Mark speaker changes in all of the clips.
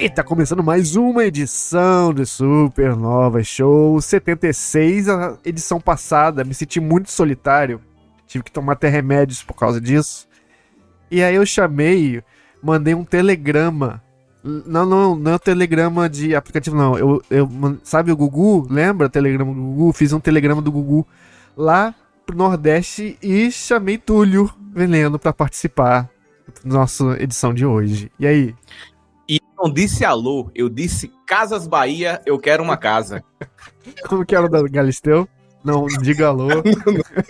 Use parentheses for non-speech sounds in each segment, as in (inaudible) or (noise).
Speaker 1: E tá começando mais uma edição de Supernova Show 76, a edição passada. Me senti muito solitário, tive que tomar até remédios por causa disso. E aí eu chamei, mandei um telegrama. Não, não, não é um telegrama de aplicativo, não. Eu, eu, sabe o Gugu? Lembra o telegrama do Gugu? Fiz um telegrama do Gugu lá pro Nordeste e chamei Túlio Veneno para participar da nossa edição de hoje. E aí?
Speaker 2: Não disse alô, eu disse Casas Bahia, eu quero uma casa. (laughs)
Speaker 1: Como que era o da Galisteu? Não diga alô.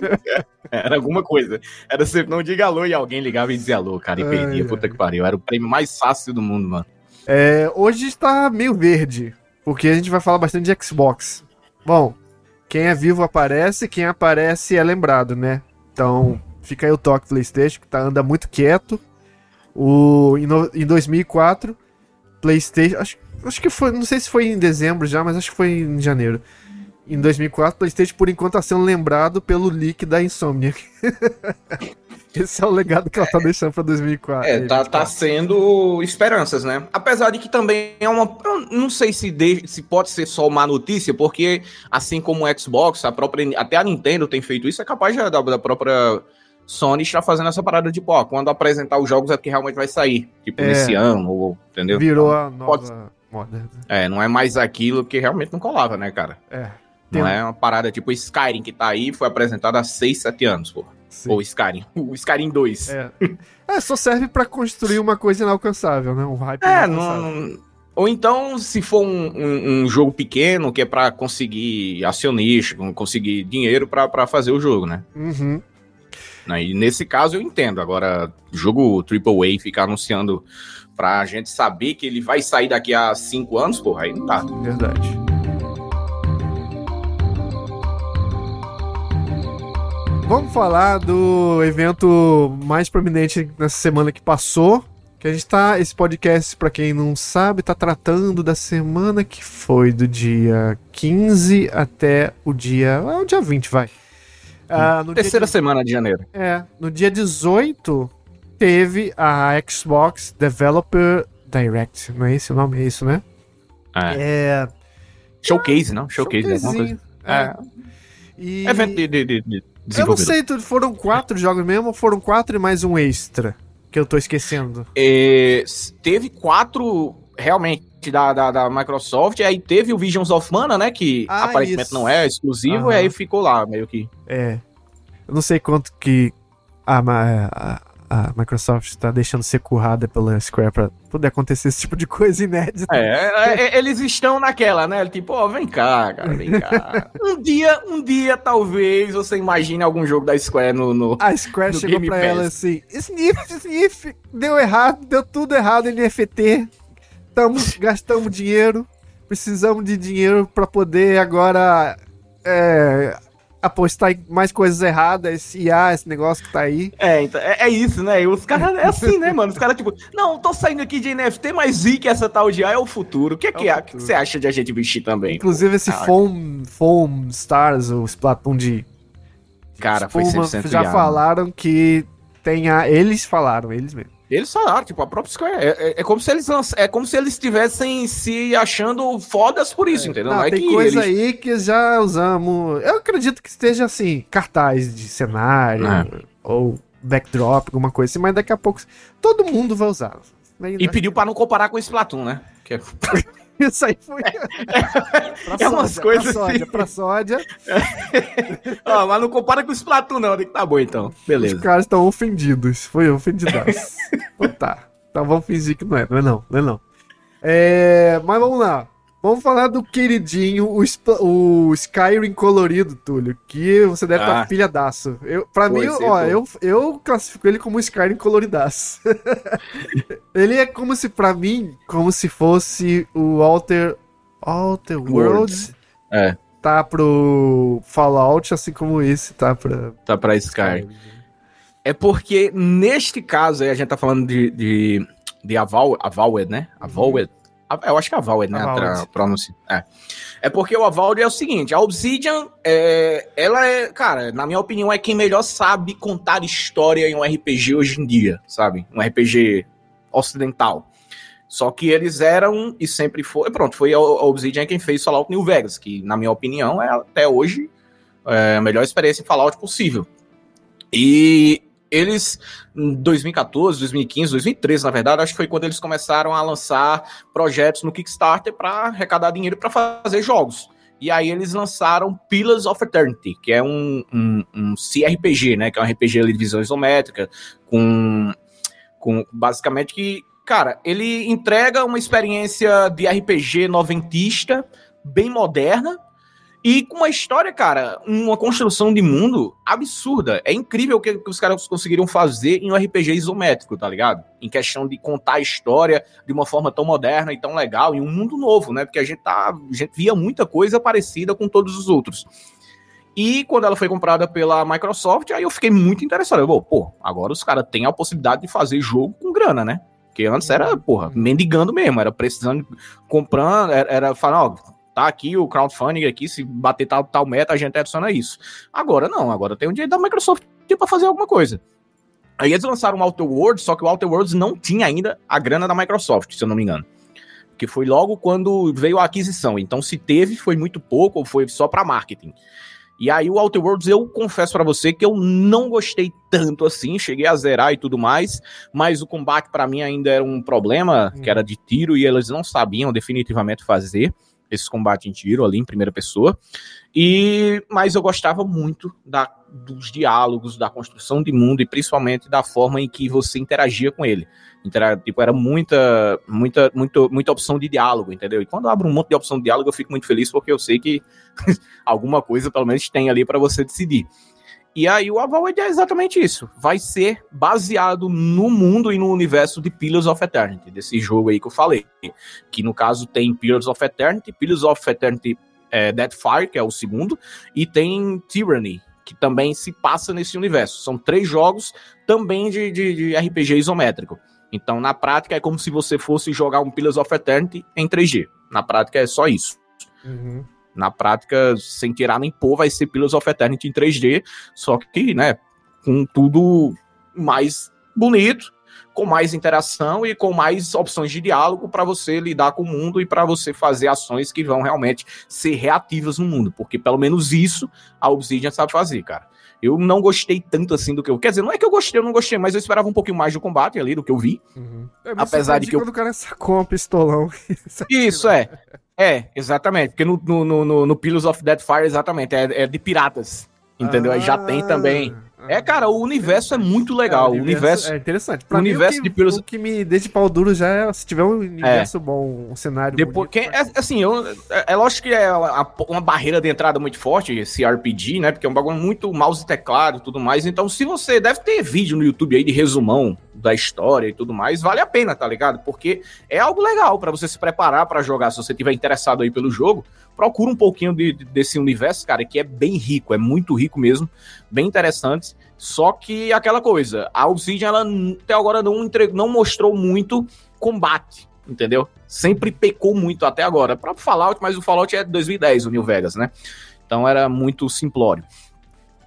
Speaker 1: (laughs)
Speaker 2: era alguma coisa. Era sempre não diga alô e alguém ligava e dizia alô, cara, e ai, perdia. Ai. Puta que pariu. Era o prêmio mais fácil do mundo, mano.
Speaker 1: É, hoje está meio verde, porque a gente vai falar bastante de Xbox. Bom, quem é vivo aparece, quem aparece é lembrado, né? Então, fica aí o toque PlayStation, que tá, anda muito quieto. O, em, no, em 2004 PlayStation. Acho, acho que foi. Não sei se foi em dezembro já, mas acho que foi em janeiro. Em 2004, PlayStation por enquanto está sendo lembrado pelo leak da Insomniac. (laughs) Esse é o legado que ela tá deixando pra 2004.
Speaker 2: É, tá, tá sendo esperanças, né? Apesar de que também é uma. não sei se, de, se pode ser só uma notícia, porque assim como o Xbox, a própria, até a Nintendo tem feito isso, é capaz da, da própria Sony está fazendo essa parada de, pô, quando apresentar os jogos é porque realmente vai sair. Tipo, é, nesse ano, ou, entendeu?
Speaker 1: Virou então, a nova pode... moda.
Speaker 2: É, não é mais aquilo que realmente não colava, né, cara? É. Não é uma parada tipo Skyrim que tá aí, foi apresentado há 6, 7 anos, pô. Sim. Ou Skyrim. (laughs) O Skyrim 2.
Speaker 1: É. é, só serve para construir uma coisa inalcançável, né? Um hype
Speaker 2: é, não... Ou então, se for um, um, um, jogo pequeno, que é para conseguir acionista, conseguir dinheiro para fazer o jogo, né?
Speaker 1: Uhum.
Speaker 2: Né? E nesse caso eu entendo. Agora, jogo AAA ficar anunciando pra gente saber que ele vai sair daqui a cinco anos, porra, aí não dá.
Speaker 1: Verdade. Vamos falar do evento mais prominente nessa semana que passou. Que a gente tá. Esse podcast, para quem não sabe, tá tratando da semana que foi, do dia 15 até o dia. Ah, o dia 20, vai.
Speaker 2: Ah, Terceira de... semana de janeiro.
Speaker 1: É, no dia 18 teve a Xbox Developer Direct, não é esse o nome? É isso, né?
Speaker 2: É. é... Showcase, não? Showcase? Coisa... É. é.
Speaker 1: E... Evento de, de, de Eu não sei, foram quatro jogos mesmo ou foram quatro e mais um extra? Que eu tô esquecendo.
Speaker 2: É, teve quatro, realmente, da, da, da, Microsoft, aí teve o Visions of Mana, né? Que ah, aparentemente isso. não é exclusivo, uhum. e aí ficou lá, meio que.
Speaker 1: É. Eu não sei quanto que a, a, a Microsoft está deixando ser currada pela Square pra poder acontecer esse tipo de coisa inédita.
Speaker 2: É, é, é eles estão naquela, né? Tipo, ó, oh, vem cá, cara, vem cá. (laughs) um dia, um dia, talvez, você imagine algum jogo da Square no. no
Speaker 1: a Square no chegou Pass. ela assim: Sniff, Sniff, deu errado, deu tudo errado em NFT gastamos, (laughs) gastamos dinheiro, precisamos de dinheiro para poder agora é, apostar em mais coisas erradas, esse IA, esse negócio que tá aí.
Speaker 2: É, então, é, é isso, né? Os caras é assim, né, mano? Os caras, tipo, não, tô saindo aqui de NFT, mas vi que essa tal de IA é o futuro. O que é, que, é, que você acha de a gente vestir também?
Speaker 1: Inclusive, esse ah, Foam, Foam Stars, o Splatoon de.
Speaker 2: Cara, foi 100%
Speaker 1: Já falaram que tem a. Eles falaram, eles mesmos
Speaker 2: eles falaram, tipo, a própria Square. É, é, é, como se eles é como se eles estivessem se achando fodas por isso, é, entendeu?
Speaker 1: Não, não é tem coisa eles... aí que já usamos. Eu acredito que esteja assim, cartaz de cenário é. ou backdrop, alguma coisa assim, mas daqui a pouco todo mundo vai usar.
Speaker 2: E pediu para não comparar com o Splatoon, né? Que é... (laughs) (laughs)
Speaker 1: Isso aí foi.
Speaker 2: É, (laughs) é umas coisas
Speaker 1: pra sódia, pra sódia. (laughs)
Speaker 2: Ó, mas não compara com o Splatoon, não. Tem que tá bom, então. Beleza.
Speaker 1: Os caras estão ofendidos. Foi ofendidaço. então tá. Então vamos fingir que não é. Não é não. Não é não. É... Mas vamos lá. Vamos falar do queridinho, o, o Skyrim colorido, Túlio, que você deve estar ah. tá pilhadaço. Eu, pra mim, ó, eu, eu classifico ele como Skyrim coloridaço. (laughs) ele é como se, pra mim, como se fosse o Alter, Alter World.
Speaker 2: É.
Speaker 1: tá pro Fallout, assim como esse tá pra.
Speaker 2: Tá pra Sky. É porque, neste caso aí, a gente tá falando de, de, de Aval, Avaled, né? Avaled. Eu acho que é Avaled, né? A pronúncia. É. É porque o Avaled é o seguinte: a Obsidian, é, ela é, cara, na minha opinião, é quem melhor sabe contar história em um RPG hoje em dia, sabe? Um RPG ocidental. Só que eles eram e sempre foi. Pronto, foi a Obsidian quem fez Fallout New Vegas, que, na minha opinião, é até hoje é a melhor experiência em Fallout possível. E eles, em 2014, 2015, 2013, na verdade, acho que foi quando eles começaram a lançar projetos no Kickstarter para arrecadar dinheiro para fazer jogos. E aí eles lançaram Pillars of Eternity, que é um, um, um CRPG, né? Que é um RPG de visão isométrica, com, com basicamente que Cara, ele entrega uma experiência de RPG noventista, bem moderna, e com uma história, cara, uma construção de mundo absurda. É incrível o que, que, os caras conseguiram fazer em um RPG isométrico, tá ligado? Em questão de contar a história de uma forma tão moderna e tão legal, em um mundo novo, né? Porque a gente, tá, a gente via muita coisa parecida com todos os outros. E quando ela foi comprada pela Microsoft, aí eu fiquei muito interessado. Eu, pô, agora os caras têm a possibilidade de fazer jogo com grana, né? Porque antes era, porra, mendigando mesmo, era precisando, comprando, era, era ó, tá aqui o crowdfunding aqui, se bater tal, tal meta, a gente adiciona isso. Agora não, agora tem um dinheiro da Microsoft para fazer alguma coisa. Aí eles lançaram o Outer Worlds, só que o Outer Worlds não tinha ainda a grana da Microsoft, se eu não me engano. Que foi logo quando veio a aquisição. Então, se teve, foi muito pouco, ou foi só para marketing. E aí o Outer Worlds eu confesso para você que eu não gostei tanto assim, cheguei a zerar e tudo mais, mas o combate para mim ainda era um problema, hum. que era de tiro e eles não sabiam definitivamente fazer esse combate em tiro ali em primeira pessoa. E mas eu gostava muito da, dos diálogos, da construção de mundo e principalmente da forma em que você interagia com ele. Intera tipo, era muita, muita, muito, muita opção de diálogo, entendeu? E quando eu abro um monte de opção de diálogo, eu fico muito feliz porque eu sei que (laughs) alguma coisa, pelo menos, tem ali para você decidir. E aí o Avowed é exatamente isso. Vai ser baseado no mundo e no universo de Pillars of Eternity, desse jogo aí que eu falei. Que no caso tem Pillars of Eternity, Pillars of Eternity é, Deathfire, que é o segundo, e tem Tyranny, que também se passa nesse universo. São três jogos também de, de, de RPG isométrico. Então, na prática, é como se você fosse jogar um Pillars of Eternity em 3G. Na prática, é só isso. Uhum. Na prática, sem tirar nem pôr, vai ser Pillars of Eternity em 3D, só que, né, com tudo mais bonito, com mais interação e com mais opções de diálogo para você lidar com o mundo e para você fazer ações que vão realmente ser reativas no mundo, porque pelo menos isso a Obsidian sabe fazer, cara. Eu não gostei tanto assim do que eu. Quer dizer, não é que eu gostei, eu não gostei, mas eu esperava um pouquinho mais do combate ali, do que eu vi. Uhum.
Speaker 1: É, Apesar de que. Quando eu... o cara sacou uma pistolão. (laughs)
Speaker 2: Isso, é. É, exatamente. Porque no, no, no, no Pillars of Deathfire, exatamente, é, é de piratas. Entendeu? Ah, Aí já tem também. É, cara, o universo é muito legal. É, o universo,
Speaker 1: é interessante.
Speaker 2: Pra o mim, universo
Speaker 1: o que,
Speaker 2: de Pillars...
Speaker 1: O que me deixa pau duro já é se tiver um universo é. bom, um cenário
Speaker 2: Depois, bonito. é, assim, eu, é, é, lógico que é uma barreira de entrada muito forte, esse RPG, né? Porque é um bagulho muito mouse e teclado e tudo mais. Então, se você deve ter vídeo no YouTube aí de resumão da história e tudo mais, vale a pena, tá ligado? Porque é algo legal para você se preparar para jogar. Se você tiver interessado aí pelo jogo, procura um pouquinho de, de, desse universo, cara, que é bem rico, é muito rico mesmo, bem interessante. Só que aquela coisa, a Obsidian, ela até agora não, entre... não mostrou muito combate, entendeu? Sempre pecou muito até agora. Para Fallout, mas o Fallout é de 2010, o New Vegas, né? Então era muito simplório.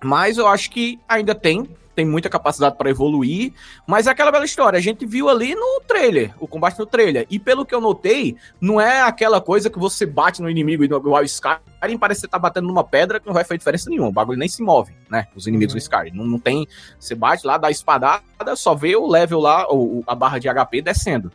Speaker 2: Mas eu acho que ainda tem tem muita capacidade para evoluir, mas é aquela bela história, a gente viu ali no trailer, o combate no trailer, e pelo que eu notei, não é aquela coisa que você bate no inimigo igual o Skyrim, parece que você tá batendo numa pedra que não vai fazer diferença nenhuma, o bagulho nem se move, né, os inimigos uhum. do Skyrim, não, não tem, você bate lá, dá espadada, só vê o level lá, ou a barra de HP descendo.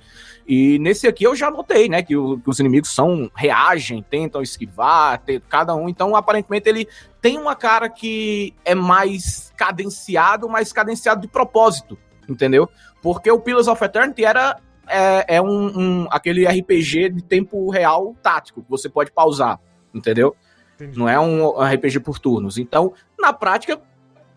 Speaker 2: E nesse aqui eu já notei, né, que, o, que os inimigos são reagem, tentam esquivar, tem, cada um. Então, aparentemente, ele tem uma cara que é mais cadenciado, mas cadenciado de propósito, entendeu? Porque o Pillars of Eternity era é, é um, um, aquele RPG de tempo real tático que você pode pausar, entendeu? Entendi. Não é um RPG por turnos. Então, na prática,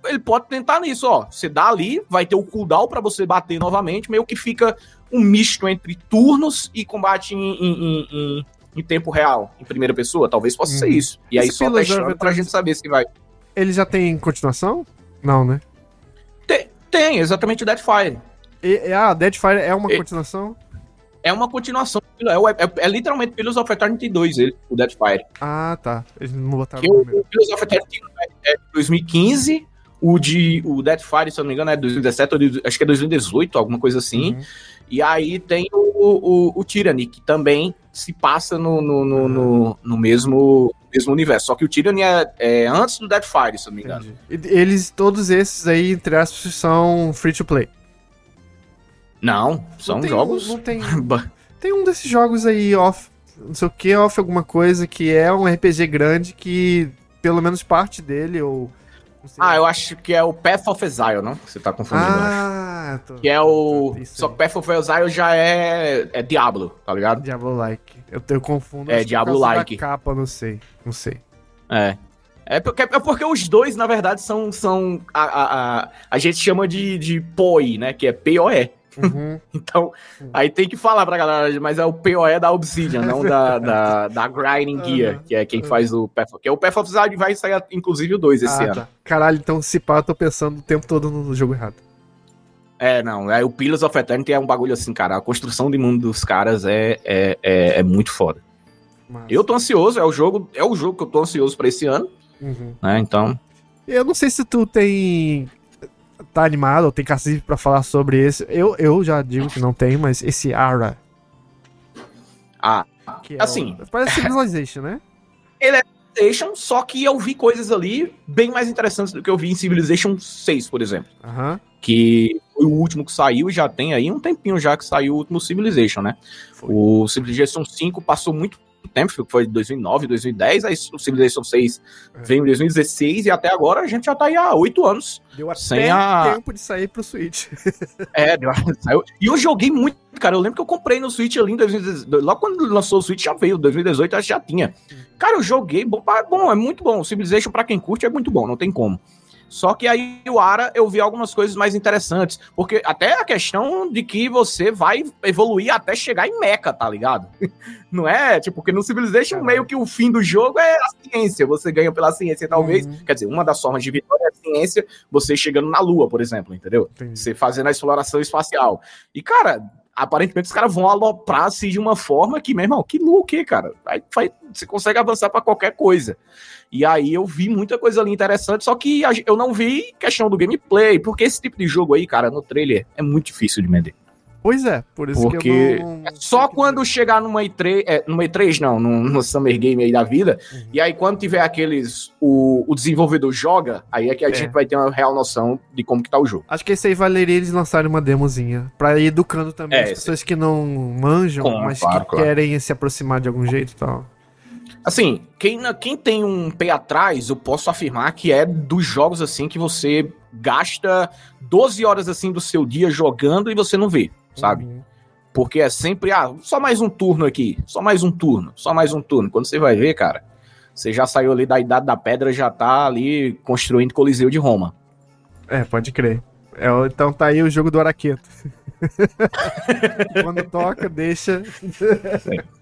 Speaker 2: ele pode tentar nisso, ó. Você dá ali, vai ter o cooldown para você bater novamente, meio que fica um misto entre turnos e combate em, em, em, em tempo real, em primeira pessoa, talvez possa ser
Speaker 1: Uhum.
Speaker 2: isso. E aí
Speaker 1: Esse
Speaker 2: só testando pra
Speaker 1: Eternity-
Speaker 2: gente saber se vai.
Speaker 1: Ele já tem continuação? Não, né?
Speaker 2: Tem, tem exatamente o Deadfire.
Speaker 1: E, ah, Deadfire é uma
Speaker 2: E-
Speaker 1: continuação?
Speaker 2: É uma continuação. É, o- é- é literalmente Pillars of Eternity 2, ele, o Deadfire.
Speaker 1: Ah, tá. Eles não botaram
Speaker 2: Que
Speaker 1: o
Speaker 2: o, Pillars of Eternity é de 2015, o de o Deadfire, se eu não me engano, é 2017, ou de- acho que é 2018, alguma coisa assim.
Speaker 1: Uhum.
Speaker 2: E aí tem o, o, o Tyranny, que também se passa no, no, no, no- no mesmo, mesmo universo. Só que o Tyranny é, é antes do Deadfire, se eu não me engano.
Speaker 1: Entendi. Eles, todos esses aí, entre aspas, são free to play.
Speaker 2: Não, são
Speaker 1: Não tem
Speaker 2: jogos.
Speaker 1: não tem, (laughs) tem um desses jogos aí, off, não sei o que, off alguma coisa, que é um RPG grande que, pelo menos parte dele, ou.
Speaker 2: Ah, eu acho que é o Path of Exile, não? Você tá confundindo, eu acho.
Speaker 1: Ah, tô.
Speaker 2: Que é o. Só que Path of Exile já é, é Diablo, tá ligado?
Speaker 1: Diablo-like. Eu, eu confundo.
Speaker 2: É,
Speaker 1: causa
Speaker 2: Diablo-like.
Speaker 1: capa, não sei. Não sei.
Speaker 2: É. É porque, é porque os dois, na verdade, são. são a, a, a, a gente chama de, de POE, né? Que é POE.
Speaker 1: Uhum. (laughs)
Speaker 2: Então, aí tem que falar pra galera, mas é o POE da Obsidian, não da, (laughs) da, da Grinding Gear, que é quem faz o Path of... Que é o Path of Exile vai sair, inclusive, o 2 esse
Speaker 1: ah,
Speaker 2: ano.
Speaker 1: tá. Caralho, então se pá, eu tô pensando o tempo todo no jogo errado.
Speaker 2: É, não, é, o Pillars of Eternity é um bagulho assim, cara. A construção de mundo dos caras é, é, é, é muito foda.
Speaker 1: Mas-
Speaker 2: Eu tô ansioso, é o jogo, é o jogo que eu tô ansioso pra esse ano,
Speaker 1: Uhum.
Speaker 2: né? Então,
Speaker 1: Eu não sei se tu tem. Tá animado ou tem cacife pra falar sobre esse. Eu, eu já digo que não tem, mas esse Ara.
Speaker 2: ah,
Speaker 1: Que é
Speaker 2: Assim.
Speaker 1: o- parece Civilization, né? (laughs)
Speaker 2: Civilization, só que eu vi coisas ali bem mais interessantes do que eu vi em Civilization 6, por exemplo.
Speaker 1: Aham.
Speaker 2: Que foi o último que saiu e já tem aí um tempinho já que saiu o último Civilization, né?
Speaker 1: Foi.
Speaker 2: O Civilization 5 passou muito tempo, foi 2009, 2010, aí o Civilization 6
Speaker 1: É.
Speaker 2: veio em 2016 e até agora a gente já tá aí há oito anos.
Speaker 1: Deu até
Speaker 2: Sem a-
Speaker 1: tempo de sair pro Switch. (laughs)
Speaker 2: É, deu- (laughs) saiu. E eu joguei muito, cara. Eu lembro que eu comprei no Switch ali em 2018. Logo quando lançou o Switch já veio, 2018 acho que já tinha. Cara, eu joguei, bom, bom, é muito bom. O Civilization, pra quem curte, é muito bom, não tem como. Só que aí o Ara eu vi algumas coisas mais interessantes. Porque até a questão de que você vai evoluir até chegar em Mecha, tá ligado? (laughs) Não é? Tipo, porque no Civilization,
Speaker 1: Caralho.
Speaker 2: meio que o fim do jogo é a ciência. Você ganha pela ciência, talvez.
Speaker 1: Uhum.
Speaker 2: Quer dizer, uma das formas de vitória é a ciência, você chegando na Lua, por exemplo, entendeu?
Speaker 1: Entendi.
Speaker 2: Você fazendo a exploração espacial. E, cara, aparentemente os caras vão aloprar assim de uma forma que, meu irmão, que quê, cara? Aí, vai- você consegue avançar pra qualquer coisa. E aí eu vi muita coisa ali interessante, só que eu não vi questão do gameplay, porque esse tipo de jogo aí, cara, no trailer é muito difícil de vender.
Speaker 1: Pois é, por isso que
Speaker 2: Porque
Speaker 1: eu não.
Speaker 2: É só quando chegar numa E3, é, numa E3 não, no, no Summer Game aí da vida,
Speaker 1: Uhum.
Speaker 2: e aí quando tiver aqueles, o, o desenvolvedor joga, aí é que a
Speaker 1: É.
Speaker 2: gente vai ter uma real noção de como que tá o jogo.
Speaker 1: Acho que esse aí valeria eles lançarem uma demozinha. Pra ir educando também
Speaker 2: É,
Speaker 1: as pessoas que não manjam, mas
Speaker 2: claro,
Speaker 1: que
Speaker 2: claro.
Speaker 1: querem se aproximar de algum jeito e tal.
Speaker 2: Assim, quem, quem tem um pé atrás, eu posso afirmar que é dos jogos assim que você gasta 12 horas assim do seu dia jogando e você não vê, sabe?
Speaker 1: Uhum.
Speaker 2: Porque é sempre, ah, só mais um turno aqui, só mais um turno, só mais um turno. Quando você vai ver, cara, você já saiu ali da Idade da Pedra, já tá ali construindo Coliseu de Roma.
Speaker 1: É, pode crer. É, então tá aí o jogo do Araqueto. (laughs) Quando toca, deixa.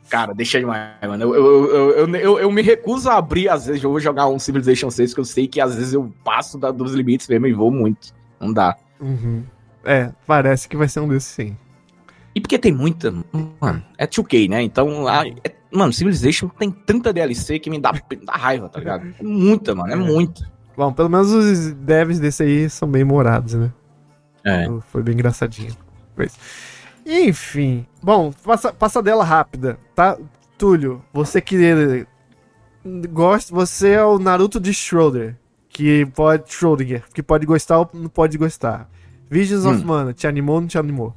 Speaker 2: Cara, deixa demais, mano. Eu, eu, eu, eu, me recuso a abrir, às vezes, eu vou jogar um Civilization 6, que eu sei que às vezes eu passo dos limites mesmo e vou muito. Não dá.
Speaker 1: Uhum. É, parece que vai ser um desses sim.
Speaker 2: E porque tem muita. Mano, é 2K, né? Então, a- é- mano, Civilization tem tanta DLC que me dá, me dá raiva, tá ligado? É muita, mano, é,
Speaker 1: É.
Speaker 2: muita.
Speaker 1: Bom, pelo menos os devs desse aí são bem morados, né?
Speaker 2: É.
Speaker 1: Foi bem engraçadinho. Pois. Enfim. Bom, passa, passadela rápida, tá? Túlio, você que gosta. Você é o Naruto de Schroeder. Que pode. Schrödinger, que pode gostar ou não pode gostar. Visions of
Speaker 2: Hum.
Speaker 1: Mana, te animou ou não te animou?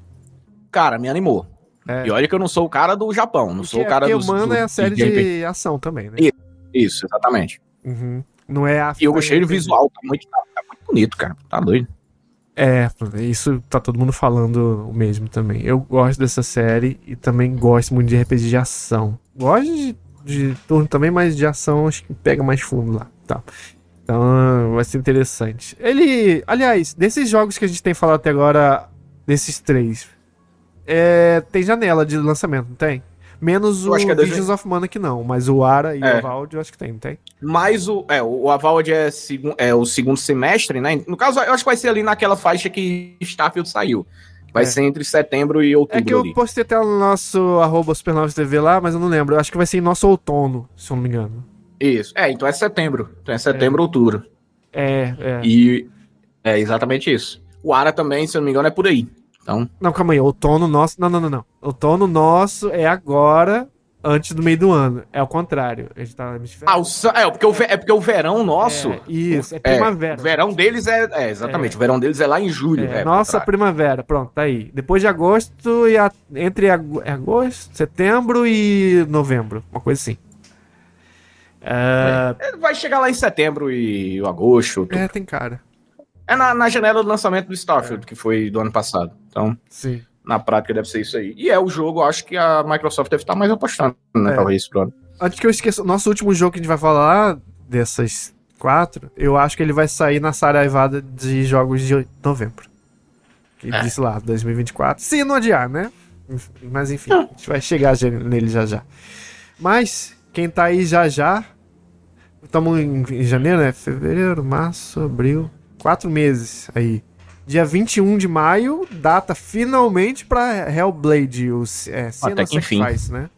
Speaker 2: Cara, me animou.
Speaker 1: É.
Speaker 2: E olha que eu não sou o cara do Japão, não sou o cara
Speaker 1: porque
Speaker 2: do.
Speaker 1: Mana
Speaker 2: do-
Speaker 1: é a série
Speaker 2: de
Speaker 1: de ação também, né?
Speaker 2: Isso. Isso, exatamente.
Speaker 1: Uhum. Não é a.
Speaker 2: E eu gostei do visual, tá muito, tá muito bonito, cara. Tá doido.
Speaker 1: É, isso tá todo mundo falando o mesmo também. Eu gosto dessa série e também gosto muito de RPG de ação. Gosto de, de turno também, mas de ação acho que pega mais fundo lá. Tá. Então vai ser interessante. Ele. Aliás, desses jogos que a gente tem falado até agora, desses três, é, tem janela de lançamento, não tem? Menos
Speaker 2: Eu
Speaker 1: o
Speaker 2: é
Speaker 1: Visions
Speaker 2: 2000.
Speaker 1: of Mana que não, mas o Ara e
Speaker 2: É.
Speaker 1: o Avald eu acho que tem, não tem?
Speaker 2: Mas o, é, o Avald é, segu- é o segundo semestre, né? No caso, eu acho que vai ser ali naquela faixa que Starfield saiu. Vai
Speaker 1: É.
Speaker 2: ser entre setembro e outubro
Speaker 1: É que eu
Speaker 2: ali.
Speaker 1: postei até no nosso arroba Supernovas TV lá, mas eu não lembro. Eu acho que vai ser em nosso outono, se eu não me engano.
Speaker 2: Isso. É, então é setembro. Então é setembro, outubro.
Speaker 1: É, é.
Speaker 2: E é exatamente isso. O Ara também, se eu não me engano, é por aí. Então,
Speaker 1: Não, calma aí. Outono nosso. Não, não, não, não. Outono nosso é agora, antes do meio do ano. É o contrário. A gente tá
Speaker 2: ah, o, é, porque o, é porque o verão nosso.
Speaker 1: É, isso, é
Speaker 2: é,
Speaker 1: primavera.
Speaker 2: o verão deles é, é, exatamente. O verão deles é lá em julho.
Speaker 1: É,
Speaker 2: é,
Speaker 1: nossa primavera, pronto, tá aí. Depois de agosto e a- entre ag- é agosto, setembro e novembro, uma coisa assim. É,
Speaker 2: É, Vai chegar lá em setembro e agosto. outubro.
Speaker 1: é, tem cara.
Speaker 2: É na, na janela do lançamento do Starfield, que foi do ano passado. Então,
Speaker 1: Sim.
Speaker 2: na prática, deve ser isso aí. E é o jogo, acho que a Microsoft deve estar mais apostando, né?
Speaker 1: É.
Speaker 2: Talvez pro ano.
Speaker 1: Antes que eu esqueça, nosso último jogo que a gente vai falar dessas quatro, eu acho que ele vai sair na Saraivada de jogos de novembro. Que
Speaker 2: É.
Speaker 1: disse lá, 2024. Se não adiar, né? Mas enfim, a gente vai chegar já nele já já. Mas, quem tá aí já já. Estamos em, em janeiro, né? Fevereiro, março, abril. Quatro meses aí. Dia 21 de maio, data finalmente pra Hellblade, os é, Senua
Speaker 2: que enfim.
Speaker 1: Né?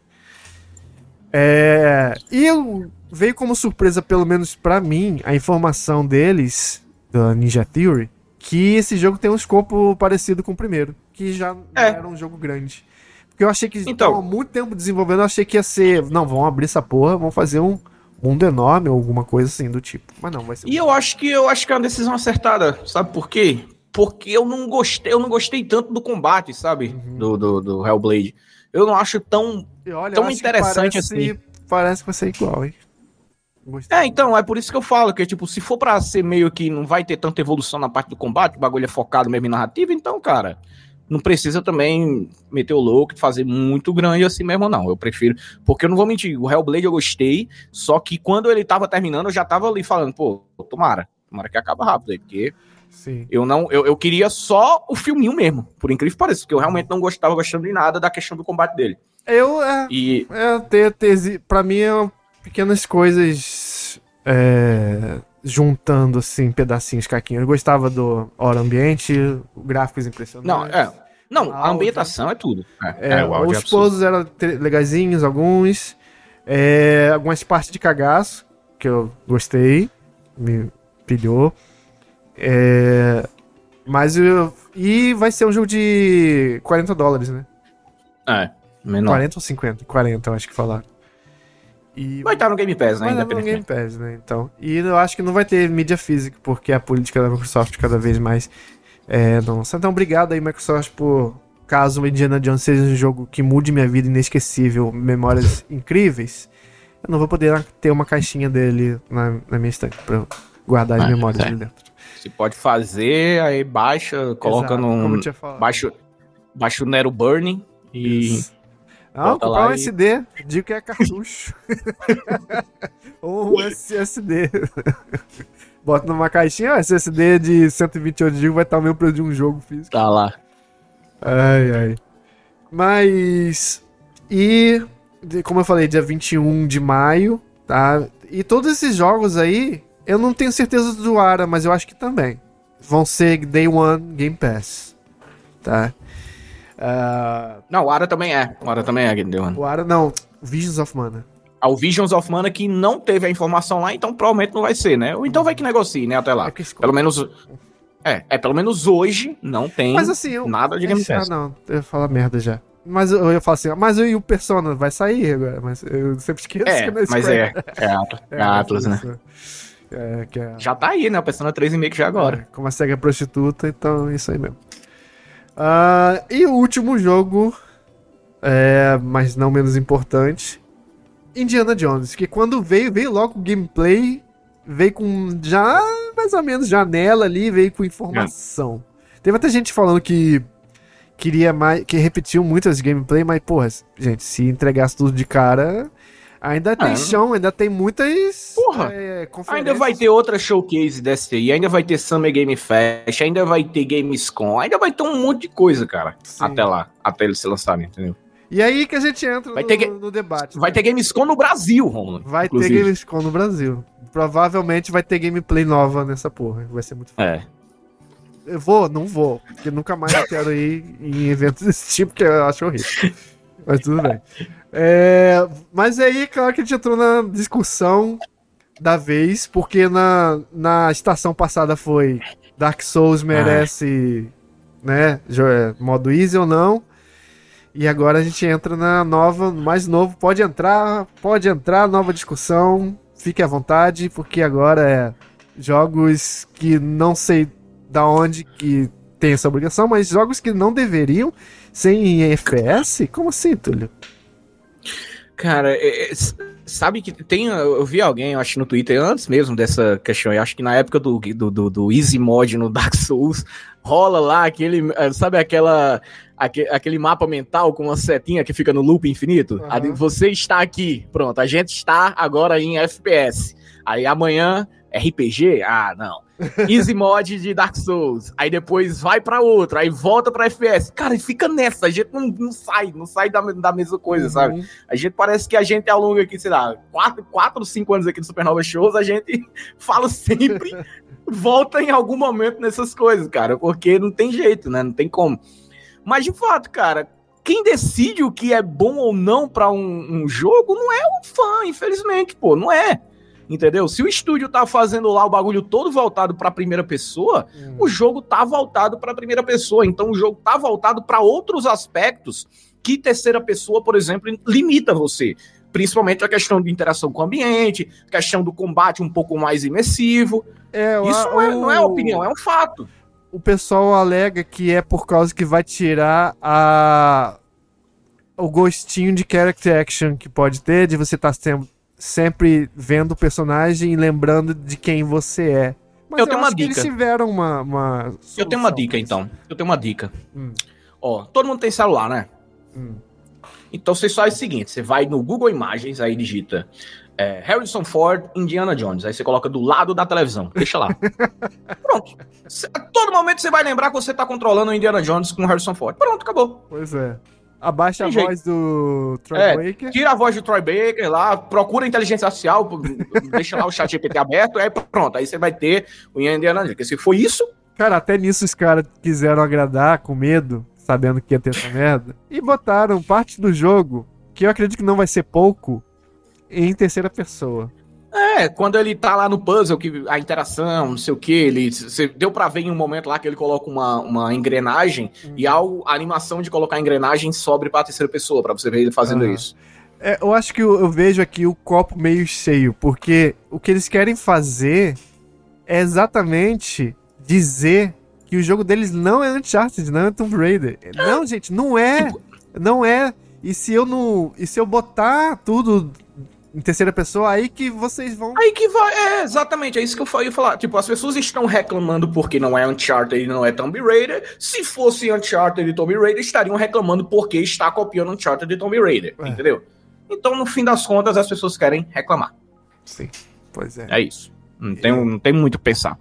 Speaker 1: É, e eu- veio como surpresa, pelo menos pra mim, a informação deles, da Ninja Theory, que esse jogo tem um escopo parecido com o primeiro, que já não
Speaker 2: É.
Speaker 1: era um jogo grande. Porque eu achei que
Speaker 2: Então.
Speaker 1: há muito tempo desenvolvendo, eu achei que ia ser, não, vão abrir essa porra, vão fazer um mundo enorme ou alguma coisa assim do tipo. Mas não, vai ser
Speaker 2: E eu acho que eu acho que é uma decisão acertada, sabe por quê? Porque eu não gostei, eu não gostei tanto do combate, sabe?
Speaker 1: Uhum.
Speaker 2: Do, do, do Hellblade. Eu não acho tão.
Speaker 1: Olha,
Speaker 2: tão
Speaker 1: acho
Speaker 2: interessante
Speaker 1: parece,
Speaker 2: assim.
Speaker 1: Parece que vai ser igual, hein? Gostei.
Speaker 2: É, então, é por isso que eu falo que, tipo, se for pra ser meio que não vai ter tanta evolução na parte do combate, o bagulho é focado mesmo em narrativa, então, cara, não precisa também meter o louco e fazer muito grande assim mesmo, não. Eu prefiro. Porque eu não vou mentir, o Hellblade eu gostei, só que quando ele tava terminando, eu já tava ali falando, pô, tomara, tomara que acabe rápido aí, porque
Speaker 1: Sim.
Speaker 2: eu não. Eu, eu queria só o filminho mesmo, por incrível que pareça, porque eu realmente não gostava gostando de nada da questão do combate dele.
Speaker 1: Eu, é,
Speaker 2: E.
Speaker 1: É, ter, ter, pra mim é pequenas coisas é, juntando assim, pedacinhos, caquinhos. Eu gostava do hora ambiente, gráficos impressionantes.
Speaker 2: Não, é. Não, a
Speaker 1: Áudio.
Speaker 2: ambientação é tudo.
Speaker 1: É,
Speaker 2: o áudio é
Speaker 1: os pousos eram legaisinhos, alguns. É, algumas partes de cagaço, que eu gostei, me pilhou. É, mas eu. E vai ser um jogo de 40 dólares, né?
Speaker 2: É, menor.
Speaker 1: 40 ou 50? 40, eu acho que falaram. E
Speaker 2: Vai estar no Game Pass, né?
Speaker 1: Vai dar no Game. Pass, né? Então. E eu acho que não vai ter mídia física, porque a política da Microsoft cada vez mais é, não lança. Então, obrigado aí, Microsoft, por caso o Indiana Jones seja um jogo que mude minha vida inesquecível, memórias (laughs) incríveis, eu não vou poder ter uma caixinha dele na, na minha estante pra guardar as
Speaker 2: Ah,
Speaker 1: memórias
Speaker 2: é.
Speaker 1: ali dentro.
Speaker 2: Você pode fazer, aí baixa, coloca
Speaker 1: Exato,
Speaker 2: num.
Speaker 1: falado.
Speaker 2: Baixa, o Nero Burning e.
Speaker 1: Isso. Não,
Speaker 2: Bota
Speaker 1: comprar um
Speaker 2: e-
Speaker 1: SD, digo que é cartucho. (laughs) Ou um SSD. Bota numa caixinha, ó, SSD de 128 GB vai estar o mesmo preço de um jogo físico.
Speaker 2: Tá lá.
Speaker 1: Ai, ai. Mas. E. Como eu falei, dia 21 de maio, tá? E todos esses jogos aí, eu não tenho certeza do Ara, mas eu acho que também. Vão ser Day One Game Pass. Tá? Ah,
Speaker 2: Não, o Ara também é. O Ara também é, Game One.
Speaker 1: o Ara, não. Visions of Mana.
Speaker 2: Ah, O Visions of Mana que não teve a informação lá, então provavelmente não vai ser, né? Ou então vai que negocie, né? Até
Speaker 1: É
Speaker 2: lá.
Speaker 1: esse-
Speaker 2: Pelo menos. É, é, pelo menos hoje não tem
Speaker 1: Mas assim, eu.
Speaker 2: nada de Game
Speaker 1: Ah,
Speaker 2: Pass.
Speaker 1: não, eu ia falar merda já. Mas eu eu falar assim, mas eu e o Persona vai sair agora, mas eu sempre esqueço
Speaker 2: É,
Speaker 1: que não
Speaker 2: mas
Speaker 1: Square. (laughs)
Speaker 2: é. É, Atlas, é Atlas, né?
Speaker 1: É, que é,
Speaker 2: Já tá aí, né? O Persona 3 e que já agora.
Speaker 1: É, como a SEGA é prostituta, então é isso aí mesmo. Ah, e o último jogo, é, mas não menos importante, Indiana Jones, que quando veio, veio logo o gameplay, veio com já mais ou menos janela ali, veio com informação. Teve até gente falando que queria mais, que repetiu muitas gameplay, mas porra, gente, se entregasse tudo de cara, ainda tem
Speaker 2: Ah,
Speaker 1: chão, ainda tem muitas
Speaker 2: Porra,
Speaker 1: é,
Speaker 2: Ainda vai ter outra showcase dessa aí, ainda vai ter Summer Game Fest, ainda vai ter Gamescom, ainda vai ter um monte de coisa, cara.
Speaker 1: Sim.
Speaker 2: Até lá, até eles se lançarem, entendeu?
Speaker 1: E aí que a gente entra
Speaker 2: Vai
Speaker 1: no,
Speaker 2: ter
Speaker 1: no debate.
Speaker 2: Vai ter Gamescom no Brasil, Romulo.
Speaker 1: Vai
Speaker 2: inclusive.
Speaker 1: ter Gamescom no Brasil. Provavelmente vai ter gameplay nova nessa porra. Vai ser muito foda.
Speaker 2: É.
Speaker 1: Eu vou? Não vou. Porque nunca mais eu quero ir em eventos desse tipo, que eu acho horrível. Mas tudo bem. É, mas aí, claro que a gente entrou na discussão da vez, porque na, na estação passada foi Dark Souls merece, né, é, modo easy ou não. E agora a gente entra na nova, no mais novo. Pode entrar, pode entrar, nova discussão. Fique à vontade, porque agora é jogos que não sei da onde que tem essa obrigação, mas jogos que não deveriam ser em FPS? Como assim, Túlio?
Speaker 2: Cara, é- é- sabe que tem. Eu vi alguém, eu acho, no Twitter, antes mesmo dessa questão. Eu acho que na época do, do, do, do Easy Mod no Dark Souls, rola lá aquele. eh, Sabe aquela. aque- Aquele mapa mental com uma setinha que fica no loop infinito? Ali, Você está aqui, pronto. A gente está agora em FPS. Aí amanhã, RPG? Ah, não. Easy Mod de Dark Souls. Aí depois vai pra outro, aí volta pra FPS. Cara, e fica nessa. A gente não, não sai, não sai da, da mesma coisa, sabe?
Speaker 1: Uhum.
Speaker 2: A gente parece que a gente, ao longo aqui, sei lá, quatro, quatro cinco anos aqui do Supernova Shows, a gente (laughs) fala sempre, volta em algum momento nessas coisas, cara, porque não tem jeito, né? Não tem como. Mas, de fato, cara, quem decide o que é bom ou não pra um, um jogo não é o fã, infelizmente, pô, não é. Entendeu? Se o estúdio tá fazendo lá o bagulho todo voltado pra primeira pessoa, o jogo tá voltado para a primeira pessoa, então o jogo tá voltado para outros aspectos que terceira pessoa, por exemplo, limita você. Principalmente a questão de interação com o ambiente, questão do combate um pouco mais imersivo.
Speaker 1: É,
Speaker 2: Isso não é, não é opinião, é um fato.
Speaker 1: O pessoal alega que é por causa que vai tirar a o gostinho de character action que pode ter, de você estar sempre vendo o personagem e lembrando de quem você é. Mas
Speaker 2: Eu tenho uma dica.
Speaker 1: eles tiveram uma, uma
Speaker 2: Eu tenho uma dica, então. Eu tenho uma dica.
Speaker 1: Hum.
Speaker 2: Ó, todo mundo tem celular, né?
Speaker 1: Hum.
Speaker 2: Então você faz o seguinte: você vai no Google Imagens, aí digita é, Harrison Ford, Indiana Jones. Aí você coloca do lado da televisão. Deixa lá. (laughs) Pronto. Cê- a todo momento você vai lembrar que você tá controlando o Indiana Jones com o Harrison Ford. Pronto, acabou.
Speaker 1: Pois é. Abaixa a
Speaker 2: jeito.
Speaker 1: voz do Troy
Speaker 2: É,
Speaker 1: Baker.
Speaker 2: Tira a voz do Troy Baker lá, procura a inteligência artificial, (laughs) deixa lá o chat GPT aberto, aí pronto. Aí você vai ter o Indiana Jones. Porque se for isso,
Speaker 1: Cara, até nisso os caras quiseram agradar com medo, sabendo que ia ter essa merda. E botaram parte do jogo, que eu acredito que não vai ser pouco, em terceira pessoa.
Speaker 2: É, quando ele tá lá no puzzle, que a interação, não sei o que, ele. Cê, deu pra ver em um momento lá que ele coloca uma, uma engrenagem e ao, a animação de colocar a engrenagem sobe pra terceira pessoa, pra você ver ele fazendo isso.
Speaker 1: É, eu acho que eu, eu vejo aqui o copo meio cheio, porque o que eles querem fazer é exatamente dizer que o jogo deles não é Uncharted, não é Tomb Raider. Não, gente, não é. Não é. E se eu não. E se eu botar tudo em terceira pessoa, aí que vocês vão.
Speaker 2: Aí que vai, é, exatamente, é isso que eu ia falar. Tipo, as pessoas estão reclamando porque não é Uncharted e não é Tomb Raider. Se fosse Uncharted e Tomb Raider, estariam reclamando porque está copiando Uncharted e Tomb Raider,
Speaker 1: É.
Speaker 2: entendeu? Então, no fim das contas, as pessoas querem reclamar.
Speaker 1: Sim. Pois é.
Speaker 2: É isso. Não tem, não tem muito o que pensar.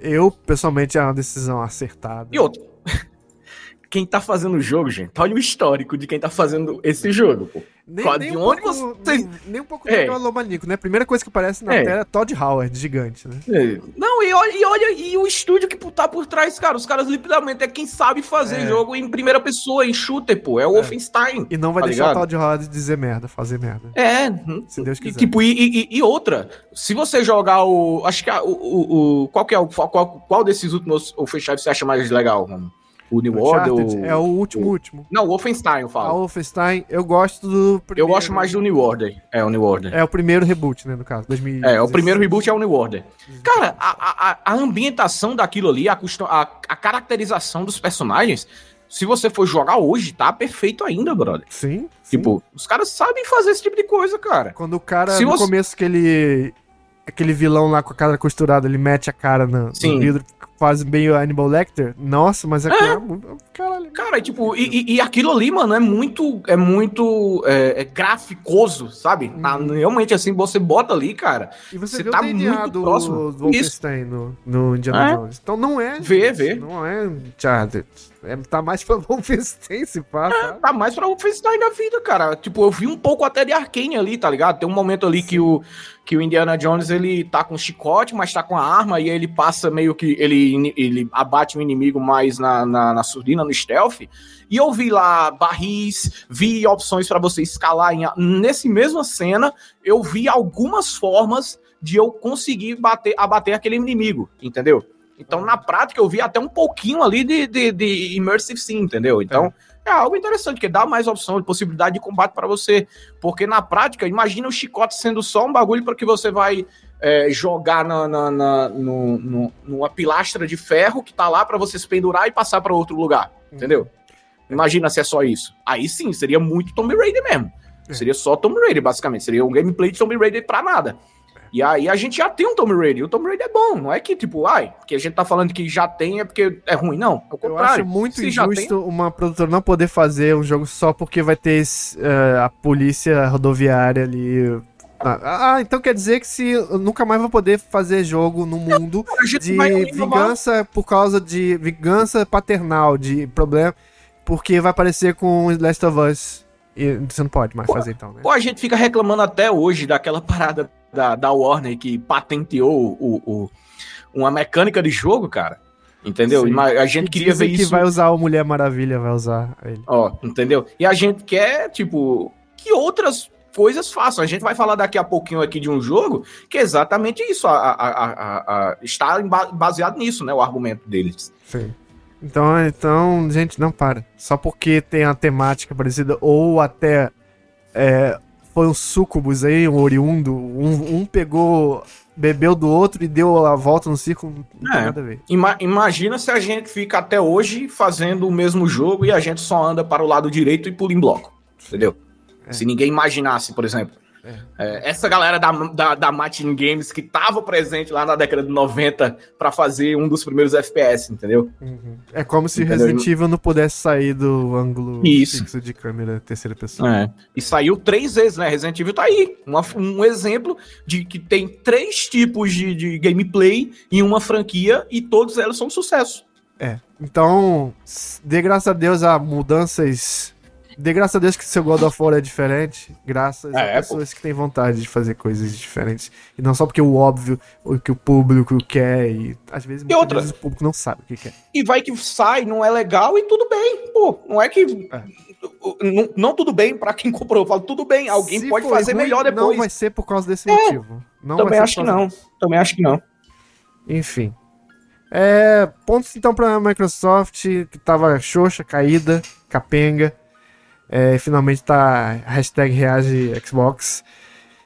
Speaker 1: Eu, pessoalmente, é uma decisão acertada.
Speaker 2: E outro. Quem tá fazendo o jogo, gente, olha o histórico de quem tá fazendo esse jogo, pô.
Speaker 1: Nem,
Speaker 2: Qual-
Speaker 1: nem
Speaker 2: de
Speaker 1: um
Speaker 2: onde
Speaker 1: pouco,
Speaker 2: vocês-
Speaker 1: nem, nem um pouco
Speaker 2: É.
Speaker 1: megalomaníaco, né? A primeira coisa que aparece na
Speaker 2: É.
Speaker 1: tela é Todd Howard, gigante, né?
Speaker 2: É. Não, e olha, e olha, e o estúdio que tá por trás, cara, os caras literalmente é quem sabe fazer
Speaker 1: É.
Speaker 2: jogo em primeira pessoa, em shooter, pô, é o
Speaker 1: É.
Speaker 2: Wolfenstein.
Speaker 1: E não vai
Speaker 2: Tá
Speaker 1: deixar o
Speaker 2: ligado?
Speaker 1: Todd Howard dizer merda, fazer merda.
Speaker 2: É,
Speaker 1: Se Deus
Speaker 2: e,
Speaker 1: quiser.
Speaker 2: tipo, e, e- e outra, se você jogar o. Acho que a- o, o, o- Qual que é o. Qual, qual desses últimos Wolfenstein você acha mais legal, mano? O New Order? O...
Speaker 1: é o último,
Speaker 2: o-
Speaker 1: último.
Speaker 2: Não, o Wolfenstein, eu falo.
Speaker 1: Wolfenstein, eu gosto do
Speaker 2: Eu
Speaker 1: primeiro.
Speaker 2: gosto mais do New Order. É, o New Order.
Speaker 1: É o primeiro reboot, né, no caso, 2000.
Speaker 2: É, o primeiro reboot é o New Order. Cara, a, a, a ambientação daquilo ali, a, custo- a, a caracterização dos personagens, se você for jogar hoje, tá perfeito ainda, brother.
Speaker 1: Sim, sim.
Speaker 2: Tipo, os caras sabem fazer esse tipo de coisa, cara.
Speaker 1: Quando o cara,
Speaker 2: se
Speaker 1: no
Speaker 2: você-
Speaker 1: começo que ele... Aquele vilão lá com a cara costurada, ele mete a cara no, no
Speaker 2: Sim.
Speaker 1: vidro, faz meio Animal Lecter. Nossa, mas é, é. muito.
Speaker 2: Caralho. Cara, tipo, e, e, aquilo ali, mano, é muito. É muito. É, é graficoso, sabe? Hum. Ah, realmente, assim, você bota ali, cara.
Speaker 1: E você, você tá muito do, próximo. Do Wolfenstein no, no Indiana é. Jones. Então não é.
Speaker 2: Vê, vê.
Speaker 1: Não é Uncharted. É, tá mais pra (laughs) Wolfenstein, se pá.
Speaker 2: É, tá mais pra Wolfenstein da vida, cara. Tipo, eu vi um pouco até de Arkane ali, tá ligado? Tem um momento ali que o, que o Indiana Jones, ele tá com chicote, mas tá com a arma, e ele passa meio que... Ele, ele abate o inimigo mais na, na, na surdina, no stealth. E eu vi lá barris, vi opções para você escalar. Em, nesse mesma cena, eu vi algumas formas de eu conseguir bater, abater aquele inimigo, entendeu? Então, na prática, eu vi até um pouquinho ali de, de, de Immersive Sim, entendeu? Então, é. É. algo interessante, que dá mais opção de possibilidade de combate para você. Porque na prática, imagina o chicote sendo só um bagulho para que você vai é, jogar na, na, na no, no, numa pilastra de ferro que tá lá para você se pendurar e passar para outro lugar, uhum. entendeu? Imagina se é só isso. Aí sim, seria muito Tomb Raider mesmo. É. Seria só Tomb Raider, basicamente. Seria um gameplay de Tomb Raider pra nada. E aí a gente já tem um Tomb Raider. O Tomb Raider é bom, não é que tipo, ai, que a gente tá falando que já tem é porque é ruim, não. É o
Speaker 1: contrário. Eu acho muito Se injusto tem... uma produtora não poder fazer um jogo só porque vai ter uh, a polícia rodoviária ali. Ah, ah, então quer dizer que se nunca mais vai poder fazer jogo no mundo não, de vingança por causa de vingança paternal, de problema, porque vai aparecer com Last of Us. E você não pode mais pô, fazer então, né?
Speaker 2: Pô, a gente fica reclamando até hoje daquela (laughs) parada da, da Warner que patenteou o, o, uma mecânica de jogo, cara. Entendeu? Sim. A gente queria ver
Speaker 1: isso. que vai usar o Mulher Maravilha, vai usar ele.
Speaker 2: Ó, entendeu? E a gente quer, tipo, que outras coisas façam. A gente vai falar daqui a pouquinho aqui de um jogo que é exatamente isso. A, a, a, a está baseado nisso, né? O argumento deles.
Speaker 1: Sim. Então, então, gente, não para. Só porque tem a temática parecida, ou até é, foi um sucubus aí, um oriundo. Um, um, pegou, bebeu do outro e deu a volta no círculo. Não
Speaker 2: é, nada a ver. Ima imagina se a gente fica até hoje fazendo o mesmo jogo e a gente só anda para o lado direito e pula em bloco. Entendeu? É. Se ninguém imaginasse, por exemplo. É, essa galera da, da, da Matin Games que tava presente lá na década de 90 para fazer um dos primeiros FPS, entendeu?
Speaker 1: Uhum. É como se entendeu? Resident Evil não pudesse sair do ângulo
Speaker 2: Isso.
Speaker 1: fixo de câmera terceira pessoa.
Speaker 2: É. E saiu três vezes, né? Resident Evil tá aí. Uma, um exemplo de que tem três tipos de, de gameplay em uma franquia e todos elas são um sucesso.
Speaker 1: É. Então, de graças a Deus a mudanças Dê graças a Deus que seu God of War é diferente, graças é, a pessoas pô. que têm vontade de fazer coisas diferentes. E não só porque o óbvio, o que o público quer, e às vezes,
Speaker 2: e outra,
Speaker 1: vezes o público não sabe o que quer.
Speaker 2: E vai que sai, não é legal e tudo bem, pô. Não é que. É. Não, não, tudo bem para quem comprou. Eu falo, tudo bem, alguém Se pode fazer ruim, melhor depois.
Speaker 1: Não vai ser por causa desse é, motivo. Não
Speaker 2: também acho que não. Disso. Também acho que não.
Speaker 1: Enfim. É, pontos então para Microsoft, que tava xoxa, caída, capenga. É, finalmente tá hashtag reage Xbox.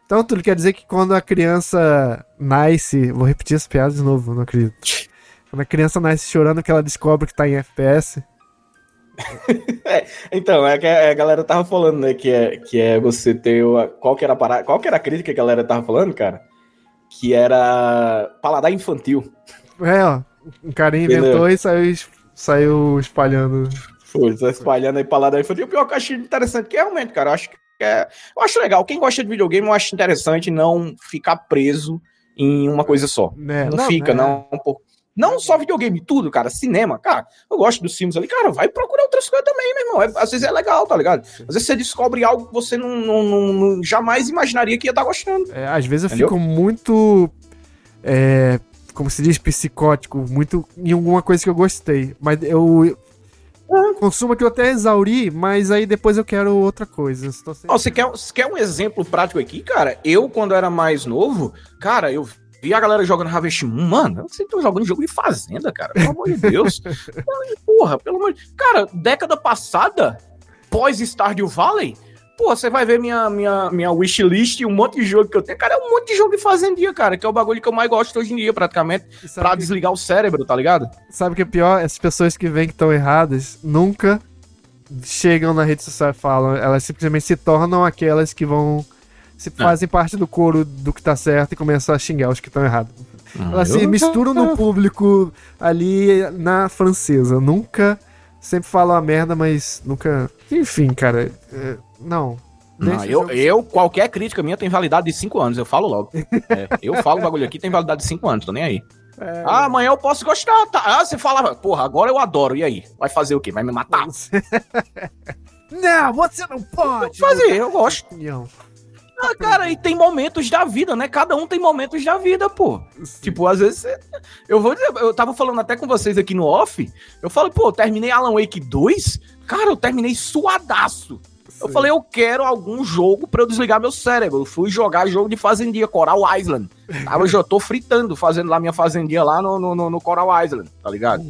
Speaker 1: Então tudo quer dizer que quando a criança nasce. Vou repetir essa piada de novo, não acredito. Quando a criança nasce chorando que ela descobre que tá em FPS. (laughs)
Speaker 2: é, então, é que a galera tava falando, né? Que é, que é você ter. O, qual que era a parada, Qual que era a crítica que a galera tava falando, cara? Que era paladar infantil.
Speaker 1: É, ó. Um cara inventou e saiu, saiu espalhando
Speaker 2: foi, tá espalhando aí pra lá daí. E o pior que eu achei interessante, que realmente, cara, eu acho que é. Eu acho legal. Quem gosta de videogame, eu acho interessante não ficar preso em uma coisa só. É, não, não, fica, é. não. Não só videogame, tudo, cara. Cinema, cara. Eu gosto dos filmes ali, cara. Vai procurar outras coisas também, meu irmão. É, às vezes é legal, tá ligado? Às vezes você descobre algo que você não, não, não, não jamais imaginaria que ia estar tá gostando.
Speaker 1: É, às vezes eu Entendeu? fico muito. É, como se diz, psicótico, muito em alguma coisa que eu gostei. Mas eu, consumo que eu até exauri, mas aí depois eu quero outra coisa.
Speaker 2: Sempre... Oh, você, quer, você quer um exemplo prático aqui, cara? Eu, quando era mais novo, cara, eu vi a galera jogando Harvest Moon, mano, vocês estão jogando jogo de fazenda, cara, pelo amor de Deus. (laughs) Porra, pelo amor de... Cara, década passada, pós Stardew Valley, Pô, você vai ver minha, minha, minha wishlist e um monte de jogo que eu tenho. Cara, é um monte de jogo de fazendinha, cara, que é o bagulho que eu mais gosto hoje em dia, praticamente, pra que... desligar o cérebro, tá ligado?
Speaker 1: Sabe o que é pior? Essas pessoas que veem que estão erradas nunca chegam na rede social e falam. Elas simplesmente se tornam aquelas que vão. Se é. fazem parte do coro do que tá certo e começam a xingar os que estão errados. Elas se misturam no público ali na francesa. Nunca. Sempre falam a merda, mas nunca. Enfim, cara. é, não.
Speaker 2: Não, eu, eu, qualquer crítica minha tem validade de 5 anos, eu falo logo. (laughs) É, eu falo o bagulho aqui, tem validade de 5 anos, tô nem aí.
Speaker 1: É,
Speaker 2: Ah, amanhã eu posso gostar, tá? Ah, você fala, porra, agora eu adoro, e aí? Vai fazer o quê? Vai me matar? (laughs)
Speaker 1: não, você não pode!
Speaker 2: Fazer, eu gosto.
Speaker 1: Opinião.
Speaker 2: Ah, cara, e tem momentos da vida, né? Cada um tem momentos da vida, pô. Tipo, às vezes. Eu vou dizer, eu tava falando até com vocês aqui no off. Eu falei, pô, eu terminei Alan Wake 2. Cara, eu terminei suadaço. Eu falei, eu quero algum jogo pra eu desligar meu cérebro. Fui jogar jogo de fazendinha, Coral Island. Tava, eu já tô fritando, fazendo lá minha fazendinha lá no, no, no- Coral Island, tá ligado?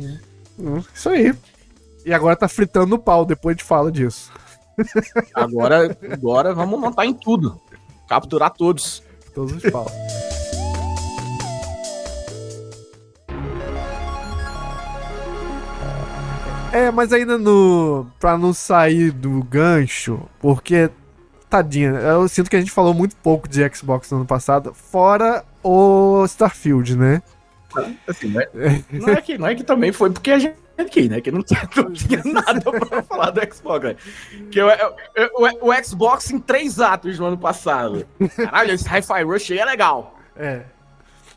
Speaker 1: Hum, Isso aí. E agora tá fritando no pau, depois a gente fala disso.
Speaker 2: Agora, agora vamos montar em tudo. Capturar todos.
Speaker 1: Todos os pau. É, mas ainda no. Pra não sair do gancho, porque. Tadinha, eu sinto que a gente falou muito pouco de Xbox no ano passado, fora o Starfield, né?
Speaker 2: Assim, não, é, não, é que, não é que também foi porque a gente aqui, né? Que não, tinha- não tinha (laughs) nada pra falar do Xbox, né? Que o, o, o Xbox em três atos no ano passado. Caralho, esse Hi-Fi Rush aí é legal.
Speaker 1: É,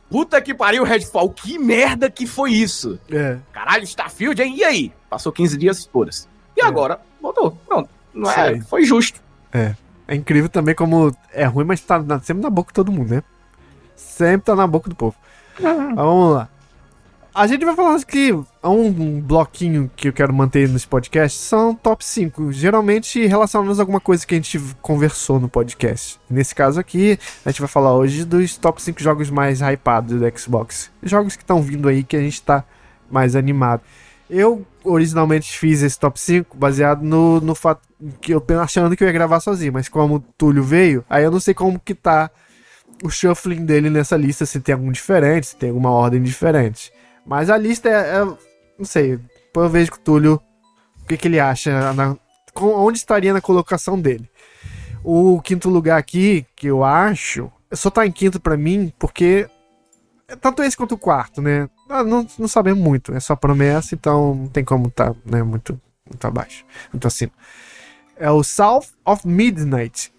Speaker 2: Puta que pariu, Redfall. Que merda que foi isso?
Speaker 1: é.
Speaker 2: Caralho, Starfield, hein? E aí? Passou 15 dias, foda-se. E agora? Voltou. Pronto. Não é, foi justo.
Speaker 1: É incrível também como é ruim, mas tá na- sempre na boca de todo mundo, né? Sempre tá na boca do povo. Mas vamos lá. A gente vai falar que um bloquinho que eu quero manter nesse podcast são top 5, geralmente relacionados a alguma coisa que a gente conversou no podcast. Nesse caso aqui, a gente vai falar hoje dos top 5 jogos mais hypados do Xbox. Jogos que estão vindo aí que a gente tá mais animado. Eu originalmente fiz esse top 5 baseado no, no fato que eu achando que eu ia gravar sozinho, mas como o Túlio veio, aí eu não sei como que tá o shuffling dele nessa lista, se tem algum diferente, se tem alguma ordem diferente. Mas a lista é, é- não sei, depois eu vejo com o Túlio o que, que ele acha, na- onde estaria na colocação dele. O quinto lugar aqui, que eu acho, só tá em quinto pra mim, porque é tanto esse quanto o quarto, né? Ah, Não, não sabemos muito, é só promessa, então não tem como tá né, muito, muito abaixo, muito acima. É o South of Midnight.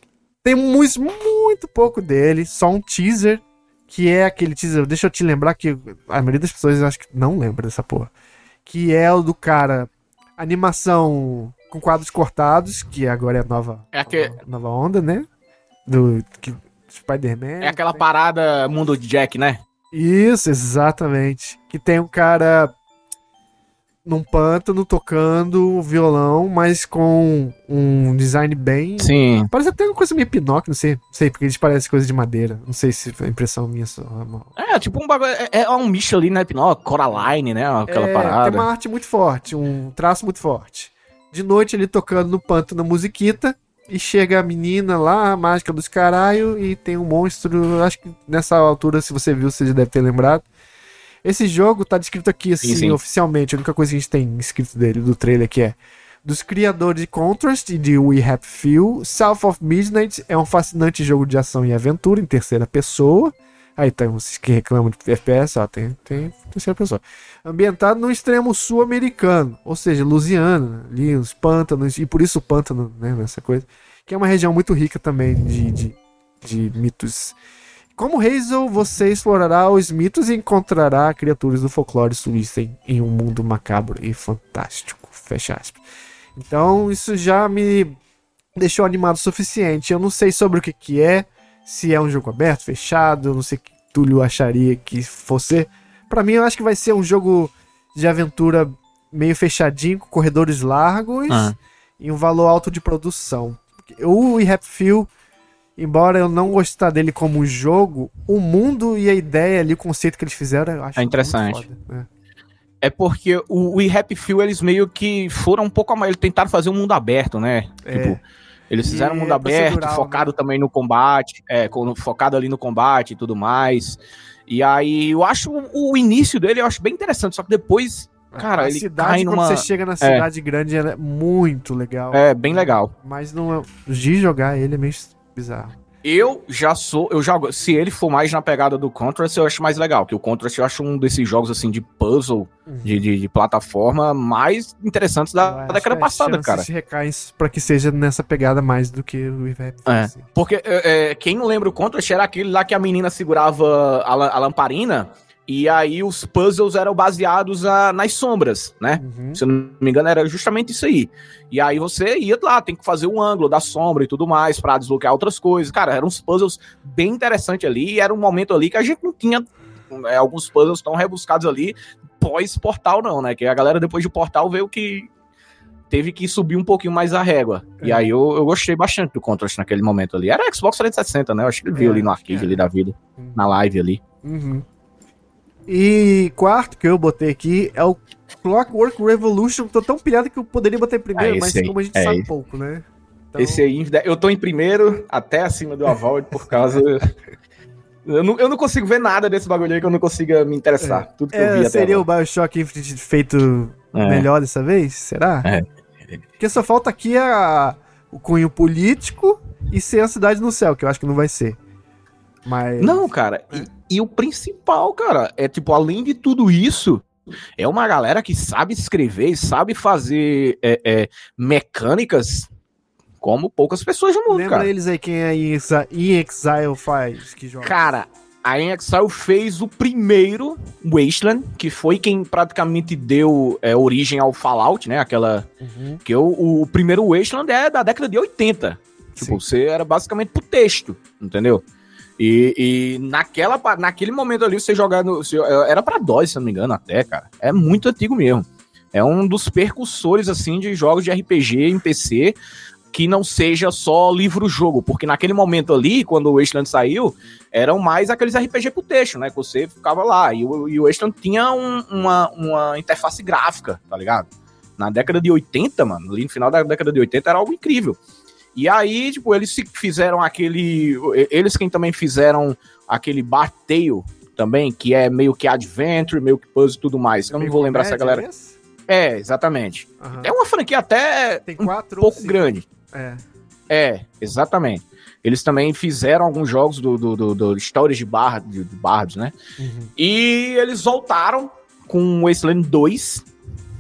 Speaker 1: Temos muito pouco dele, só um teaser, que é aquele teaser. Deixa eu te lembrar que a maioria das pessoas acho que não lembra dessa porra. Que é o do cara. Animação com quadros cortados, que agora é a nova,
Speaker 2: É aque-
Speaker 1: nova onda, né? Do Spider-Man.
Speaker 2: É aquela parada mundo de Jack, né?
Speaker 1: Isso, exatamente. Que tem um cara num pântano tocando violão, mas com um design bem.
Speaker 2: Sim.
Speaker 1: Parece até uma coisa meio Pinóquio, não sei, não sei, porque eles parecem coisa de madeira. Não sei se é impressão minha só.
Speaker 2: É, tipo um bagulho. É, é um misto ali, né? Pinó, Coraline, né? Aquela
Speaker 1: É,
Speaker 2: parada.
Speaker 1: Tem uma arte muito forte, um traço muito forte. De noite ele tocando no pântano musiquita. E chega a menina lá, a mágica dos caralho, e tem um monstro. Acho que nessa altura, se você viu, você já deve ter lembrado. Esse jogo tá descrito aqui, assim,
Speaker 2: Sim, sim.
Speaker 1: oficialmente. A única coisa que a gente tem escrito dele, do trailer, que é dos criadores de Contrast e de We Have Few. South of Midnight é um fascinante jogo de ação e aventura em terceira pessoa. Aí tem vocês que reclamam de FPS, ó, tem, tem terceira pessoa. Ambientado no extremo sul-americano, ou seja, Louisiana, ali os pântanos, e por isso o pântano, né, nessa coisa. Que é uma região muito rica também de, de, de mitos. Como Hazel, você explorará os mitos e encontrará criaturas do folclore sulista em, em um mundo macabro e fantástico. Fecha aspas. Então, isso já me deixou animado o suficiente. Eu não sei sobre o que, que é, se é um jogo aberto, fechado, não sei o que Túlio acharia que fosse. Pra mim, eu acho que vai ser um jogo de aventura meio fechadinho, com corredores largos
Speaker 2: Ah.
Speaker 1: e um valor alto de produção. O Have Feel, embora eu não gostar dele como jogo, o mundo e a ideia ali, o conceito que eles fizeram, eu acho
Speaker 2: É interessante.
Speaker 1: foda, né?
Speaker 2: É porque o, o Happy Few, eles meio que foram um pouco a mais. Eles tentaram fazer um mundo aberto, né?
Speaker 1: É.
Speaker 2: Tipo, eles fizeram um
Speaker 1: E
Speaker 2: mundo
Speaker 1: é
Speaker 2: aberto,
Speaker 1: procedural,
Speaker 2: focado também no combate, é, focado ali no combate e tudo mais. E aí, eu acho o, início dele, eu acho bem interessante, só que depois, cara,
Speaker 1: a
Speaker 2: ele
Speaker 1: cidade,
Speaker 2: cai
Speaker 1: quando
Speaker 2: numa...
Speaker 1: você chega na cidade grande, ela é muito legal.
Speaker 2: É, bem legal.
Speaker 1: Mas não é- de jogar ele é meio bizarro.
Speaker 2: Eu já sou, eu jogo. Se ele for mais na pegada do Contrast, eu acho mais legal. Que o Contrast eu acho um desses jogos assim de puzzle, uhum. de, de, de, plataforma mais interessantes da, década passada, cara.
Speaker 1: Se recai para que seja nessa pegada mais do que o
Speaker 2: Ivep. É, assim. porque é, é, quem não lembra o Contrast era aquele lá que a menina segurava a, a lamparina e aí os puzzles eram baseados a, nas sombras, né? Uhum. Se eu não me engano, era justamente isso aí. E aí você ia lá, tem que fazer um ângulo da sombra e tudo mais para desbloquear outras coisas. Cara, eram uns puzzles bem interessantes ali. E era um momento ali que a gente não tinha é, alguns puzzles tão rebuscados ali pós-portal, não, né? Que a galera depois de portal veio que teve que subir um pouquinho mais a régua. É. E aí eu, eu gostei bastante do Contrast naquele momento ali. Era Xbox 360, né? Eu acho que ele viu é, ali no arquivo é. ali da vida, uhum. na live ali.
Speaker 1: Uhum. E quarto que eu botei aqui é o Clockwork Revolution. Tô tão pilhado que eu poderia botar em primeiro, mas aí, como a gente é sabe esse. pouco, né?
Speaker 2: Então... Esse aí, eu tô em primeiro, até acima do Avald, por causa. (laughs) eu, não, eu não consigo ver nada desse bagulho aí que eu não consiga me interessar. É. Tudo que é, eu vi
Speaker 1: Seria o Bioshock Infinite feito é. melhor dessa vez? Será? É. Porque só falta aqui a, o cunho político e ser a cidade no céu, que eu acho que não vai ser. Mas.
Speaker 2: Não, cara. E, e, o principal, cara, é tipo, além de tudo isso, é uma galera que sabe escrever e sabe fazer é, é, mecânicas como poucas pessoas no mundo,
Speaker 1: Lembra
Speaker 2: cara.
Speaker 1: eles aí quem a Exile faz que joga?
Speaker 2: Cara, a Exile fez o primeiro Wasteland, que foi quem praticamente deu é, origem ao Fallout, né? Aquela. Uhum. Que o, o primeiro Wasteland é da década de 80. Tipo, Sim. você era basicamente pro texto, entendeu? E, e, naquela, naquele momento ali, você jogando. Era para DOS, se não me engano, até, cara. É muito antigo mesmo. É um dos percussores, assim, de jogos de RPG em PC que não seja só livro-jogo, porque naquele momento ali, quando o Wasteland saiu, eram mais aqueles RPG pro texto, né? Que você ficava lá. E o, e o Wasteland tinha um, uma, uma interface gráfica, tá ligado? Na década de 80, mano, ali no final da década de 80 era algo incrível. E aí, tipo, eles fizeram aquele. Eles quem também fizeram aquele Bartail também, que é meio que adventure, meio que puzzle e tudo mais. Eu não vou lembrar essa galera. É, exatamente. Uhum. É uma franquia até um pouco grande. É. É, exatamente. Eles também fizeram alguns jogos do, do, do, do Histórias de, Bar, de, de Bardos, né? Uhum. E eles voltaram com o Wasteland 2,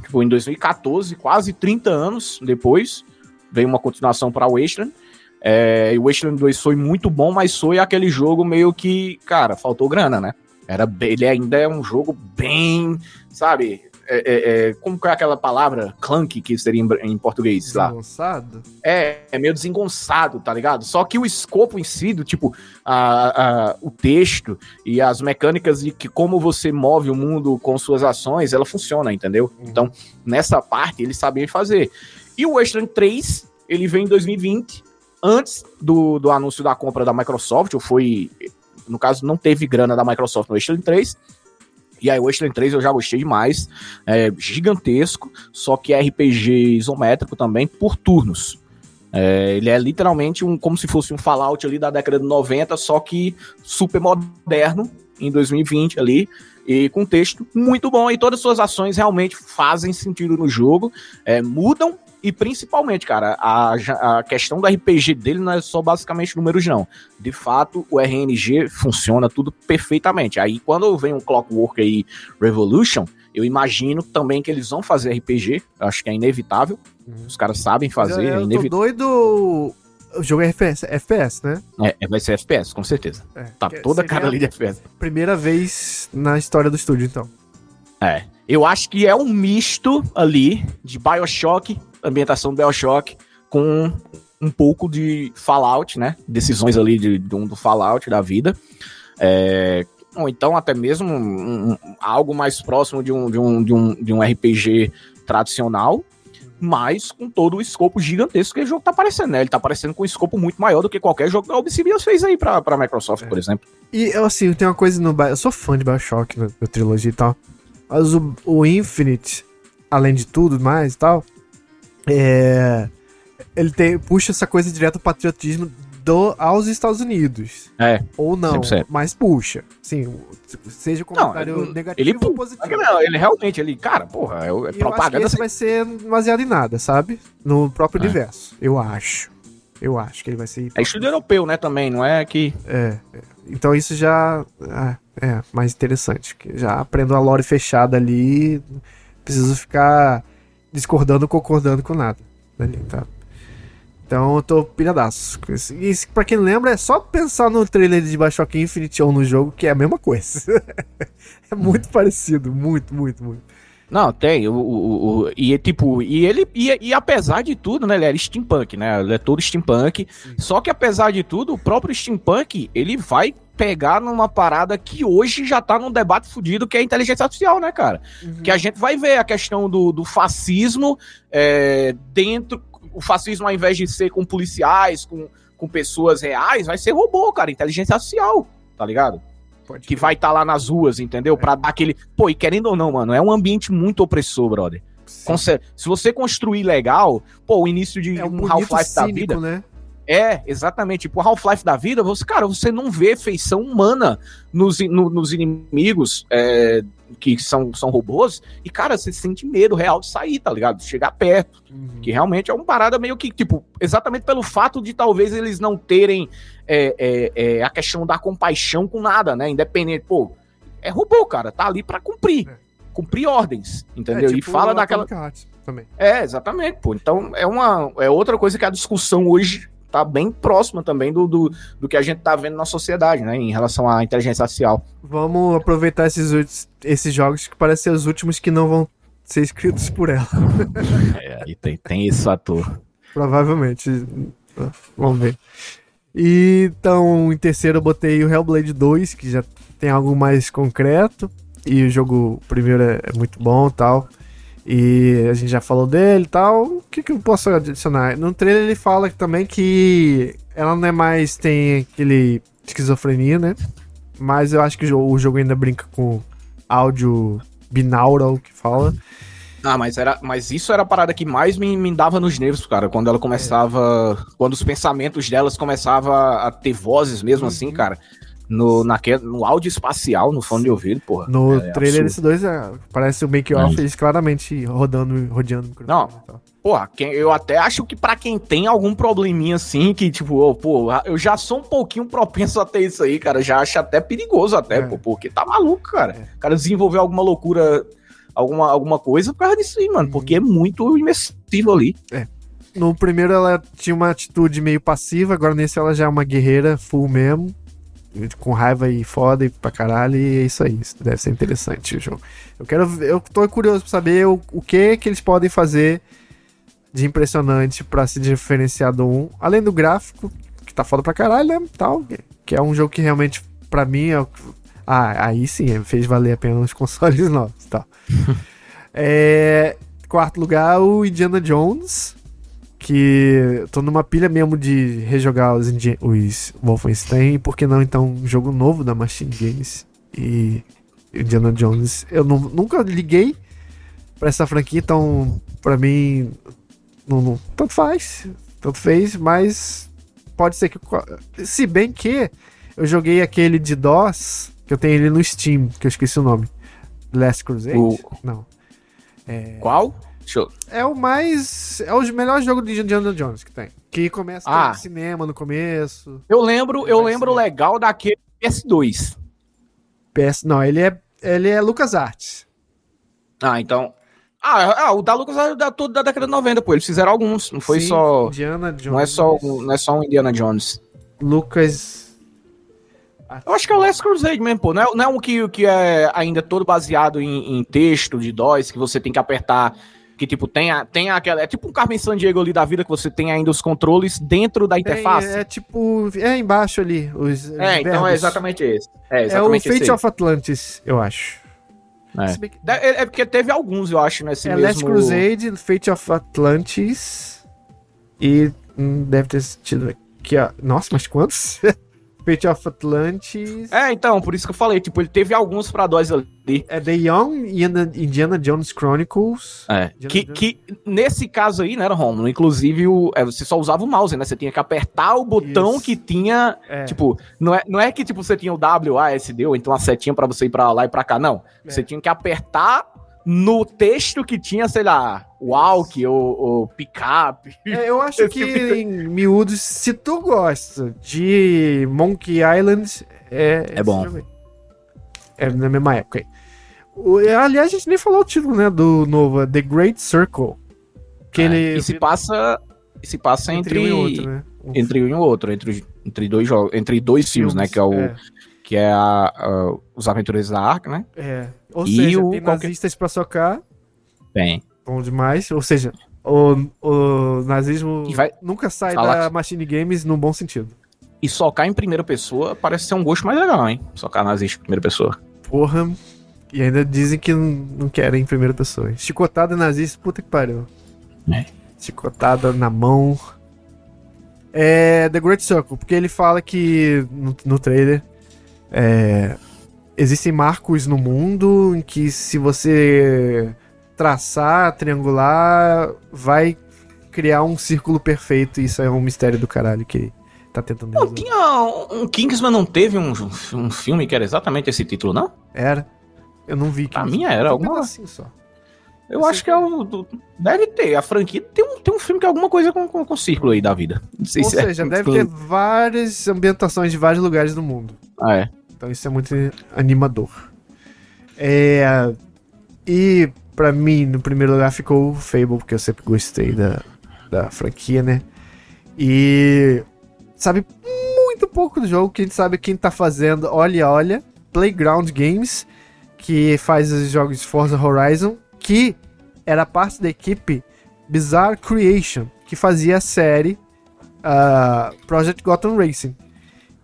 Speaker 2: tipo, em 2014, quase 30 anos depois veio uma continuação para Wasteland. É, e o Wasteland 2 foi muito bom, mas foi aquele jogo meio que, cara, faltou grana, né? Era, ele ainda é um jogo bem, sabe? É, é, é, como é aquela palavra clunk que seria em, em português?
Speaker 1: Desengonçado?
Speaker 2: É, é meio desengonçado, tá ligado? Só que o escopo em si, do tipo, a, a, o texto e as mecânicas de que como você move o mundo com suas ações, ela funciona, entendeu? Uhum. Então, nessa parte, eles sabiam fazer. E o Wasteland 3, ele vem em 2020, antes do, do anúncio da compra da Microsoft, ou foi, no caso, não teve grana da Microsoft no Wasteland 3, e aí, o Wasteland 3 eu já gostei demais. É gigantesco, só que é RPG isométrico também, por turnos. É, ele é literalmente um, como se fosse um Fallout ali da década de 90, só que super moderno, em 2020 ali e com texto muito bom e todas as suas ações realmente fazem sentido no jogo, é, mudam e principalmente, cara, a, a questão do RPG dele não é só basicamente números, não. De fato, o RNG funciona tudo perfeitamente. Aí, quando vem um Clockwork aí, Revolution, eu imagino também que eles vão fazer RPG. Acho que é inevitável. Uhum. Os caras sabem fazer. Eu,
Speaker 1: eu é inevitável. doido o jogo é FPS, FPS né?
Speaker 2: É, vai ser FPS, com certeza. É, tá toda a cara ali de FPS.
Speaker 1: Primeira vez na história do estúdio, então.
Speaker 2: É. Eu acho que é um misto ali de Bioshock, ambientação do Bioshock, com um pouco de Fallout, né? Decisões ali de, de um do Fallout da vida. É, ou então até mesmo um, um, algo mais próximo de um, de um, de um, de um RPG tradicional mas com todo o escopo gigantesco que o jogo tá aparecendo, né? Ele tá aparecendo com um escopo muito maior do que qualquer jogo que a Obsidian fez aí pra, pra Microsoft, é. por exemplo.
Speaker 1: E, assim, tem uma coisa no... Eu sou fã de Bioshock, na, na trilogia e tal, mas o, o Infinite, além de tudo mais e tal, é... Ele tem, puxa essa coisa direto ao patriotismo do, aos Estados Unidos.
Speaker 2: É.
Speaker 1: Ou não, mas puxa. Sim, seja o comentário
Speaker 2: não,
Speaker 1: negativo
Speaker 2: ele, ou positivo. Não, ele realmente, ele, cara, porra, é, é propaganda.
Speaker 1: esse vai ser baseado em nada, sabe? No próprio é. universo, eu acho. Eu acho que ele vai ser.
Speaker 2: É estudo europeu, né, também, não é que.
Speaker 1: É. é. Então isso já é, é mais interessante. que Já aprendo a lore fechada ali. Preciso ficar discordando, concordando com nada. Ali, tá? Então eu tô pilhadaço. E pra quem não lembra, é só pensar no trailer de Bioshock Infinite ou no jogo, que é a mesma coisa. (laughs) é muito parecido, muito, muito, muito.
Speaker 2: Não, tem. O, o, o- e tipo, e ele. E, e apesar de tudo, né? Ele era steampunk, né? Ele é todo steampunk. Só que apesar de tudo, o próprio steampunk, ele vai pegar numa parada que hoje já tá num debate fudido, que é a inteligência artificial, né, cara? Que a gente vai ver a questão do, do fascismo é, dentro. O fascismo, ao invés de ser com policiais, com, com pessoas reais, vai ser robô, cara. Inteligência artificial, tá ligado?
Speaker 1: Pode
Speaker 2: que vai estar lá nas ruas, entendeu? Pra dar aquele. Pô, e querendo ou não, mano, é um ambiente muito opressor, brother. Conce- Se você construir legal, pô, o início de
Speaker 1: É um
Speaker 2: um Half-Life da vida.
Speaker 1: né?
Speaker 2: É, exatamente. Tipo, o Half-Life da vida, você, cara, você não vê feição humana nos, no- nos inimigos é, que são, são robôs. E, cara, você sente medo real de sair, tá ligado? De chegar perto.
Speaker 1: Uhum.
Speaker 2: Que realmente é uma parada meio que, tipo, exatamente pelo fato de talvez eles não terem é, é, é, a questão da compaixão com nada, né? Independente, pô, é robô, cara, tá ali pra cumprir.
Speaker 1: É.
Speaker 2: Cumprir ordens, entendeu?
Speaker 1: É,
Speaker 2: e
Speaker 1: tipo
Speaker 2: fala
Speaker 1: o
Speaker 2: daquela.
Speaker 1: Também.
Speaker 2: É, exatamente, pô. Então é uma. É outra coisa que a discussão hoje tá bem próxima também do, do, do que a gente tá vendo na sociedade, né? Em relação à inteligência artificial.
Speaker 1: Vamos aproveitar esses, esses jogos que parecem ser os últimos que não vão ser escritos por ela. (laughs)
Speaker 2: É, e tem, tem esse fator.
Speaker 1: Provavelmente. Vamos ver. E, então, em terceiro eu botei o Hellblade 2, que já tem algo mais concreto. E o jogo o primeiro é, é muito bom e tal. E a gente já falou dele e tal. O que, que eu posso adicionar? No trailer ele fala também que ela não é mais. tem aquele esquizofrenia, né? Mas eu acho que o jogo, ainda brinca com áudio binaural que fala.
Speaker 2: Ah, mas, era, mas isso era a parada que mais me, me dava nos nervos, cara. Quando ela começava. Quando os pensamentos delas começavam a ter vozes mesmo assim, cara. No, naquele, no áudio espacial, no fone de ouvido, porra.
Speaker 1: No
Speaker 2: É
Speaker 1: trailer
Speaker 2: absurdo.
Speaker 1: desse dois é, parece o make-off, eles claramente rodando, rodeando o microfone.
Speaker 2: Não. Porra, quem- eu até acho que pra quem tem algum probleminha assim, que tipo, ô, pô, eu já sou um pouquinho propenso a ter isso aí, cara. Já acho até perigoso até,
Speaker 1: É.
Speaker 2: pô, porque tá maluco, cara.
Speaker 1: É.
Speaker 2: O cara desenvolveu alguma loucura, alguma, alguma coisa por causa disso aí, mano. Porque é muito imersivo ali.
Speaker 1: No primeiro ela tinha uma atitude meio passiva, agora nesse ela já é uma guerreira full mesmo. Com raiva e foda e pra caralho, e é isso aí. Isso deve ser interessante o jogo. Eu quero eu tô curioso pra saber o, o que que eles podem fazer de impressionante pra se diferenciar do 1. Além do gráfico, que tá foda pra caralho, né? Tal, que é um jogo que realmente, pra mim, é ah, aí sim, fez valer a pena os (laughs) consoles novos. Tá. (laughs) é, quarto lugar, o Indiana Jones. Que eu tô numa pilha mesmo de rejogar os, Indi- os Wolfenstein. E por que não, então, um jogo novo da Machine Games. E Indiana Jones. Eu nu- nunca liguei pra essa franquia, então, pra mim, não, não- tanto faz. Tanto fez, mas pode ser que. Se bem que eu joguei aquele de DOS, que eu tenho ele no Steam, que eu esqueci o nome. Last Crusade?
Speaker 2: O-
Speaker 1: Não.
Speaker 2: Qual? Eu...
Speaker 1: É o mais. É o melhor jogo de Indiana Jones que tem. Que começa
Speaker 2: Ah.
Speaker 1: com cinema no começo.
Speaker 2: eu lembro, eu
Speaker 1: Vai
Speaker 2: lembro
Speaker 1: ser.
Speaker 2: legal daquele PS2.
Speaker 1: PS. Não, ele é. Ele é LucasArts.
Speaker 2: Ah, então. Ah, ah, o da Lucas é da, todo da década de 90, pô. Eles fizeram alguns, não foi
Speaker 1: Sim,
Speaker 2: só.
Speaker 1: Indiana Jones.
Speaker 2: Não é só, um- não é só um Indiana Jones.
Speaker 1: Lucas.
Speaker 2: Eu acho que é o Last Crusade mesmo, pô. Não é, não é um que, que é ainda todo baseado em, em texto de DOS, que você tem que apertar. Que, tipo, tem, a, tem aquela. É tipo um Carmen Sandiego ali da vida, que você tem ainda os controles dentro da
Speaker 1: Tem,
Speaker 2: interface.
Speaker 1: é tipo. É embaixo ali. Os, os
Speaker 2: É, então é exatamente esse. É
Speaker 1: É o
Speaker 2: exatamente
Speaker 1: Fate of Atlantis, eu acho.
Speaker 2: É.
Speaker 1: Que-
Speaker 2: É, é porque teve alguns, eu acho, nesse
Speaker 1: É
Speaker 2: mesmo...
Speaker 1: Last Crusade, Fate of Atlantis. E hum, deve ter tido aqui, ó. Nossa, mas quantos? (laughs) Fate of Atlantis.
Speaker 2: É, então, por isso que eu falei, tipo, ele teve alguns pra DOS ali.
Speaker 1: É The Young Indiana, Indiana Jones Chronicles.
Speaker 2: É.
Speaker 1: Indiana
Speaker 2: Que,
Speaker 1: Jones.
Speaker 2: que nesse caso aí, né, Romulo? Inclusive, o, é, você só usava o mouse, né? Você tinha que apertar o botão
Speaker 1: Isso.
Speaker 2: que tinha.
Speaker 1: É.
Speaker 2: Tipo, não é, não é que tipo, você tinha o W, A, S, D, ou então a setinha pra você ir pra lá e pra cá, não.
Speaker 1: É.
Speaker 2: Você tinha que apertar no texto que tinha, sei lá, walk ou, ou pick-up.
Speaker 1: É, eu acho que,
Speaker 2: tipo de-
Speaker 1: em miúdos, se tu gosta de Monkey Island, é. esse
Speaker 2: bom.
Speaker 1: É na mesma época aí. O- aliás, a gente nem falou o título, né? Do novo, é The Great Circle. Que ele.
Speaker 2: É, e se passa, e se passa entre,
Speaker 1: um e outro, né? Um
Speaker 2: entre um e outro, entre, entre dois jogos, entre dois filmes, né? Que é o
Speaker 1: É,
Speaker 2: que é a, a- os Aventureiros da Arca, né?
Speaker 1: é. Ou
Speaker 2: E
Speaker 1: seja,
Speaker 2: o
Speaker 1: tem
Speaker 2: qualquer-
Speaker 1: nazistas pra socar,
Speaker 2: Bem,
Speaker 1: bom demais. Ou seja, o, o nazismo
Speaker 2: vai-
Speaker 1: nunca sai da Machine Games no bom sentido.
Speaker 2: e socar em primeira pessoa parece ser um gosto mais legal, hein? Socar nazista em primeira pessoa.
Speaker 1: Porra. E ainda dizem que não, querem em primeira pessoa. Chicotada nazista, puta que pariu.
Speaker 2: É.
Speaker 1: Chicotada na mão. É The Great Circle, porque ele fala que no, no trailer é, existem marcos no mundo em que se você traçar, triangular, vai criar um círculo perfeito. E isso é um mistério do caralho que tá tentando
Speaker 2: Não,
Speaker 1: resolver.
Speaker 2: tinha um Kingsman não teve um, um filme que era exatamente esse título, não?
Speaker 1: Era. Eu não vi. Que-
Speaker 2: mim era
Speaker 1: um
Speaker 2: alguma-
Speaker 1: pedacinho só.
Speaker 2: Eu acho que é o. Deve ter. A franquia tem um, tem um filme que é alguma coisa com, com, com círculo aí da vida. Não sei
Speaker 1: Ou
Speaker 2: se é-
Speaker 1: seja, (laughs) deve ter várias ambientações de vários lugares do mundo.
Speaker 2: Ah, é.
Speaker 1: Então isso é muito animador. É, e pra mim, no primeiro lugar ficou o Fable, porque eu sempre gostei da, da franquia, né? E sabe muito pouco do jogo, quem sabe quem tá fazendo, olha, olha, Playground Games, que faz os jogos de Forza Horizon, que era parte da equipe Bizarre Creation, que fazia a série ah, Project Gotham Racing.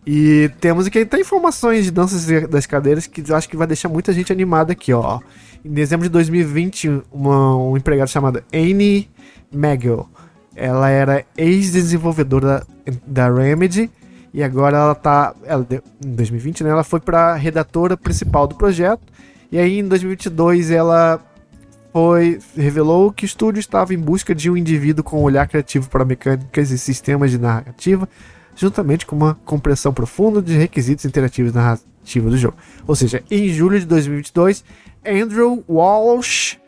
Speaker 1: E temos aqui até informações de danças das cadeiras que eu acho que vai deixar muita gente animada aqui, ó. Em dezembro de 2020, uma, um empregado chamado Annie Magel, ela era ex-desenvolvedora da, da Remedy e agora ela tá, ela, em 2020, né, ela foi para redatora principal do projeto. E aí em 2022 ela foi revelou que o estúdio estava em busca de um indivíduo com um olhar criativo para mecânicas e sistemas de narrativa juntamente com uma compreensão profunda de requisitos interativos narrativos do jogo. Ou seja, em julho de 2022, Andrew Walsh,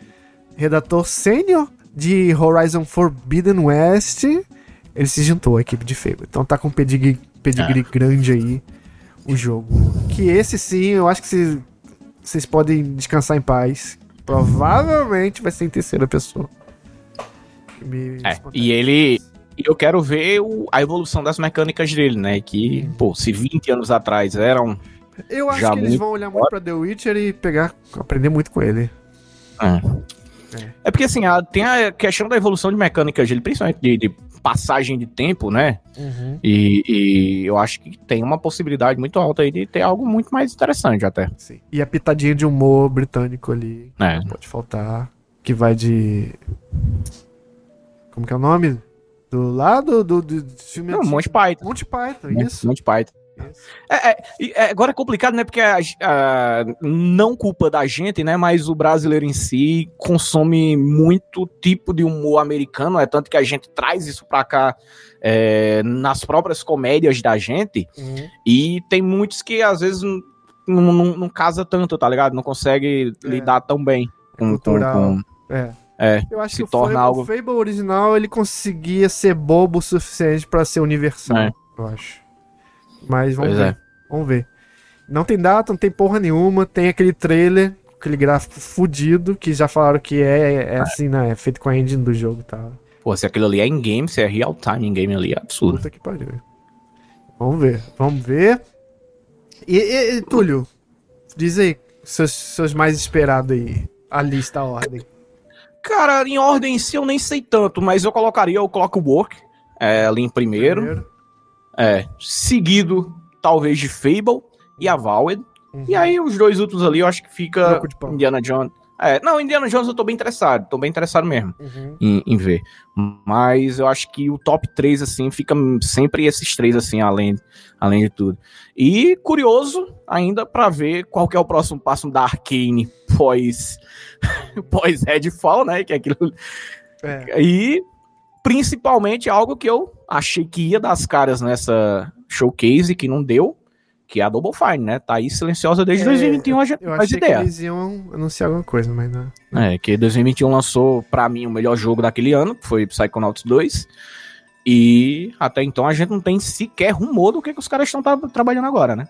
Speaker 1: redator sênior de Horizon Forbidden West, ele se juntou à equipe de Fable. Então tá com pedigree, pedigree grande aí o jogo. Que esse sim, eu acho que vocês podem descansar em paz. Provavelmente vai ser em terceira pessoa.
Speaker 2: É, e ele. E Eu quero ver o- a evolução das mecânicas dele, né? Que, pô, se 20 anos atrás eram.
Speaker 1: Eu acho que eles
Speaker 2: muito
Speaker 1: vão olhar muito pra The Witcher e pegar, aprender muito com ele.
Speaker 2: É, é porque assim, a- tem a questão da evolução de mecânicas dele, principalmente de, de passagem de tempo, né? E, e eu acho que tem uma possibilidade muito alta aí de ter algo muito mais interessante até.
Speaker 1: Sim. E a pitadinha de humor britânico ali,
Speaker 2: É.
Speaker 1: não pode faltar, que vai de... Como que é o nome? Do lado do, do, do filme
Speaker 2: Não. Monty Python.
Speaker 1: Monty Python, isso.
Speaker 2: Monty Python. É, é, é, agora é complicado, né? Porque a, a- não culpa da gente, né? Mas o brasileiro em si consome muito tipo de humor americano, é tanto que a gente traz isso pra cá é, nas próprias comédias da gente.
Speaker 1: Uhum.
Speaker 2: E tem muitos que às vezes não, não, não- casa tanto, tá ligado? Não consegue
Speaker 1: É.
Speaker 2: lidar tão bem com. com, com-
Speaker 1: É.
Speaker 2: É,
Speaker 1: Eu acho
Speaker 2: se
Speaker 1: que o
Speaker 2: torna
Speaker 1: Fable,
Speaker 2: algo-
Speaker 1: o Fable original ele conseguia ser bobo o suficiente pra ser universal,
Speaker 2: É.
Speaker 1: eu acho. Mas vamos
Speaker 2: Pois
Speaker 1: ver.
Speaker 2: é.
Speaker 1: Vamos ver. Não tem data, não tem porra nenhuma. Tem aquele trailer, aquele gráfico fudido, que já falaram que é, é assim, né? É feito com a engine do jogo tal.
Speaker 2: Pô, se aquilo ali é in-game, se é real-time in-game ali, é absurdo.
Speaker 1: Puta que pariu. Vamos ver, vamos ver. E, e- e, Túlio, diz aí, seus, seus mais esperados aí. A lista, a ordem.
Speaker 2: Cara, em ordem em si eu nem sei tanto, mas eu colocaria o Clockwork é, ali em primeiro. É, seguido talvez de Fable e a Valed.
Speaker 1: Uhum.
Speaker 2: E aí os dois últimos ali eu acho que fica. Indiana Jones. É, não, Indiana Jones eu tô bem interessado, tô bem interessado mesmo
Speaker 1: Uhum.
Speaker 2: em, em ver. Mas eu acho que o top 3, assim, fica sempre esses três, assim, além, além de tudo. E curioso ainda pra ver qual que é o próximo passo da Arkane pós, (laughs) pós Redfall, né? Que é aquilo
Speaker 1: É.
Speaker 2: e principalmente algo que eu achei que ia dar as caras nessa showcase, que não deu, que é a Double Fine, né? Tá aí silenciosa desde
Speaker 1: É,
Speaker 2: 2021, a gente
Speaker 1: Eu
Speaker 2: faz
Speaker 1: achei que
Speaker 2: ideia.
Speaker 1: eles iam anunciar alguma coisa, mas não.
Speaker 2: É, que 2021 lançou, pra mim, o melhor jogo daquele ano, que foi Psychonauts 2. E até então a gente não tem sequer rumor do que, que os caras estão tra- trabalhando agora, né?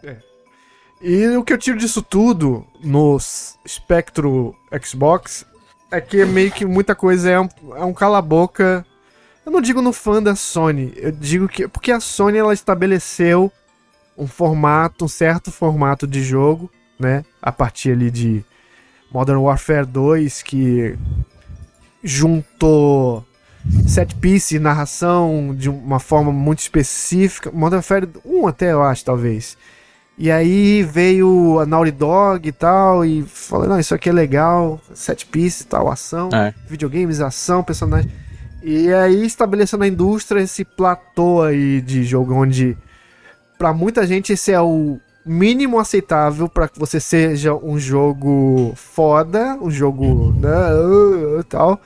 Speaker 1: E o que eu tiro disso tudo no espectro Xbox é que meio que muita coisa é um, é um cala-boca. Eu não digo no fã da Sony, eu digo que. Porque a Sony ela estabeleceu um formato, um certo formato de jogo, né? A partir ali de Modern Warfare 2, que juntou set piece e narração de uma forma muito específica. Modern Warfare 1 até eu acho, talvez. E aí veio a Naughty Dog e tal, e falou, não, isso aqui é legal, set piece e tal, ação,
Speaker 2: É.
Speaker 1: videogames, ação, personagem. E aí estabelecendo na indústria esse platô aí de jogo onde pra muita gente esse é o mínimo aceitável pra que você seja um jogo foda, um jogo, né, uh, uh, tal.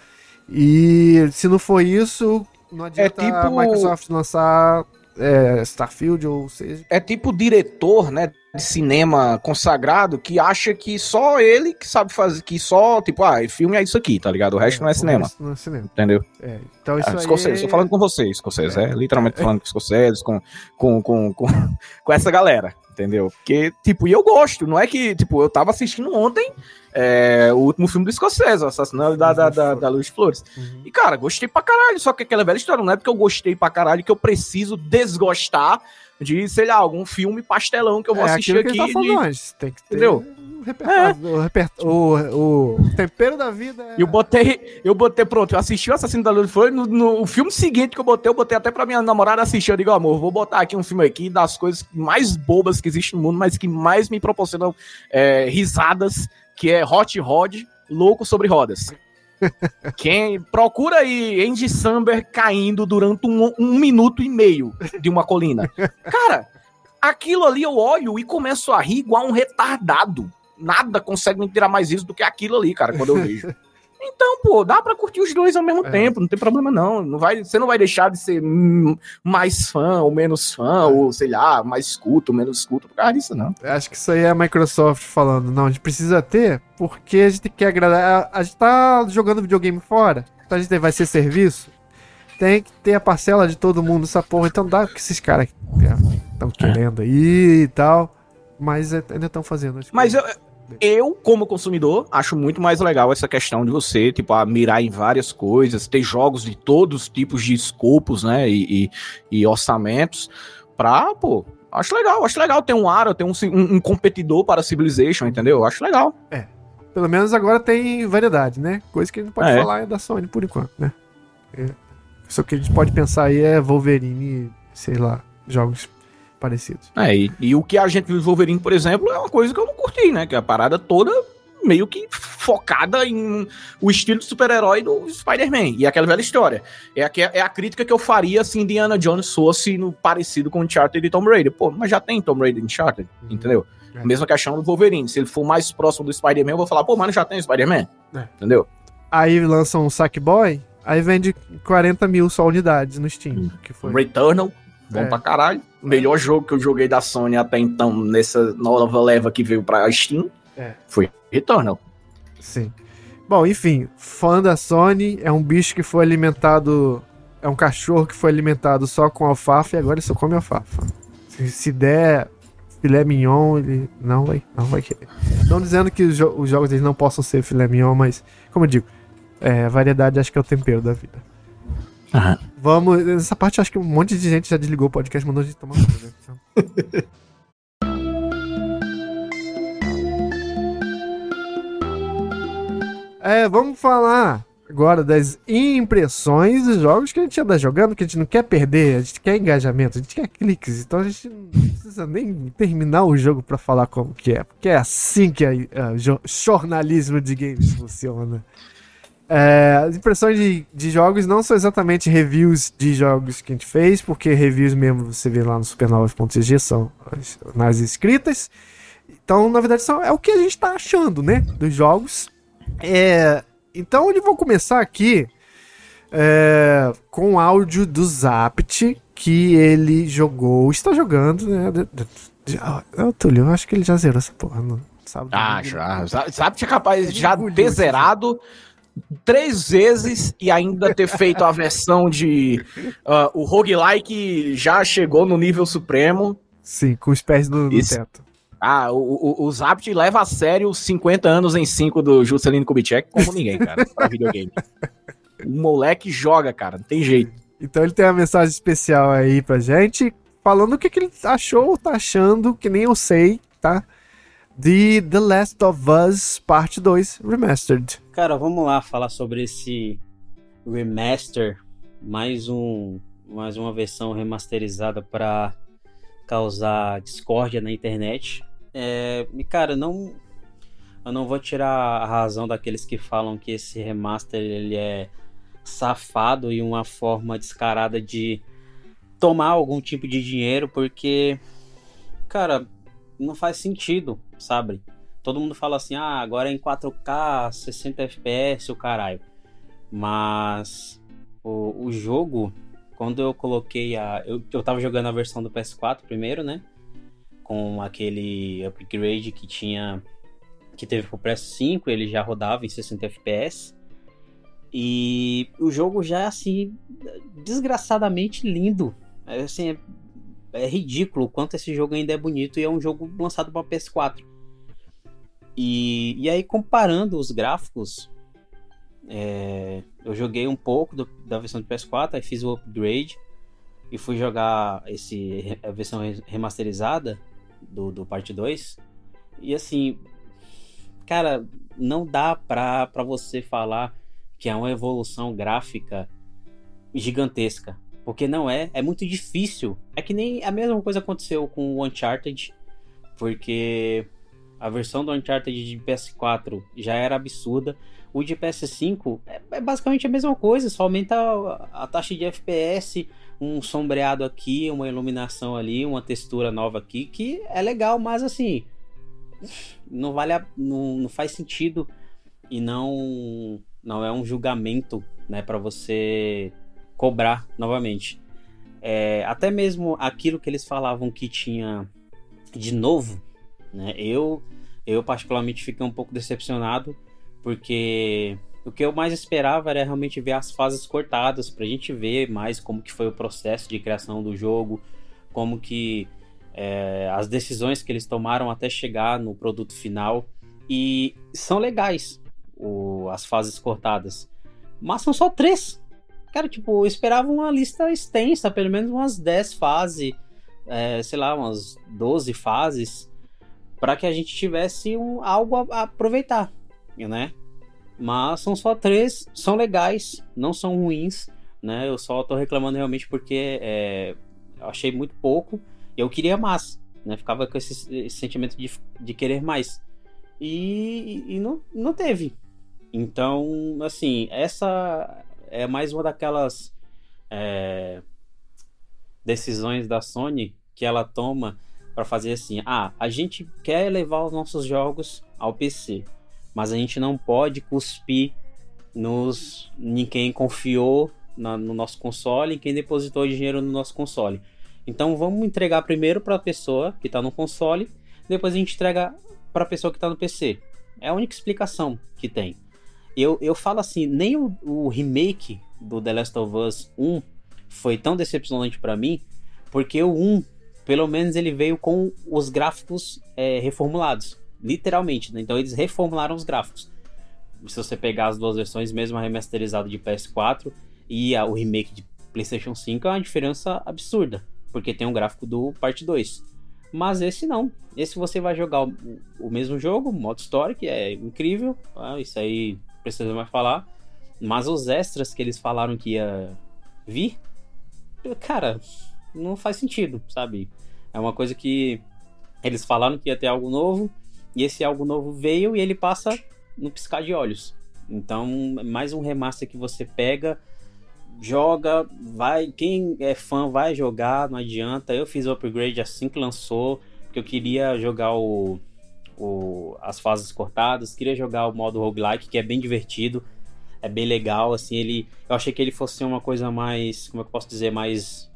Speaker 1: E se não for isso, não adianta a
Speaker 2: tipo-
Speaker 1: Microsoft lançar é, Starfield ou seja.
Speaker 2: É tipo diretor, né, de cinema consagrado que acha que só ele que sabe fazer, que só, tipo, ah, filme é isso aqui, tá ligado? O resto não é cinema,
Speaker 1: Não é cinema.
Speaker 2: entendeu?
Speaker 1: É, então isso
Speaker 2: Ah,
Speaker 1: aí.
Speaker 2: escocese, tô falando com vocês, escoceses, é, literalmente falando com escoceses, com, com, com, com, (laughs) com essa galera, entendeu? Porque, tipo, e eu gosto, não é que, tipo, eu tava assistindo ontem é, o último filme do escocês, o Assassinato da, da, da, da Luz Flores.
Speaker 1: Uhum.
Speaker 2: E, cara, gostei pra caralho, só que aquela velha história, não é porque eu gostei pra caralho que eu preciso desgostar de, sei lá, algum filme pastelão que eu vou
Speaker 1: é
Speaker 2: assistir
Speaker 1: que
Speaker 2: aqui.
Speaker 1: gente tá falando
Speaker 2: de-
Speaker 1: antes. Tem que ter
Speaker 2: Entendeu?
Speaker 1: o repertório. O, o, o tempero da vida é.
Speaker 2: Eu botei, eu botei, pronto, eu assisti o Assassino da Luz foi no, no filme seguinte que eu botei, eu botei até pra minha namorada assistir. Eu digo, amor, vou botar aqui um filme aqui das coisas mais bobas que existem no mundo, mas que mais me proporcionam é, risadas, que é Hot Rod, Louco sobre Rodas. Quem procura aí Andy Samberg caindo durante um, um minuto e meio de uma colina. Cara, aquilo ali eu olho e começo a rir igual um retardado. Nada consegue me tirar mais isso do que aquilo ali, cara, quando eu vejo. Então, pô, dá pra curtir os dois ao mesmo
Speaker 1: É.
Speaker 2: tempo, não tem problema não. não vai, você não vai deixar de ser hum, mais fã ou menos fã, ou sei lá, mais escuto ou menos escuto por causa disso, não.
Speaker 1: Acho que isso aí é a Microsoft falando. Não, a gente precisa ter porque a gente quer agradar. A, a gente tá jogando videogame fora. Então a gente vai ser serviço. Tem que ter a parcela de todo mundo essa porra. Então dá o que esses caras estão querendo aí e tal. Mas é- ainda estão fazendo.
Speaker 2: Mas eu, eu, como consumidor, acho muito mais legal essa questão de você, tipo, mirar em várias coisas, ter jogos de todos os tipos de escopos, né, e, e, e orçamentos, pra, pô, acho legal, acho legal ter um Aro, ter um, um, um competidor para Civilization, entendeu? Acho legal.
Speaker 1: Pelo menos agora tem variedade, né? Coisa que a gente não pode
Speaker 2: É.
Speaker 1: falar é da Sony por enquanto, né? É. Só que a gente pode pensar aí é Wolverine, sei lá, jogos parecidos.
Speaker 2: É, e, e o que a gente viu de Wolverine, por exemplo, é uma coisa que eu não curti, né, que é a parada toda meio que focada em o estilo de super-herói do Spider-Man. E aquela velha história. É a, que- é a crítica que eu faria se Indiana Jones fosse no, parecido com Uncharted e Tomb Raider. Pô, mas já tem Tomb Raider e Uncharted,
Speaker 1: Uhum.
Speaker 2: entendeu?
Speaker 1: É.
Speaker 2: Mesma questão do Wolverine. Se ele for mais próximo do Spider-Man, eu vou falar, pô, mas já tem Spider-Man.
Speaker 1: É.
Speaker 2: Entendeu?
Speaker 1: Aí lançam um Sackboy, aí vende 40 mil só unidades no Steam. Que foi.
Speaker 2: Returnal, bom
Speaker 1: É.
Speaker 2: pra caralho. Melhor jogo que eu joguei da Sony até então, nessa nova leva que veio pra Steam,
Speaker 1: É.
Speaker 2: foi Returnal.
Speaker 1: Sim. Bom, enfim, fã da Sony é um bicho que foi alimentado. É um cachorro que foi alimentado só com alfafa e agora ele só come alfafa. Se, se der filé mignon, ele não vai, não vai querer. Não dizendo que os, jo- os jogos deles não possam ser filé mignon, mas, como eu digo, é, variedade acho que é o tempero da vida.
Speaker 2: Aham.
Speaker 1: Vamos. Nessa parte acho que um monte de gente já desligou o podcast mandou a gente tomar né? Então- (laughs) É, vamos falar agora das impressões dos jogos que a gente anda jogando, que a gente não quer perder, a gente quer engajamento, a gente quer cliques, então a gente não precisa nem terminar o jogo pra falar como que é, porque é assim que o jornalismo de games funciona. É, as impressões de, de jogos não são exatamente reviews de jogos que a gente fez, porque reviews mesmo você vê lá no supernova.cg são as, nas escritas. Então, na verdade, são, é o que a gente tá achando, né? Dos jogos. É, então, eu vou começar aqui é, com o áudio do Zapt que ele jogou, está jogando, né? eu, Túlio, eu acho que ele já zerou essa porra, não sabe?
Speaker 2: Ah, já. Que é capaz de já ter zerado três vezes e ainda ter feito a versão de uh, o roguelike já chegou no nível supremo.
Speaker 1: Sim, com os pés no, no teto.
Speaker 2: Ah, o, o, o Zapt leva a sério os 50 anos em 5 do Juscelino Kubitschek como ninguém, cara, pra videogame. O moleque joga, cara, não tem jeito.
Speaker 1: Então ele tem uma mensagem especial aí pra gente, falando o que, que ele achou ou tá achando, que nem eu sei, tá? De The Last of Us Parte 2 Remastered.
Speaker 3: Cara, vamos lá falar sobre esse remaster, mais um mais uma versão remasterizada para causar discórdia na internet. É, e cara, não eu não vou tirar a razão daqueles que falam que esse remaster ele é safado e uma forma descarada de tomar algum tipo de dinheiro, porque cara, não faz sentido, sabe? Todo mundo fala assim: "Ah, agora é em 4K, 60 FPS, o caralho". Mas o, o jogo quando eu coloquei a. Eu, eu tava jogando a versão do PS4 primeiro, né? Com aquele upgrade que tinha. Que teve pro PS5, ele já rodava em 60 FPS. E o jogo já é assim. Desgraçadamente lindo. É, assim, é, é ridículo o quanto esse jogo ainda é bonito e é um jogo lançado para PS4. E, e aí, comparando os gráficos, é, eu joguei um pouco do, da versão de PS4, aí fiz o upgrade e fui jogar esse, a versão remasterizada do, do parte 2. E assim, cara, não dá pra você falar que é uma evolução gráfica gigantesca. Porque não é, é muito difícil. É que nem a mesma coisa aconteceu com o Uncharted, porque a versão do Uncharted de PS4 já era absurda. O de PS5 é, é basicamente a mesma coisa, só aumenta a, a, taxa de FPS, um sombreado aqui, uma iluminação ali, uma textura nova aqui, que é legal, mas assim, não vale a, não, não faz sentido e não não é um julgamento, né, para você cobrar novamente. É, até mesmo aquilo que eles falavam que tinha de novo, né, eu eu particularmente fiquei um pouco decepcionado porque o que eu mais esperava era realmente ver as fases cortadas para a gente ver mais como que foi o processo de criação do jogo, como que é, as decisões que eles tomaram até chegar no produto final e são legais o, as fases cortadas, mas são só três. Cara, tipo, eu esperava uma lista extensa, pelo menos umas 10 fases, é, sei lá, umas 12 fases, para que a gente tivesse um, algo a, a aproveitar né? Mas são só três, são legais, não são ruins, né? Eu só tô reclamando realmente porque é, achei muito pouco. Eu queria mais, né? Ficava com esse, esse sentimento de, de querer mais. E, e não, não teve. Então, assim, essa é mais uma daquelas é, decisões da Sony que ela toma para fazer assim: ah, a gente quer levar os nossos jogos ao PC mas a gente não pode cuspir nos em quem confiou na, no nosso console, em quem depositou dinheiro no nosso console. Então vamos entregar primeiro para a pessoa que está no console, depois a gente entrega para a pessoa que está no PC. É a única explicação que tem. Eu, eu falo assim, nem o, o remake do The Last of Us 1 foi tão decepcionante para mim, porque o 1, pelo menos ele veio com os gráficos é, reformulados literalmente. Né? Então eles reformularam os gráficos. Se você pegar as duas versões, mesmo a remasterizada de PS4 e a, o remake de PlayStation 5, é uma diferença absurda, porque tem um gráfico do parte 2. Mas esse não. Esse você vai jogar o, o mesmo jogo, modo história, que é incrível. Ah, isso aí precisa mais falar. Mas os extras que eles falaram que ia vir, cara, não faz sentido, sabe? É uma coisa que eles falaram que ia ter algo novo, e esse algo novo veio e ele passa no piscar de olhos. Então, mais um remaster que você pega, joga, vai, quem é fã vai jogar, não adianta. Eu fiz o upgrade assim que lançou, porque eu queria jogar o, o as fases cortadas, queria jogar o modo roguelike, que é bem divertido, é bem legal, assim, ele, eu achei que ele fosse uma coisa mais, como é que eu posso dizer, mais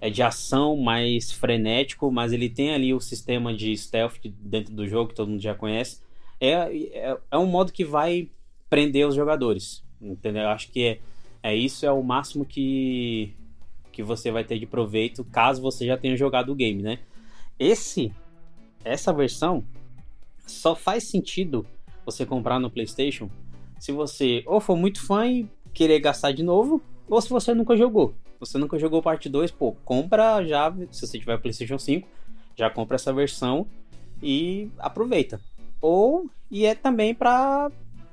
Speaker 3: é de ação mais frenético, mas ele tem ali o sistema de stealth dentro do jogo que todo mundo já conhece. É, é, é um modo que vai prender os jogadores, entendeu? Acho que é, é isso é o máximo que que você vai ter de proveito caso você já tenha jogado o game, né? Esse essa versão só faz sentido você comprar no PlayStation se você ou for muito fã e querer gastar de novo, ou se você nunca jogou. Você nunca jogou parte 2, pô, compra já, se você tiver PlayStation 5, já compra essa versão e aproveita. Ou e é também para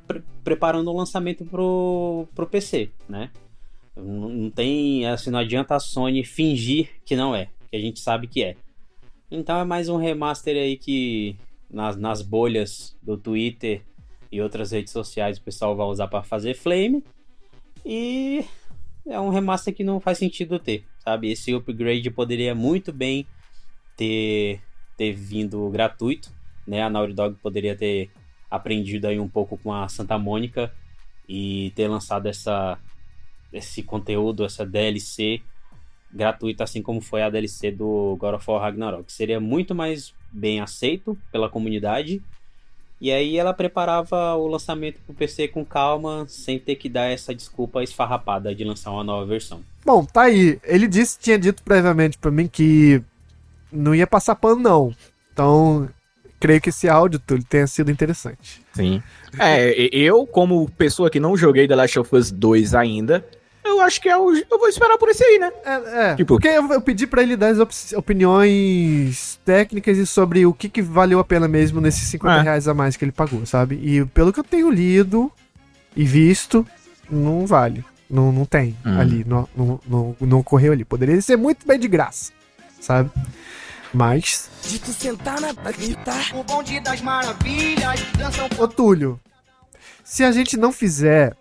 Speaker 3: pre preparando o lançamento pro, pro PC, né? Não, não tem, assim, não adianta a Sony fingir que não é, que a gente sabe que é. Então é mais um remaster aí que nas, nas bolhas do Twitter e outras redes sociais o pessoal vai usar para fazer flame. E é um remaster que não faz sentido ter, sabe? Esse upgrade poderia muito bem ter, ter vindo gratuito, né? A Naughty Dog poderia ter aprendido aí um pouco com a Santa Mônica e ter lançado essa, esse conteúdo, essa DLC gratuita, assim como foi a DLC do God of War Ragnarok. Seria muito mais bem aceito pela comunidade. E aí ela preparava o lançamento pro PC com calma, sem ter que dar essa desculpa esfarrapada de lançar uma nova versão.
Speaker 1: Bom, tá aí. Ele disse, tinha dito previamente para mim que não ia passar pano não. Então, creio que esse áudio Túlio, tenha sido interessante.
Speaker 2: Sim. É, eu como pessoa que não joguei The Last of Us 2 ainda, eu acho que é o, eu vou esperar por esse aí, né?
Speaker 1: É, é tipo... porque eu, eu, pedi para ele dar as opiniões técnicas e sobre o que, que valeu a pena mesmo nesses 50 é. reais a mais que ele pagou, sabe? E pelo que eu tenho lido e visto, não vale. Não, não tem hum. ali, não, não, não, não ocorreu ali. Poderia ser muito bem de graça, sabe? Mas. De tu sentar na gritar. O bonde das maravilhas. Dançam... Ô Túlio, se a gente não fizer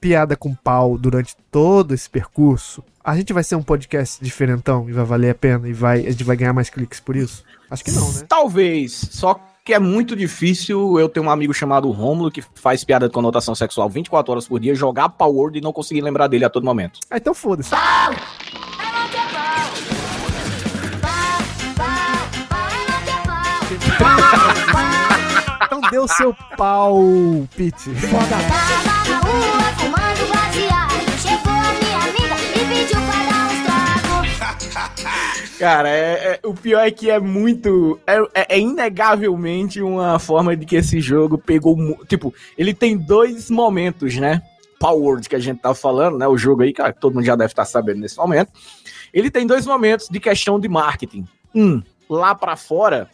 Speaker 1: piada com pau durante todo esse percurso, a gente vai ser um podcast diferentão e vai valer a pena e vai, a gente vai ganhar mais cliques por isso? Acho que não, né?
Speaker 2: Talvez, só que é muito difícil eu ter um amigo chamado Rômulo que faz piada de conotação sexual 24 horas por dia, jogar Power Word e não conseguir lembrar dele a todo momento.
Speaker 1: Ah, então foda-se. Então deu seu pau, Pete. Foda. (laughs)
Speaker 2: Cara, é, é, o pior é que é muito. É, é, é, inegavelmente uma forma de que esse jogo pegou. Tipo, ele tem dois momentos, né? Power que a gente tá falando, né? O jogo aí, cara, todo mundo já deve estar tá sabendo nesse momento. Ele tem dois momentos de questão de marketing. Um, lá para fora,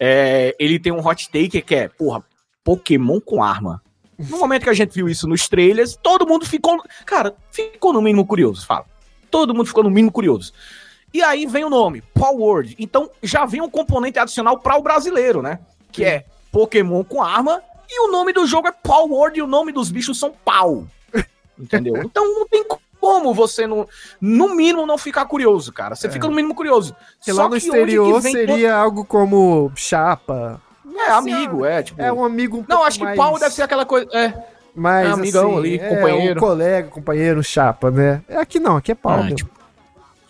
Speaker 2: é, ele tem um hot take que é, porra, Pokémon com arma. No momento que a gente viu isso nos trailers, todo mundo ficou. Cara, ficou no mínimo curioso, fala. Todo mundo ficou no mínimo curioso. E aí vem o nome, Power Então já vem um componente adicional para o brasileiro, né? Que é Pokémon com arma. E o nome do jogo é Power e o nome dos bichos são pau. Entendeu? (laughs) Então não tem como você, no, no mínimo, não ficar curioso, cara. Você é. fica no mínimo curioso.
Speaker 1: Porque Só lá no exterior seria algo como chapa.
Speaker 2: É, amigo, é, tipo...
Speaker 1: É um amigo um
Speaker 2: Não, acho que mais... pau deve ser aquela coisa... É,
Speaker 1: mais é amigão assim, ali, é, companheiro. Um colega, companheiro, chapa, né? É aqui não, aqui é pau. Ah, tipo,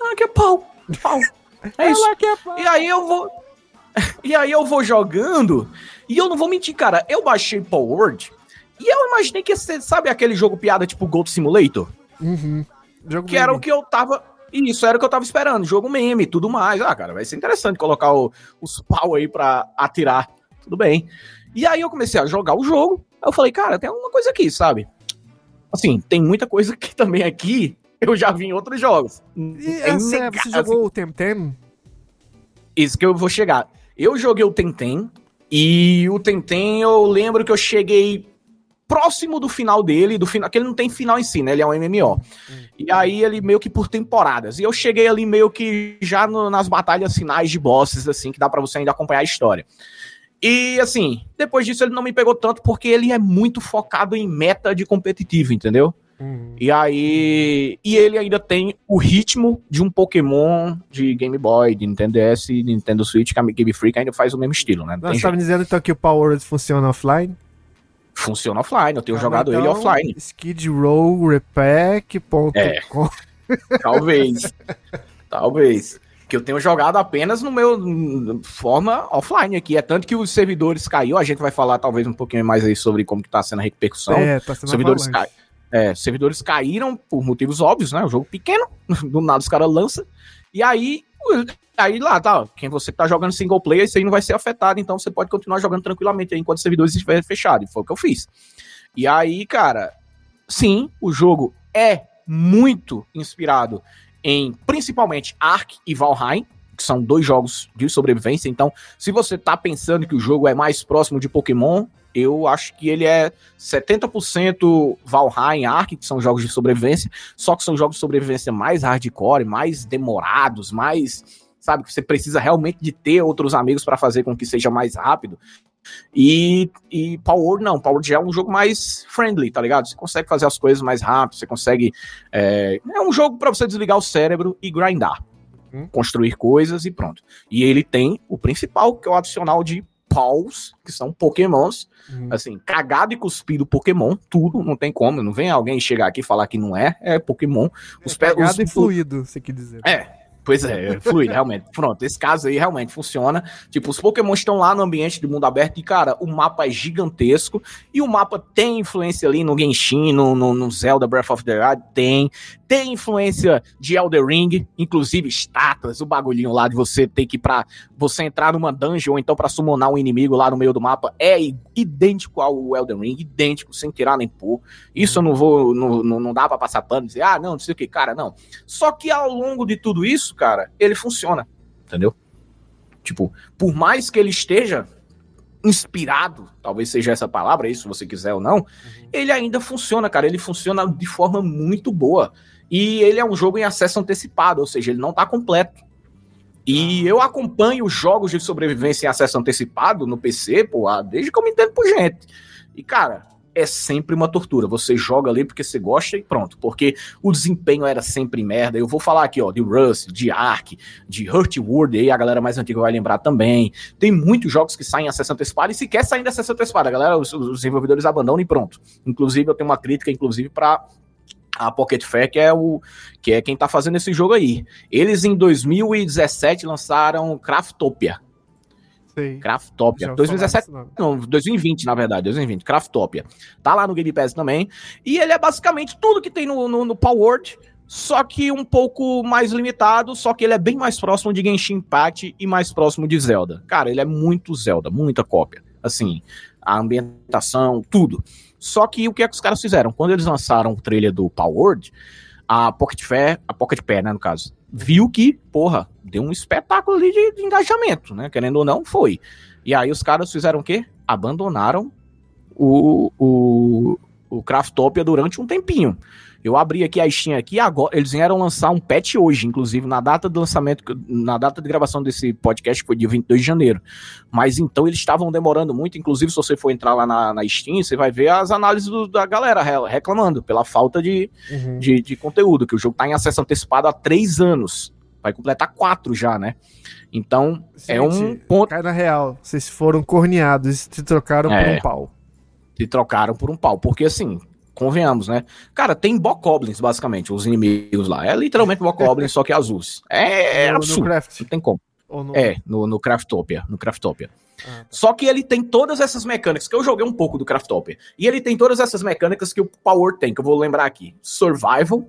Speaker 2: ah, aqui é pau. Pau. É isso. É e aí eu vou. (laughs) E aí eu vou jogando. E eu não vou mentir, cara. Eu baixei Power Word. E eu imaginei que você sabe aquele jogo piada tipo Gold Simulator?
Speaker 1: Uhum.
Speaker 2: Jogo que meme. era o que eu tava. Isso era o que eu tava esperando. Jogo meme e tudo mais. Ah, cara, vai ser interessante colocar o, os pau aí pra atirar. Tudo bem. E aí eu comecei a jogar o jogo. Aí eu falei, cara, tem alguma coisa aqui, sabe? Assim, tem muita coisa que (laughs) também aqui eu já vi em outros jogos.
Speaker 1: E é essa, você jogou o Temtem?
Speaker 2: Isso que eu vou chegar. Eu joguei o Temtem e o Temtem eu lembro que eu cheguei próximo do final dele, do final, que ele não tem final em si, né? Ele é um MMO. Hum. E aí ele meio que por temporadas. E eu cheguei ali meio que já no, nas batalhas finais de bosses, assim, que dá para você ainda acompanhar a história. E assim, depois disso ele não me pegou tanto porque ele é muito focado em meta de competitivo, entendeu? Uhum. E aí. E ele ainda tem o ritmo de um Pokémon de Game Boy, de Nintendo DS, de Nintendo Switch, que a Game Freak ainda faz o mesmo estilo, né?
Speaker 1: Você estava dizendo então que o Power funciona offline?
Speaker 2: Funciona offline, eu tenho ah, jogado então, ele offline.
Speaker 1: Skid Row Repack.
Speaker 2: É. (laughs) Talvez. Talvez. Que eu tenho jogado apenas no meu forma offline aqui. É tanto que os servidores caiu. A gente vai falar talvez um pouquinho mais aí sobre como que tá sendo a repercussão. É, tá sendo servidores, cai, é, servidores caíram por motivos óbvios, né? O jogo pequeno, (laughs) do nada os caras lançam. E aí, aí lá, tá, quem você tá jogando single player, isso aí não vai ser afetado, então você pode continuar jogando tranquilamente aí enquanto os servidores estiverem fechados. Foi o que eu fiz. E aí, cara, sim, o jogo é muito inspirado em principalmente Ark e Valheim, que são dois jogos de sobrevivência. Então, se você tá pensando que o jogo é mais próximo de Pokémon, eu acho que ele é 70% Valheim, Ark, que são jogos de sobrevivência, só que são jogos de sobrevivência mais hardcore, mais demorados, mais, sabe, que você precisa realmente de ter outros amigos para fazer com que seja mais rápido. E, e Power não, Power já é um jogo mais friendly, tá ligado? Você consegue fazer as coisas mais rápido, você consegue. É, é um jogo para você desligar o cérebro e grindar. Hum. Construir coisas e pronto. E ele tem o principal, que é o adicional de paus, que são pokémons, hum. assim, cagado e cuspido Pokémon, tudo, não tem como, não vem alguém chegar aqui e falar que não é, é Pokémon.
Speaker 1: Os é cagado os, e fluido, você quer dizer.
Speaker 2: É, Pois é, (laughs) flui, realmente. Pronto, esse caso aí realmente funciona. Tipo, os Pokémon estão lá no ambiente de mundo aberto e, cara, o mapa é gigantesco. E o mapa tem influência ali no Genshin, no, no, no Zelda Breath of the Wild, tem. Tem influência de Elder Ring, inclusive estátuas, o bagulhinho lá de você ter que ir pra você entrar numa dungeon ou então pra summonar um inimigo lá no meio do mapa é idêntico ao Elden Ring, idêntico, sem tirar nem pôr. Isso eu não vou, não, não, não dá pra passar pano e dizer, ah, não, não sei o que, cara, não. Só que ao longo de tudo isso, cara, ele funciona, entendeu? Tipo, por mais que ele esteja inspirado, talvez seja essa palavra aí, se você quiser ou não, uhum. ele ainda funciona, cara. Ele funciona de forma muito boa. E ele é um jogo em acesso antecipado, ou seja, ele não tá completo. E ah. eu acompanho jogos de sobrevivência em acesso antecipado no PC, pô, desde que eu me entendo por gente. E, cara, é sempre uma tortura. Você joga ali porque você gosta e pronto. Porque o desempenho era sempre merda. Eu vou falar aqui, ó, de Rust, de Ark, de Hurt World, aí a galera mais antiga vai lembrar também. Tem muitos jogos que saem a sessão antecipada e se quer sair da sessão antecipada, a galera, os, os desenvolvedores abandonam e pronto. Inclusive, eu tenho uma crítica, inclusive, para a Pocket Fair, que é o que é quem tá fazendo esse jogo aí. Eles em 2017 lançaram Craftopia Sei. Craftopia. 2017, não, 2020, na verdade, 2020, Craftopia. Tá lá no Game Pass também. E ele é basicamente tudo que tem no, no, no Power só que um pouco mais limitado, só que ele é bem mais próximo de Genshin Impact e mais próximo de Zelda. Cara, ele é muito Zelda, muita cópia. Assim, a ambientação, tudo. Só que o que é que os caras fizeram? Quando eles lançaram o trailer do Power a Pocket Fair, a Pocket Pair, né, no caso, viu que, porra, deu um espetáculo ali de, de, engajamento, né? Querendo ou não, foi. E aí os caras fizeram o quê? Abandonaram o, o, o Craftopia durante um tempinho. Eu abri aqui a Steam aqui, agora eles vieram lançar um patch hoje, inclusive na data do lançamento, na data de gravação desse podcast foi dia 22 de janeiro. Mas então eles estavam demorando muito, inclusive se você for entrar lá na, na Steam, você vai ver as análises do, da galera reclamando pela falta de, uhum. de, de, conteúdo, que o jogo está em acesso antecipado há três anos. Vai completar quatro já, né? Então, Gente, é um ponto.
Speaker 1: Cai na real, vocês foram corneados e se trocaram é, por um pau.
Speaker 2: Se trocaram por um pau. Porque assim, convenhamos, né? Cara, tem Bokoblins, basicamente, os inimigos lá. É literalmente Bokoblins, só que azuis. É, é no, absurdo. No não tem como. No... É, no, no Craftopia. No Craftopia. Ah, tá. Só que ele tem todas essas mecânicas, que eu joguei um pouco do Craftopia. E ele tem todas essas mecânicas que o Power tem, que eu vou lembrar aqui. Survival,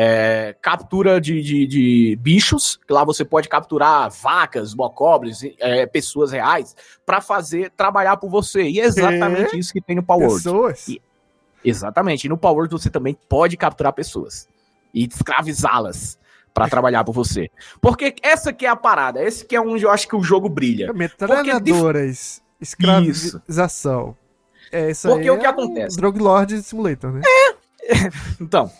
Speaker 2: é, captura de, de, de, bichos, que lá você pode capturar vacas, bocobles, é, pessoas reais, para fazer trabalhar por você. E é exatamente é? isso que tem no Power. Pessoas? E, Exatamente. E no Power você também pode capturar pessoas e escravizá-las para trabalhar por você. Porque essa que é a parada, esse que é onde eu acho que o jogo brilha.
Speaker 1: Metralhadoras, escravização.
Speaker 2: É, isso Porque o que é acontece?
Speaker 1: Um Drug Lord Simulator, né?
Speaker 2: É, (laughs) então,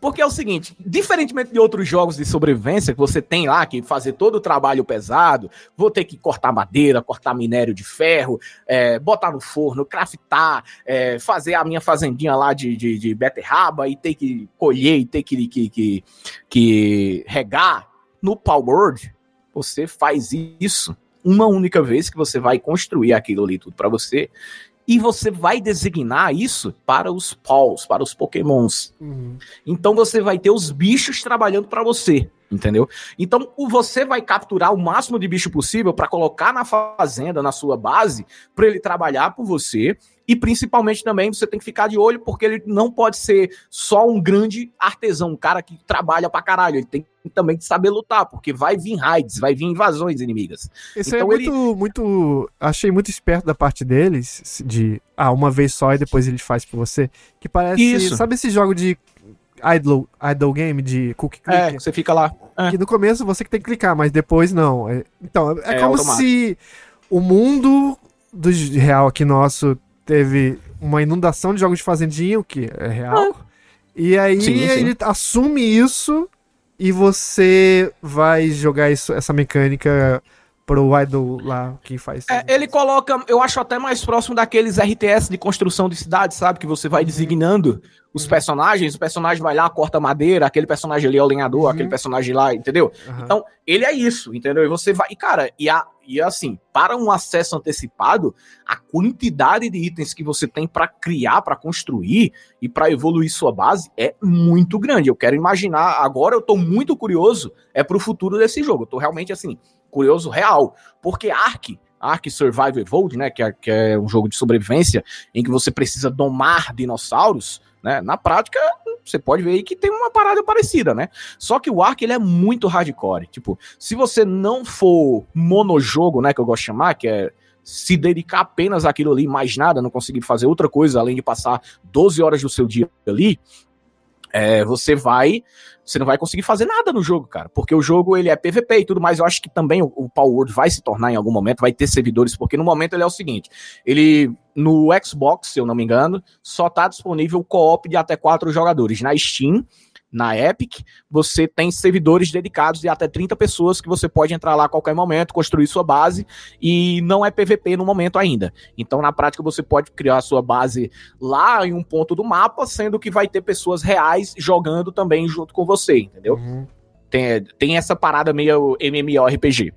Speaker 2: porque é o seguinte, diferentemente de outros jogos de sobrevivência que você tem lá que fazer todo o trabalho pesado, vou ter que cortar madeira, cortar minério de ferro, é, botar no forno, craftar, é, fazer a minha fazendinha lá de, de, de beterraba e ter que colher e ter que, que, que, que regar. No Powered, você faz isso uma única vez que você vai construir aquilo ali tudo para você e você vai designar isso para os Pauls, para os Pokémons. Uhum. Então você vai ter os bichos trabalhando para você. Entendeu? Então, você vai capturar o máximo de bicho possível para colocar na fazenda, na sua base, para ele trabalhar por você. E principalmente também você tem que ficar de olho, porque ele não pode ser só um grande artesão, um cara que trabalha pra caralho. Ele tem também que saber lutar, porque vai vir raids, vai vir invasões inimigas.
Speaker 1: Isso então é muito, ele... muito. Achei muito esperto da parte deles, de ah, uma vez só e depois ele faz por você. Que parece. Isso. Sabe esse jogo de idle, idle game de cookie
Speaker 2: click. É, você fica lá.
Speaker 1: É. Que no começo você que tem que clicar, mas depois não. É, então, é, é como automático. se o mundo do real aqui nosso teve uma inundação de jogos de fazendinha, o que é real. Ah. E aí sim, sim. ele assume isso e você vai jogar isso, essa mecânica pro Idol lá que faz.
Speaker 2: É, ele coloca, eu acho até mais próximo daqueles RTS de construção de cidade, sabe? Que você vai uhum. designando os uhum. personagens, o personagem vai lá, corta madeira, aquele personagem ali é o lenhador, uhum. aquele personagem lá, entendeu? Uhum. Então, ele é isso, entendeu? E você vai. E, cara, e, a, e assim, para um acesso antecipado, a quantidade de itens que você tem para criar, para construir e para evoluir sua base é muito grande. Eu quero imaginar, agora eu tô muito curioso, é pro futuro desse jogo. Eu tô realmente assim, curioso real, porque Ark Ark Survival Evolved, né, que é, que é um jogo de sobrevivência em que você precisa domar dinossauros, né? Na prática, você pode ver aí que tem uma parada parecida, né? Só que o Ark ele é muito hardcore. Tipo, se você não for monojogo, né, que eu gosto de chamar, que é se dedicar apenas àquilo ali, mais nada, não conseguir fazer outra coisa além de passar 12 horas do seu dia ali, é, você vai você não vai conseguir fazer nada no jogo, cara, porque o jogo ele é PVP e tudo mais. Eu acho que também o, o Power Word vai se tornar em algum momento, vai ter servidores, porque no momento ele é o seguinte: ele no Xbox, se eu não me engano, só tá disponível co-op de até quatro jogadores. Na Steam na Epic, você tem servidores dedicados de até 30 pessoas que você pode entrar lá a qualquer momento, construir sua base e não é PVP no momento ainda. Então, na prática, você pode criar a sua base lá em um ponto do mapa, sendo que vai ter pessoas reais jogando também junto com você, entendeu? Uhum. Tem, tem essa parada meio MMORPG.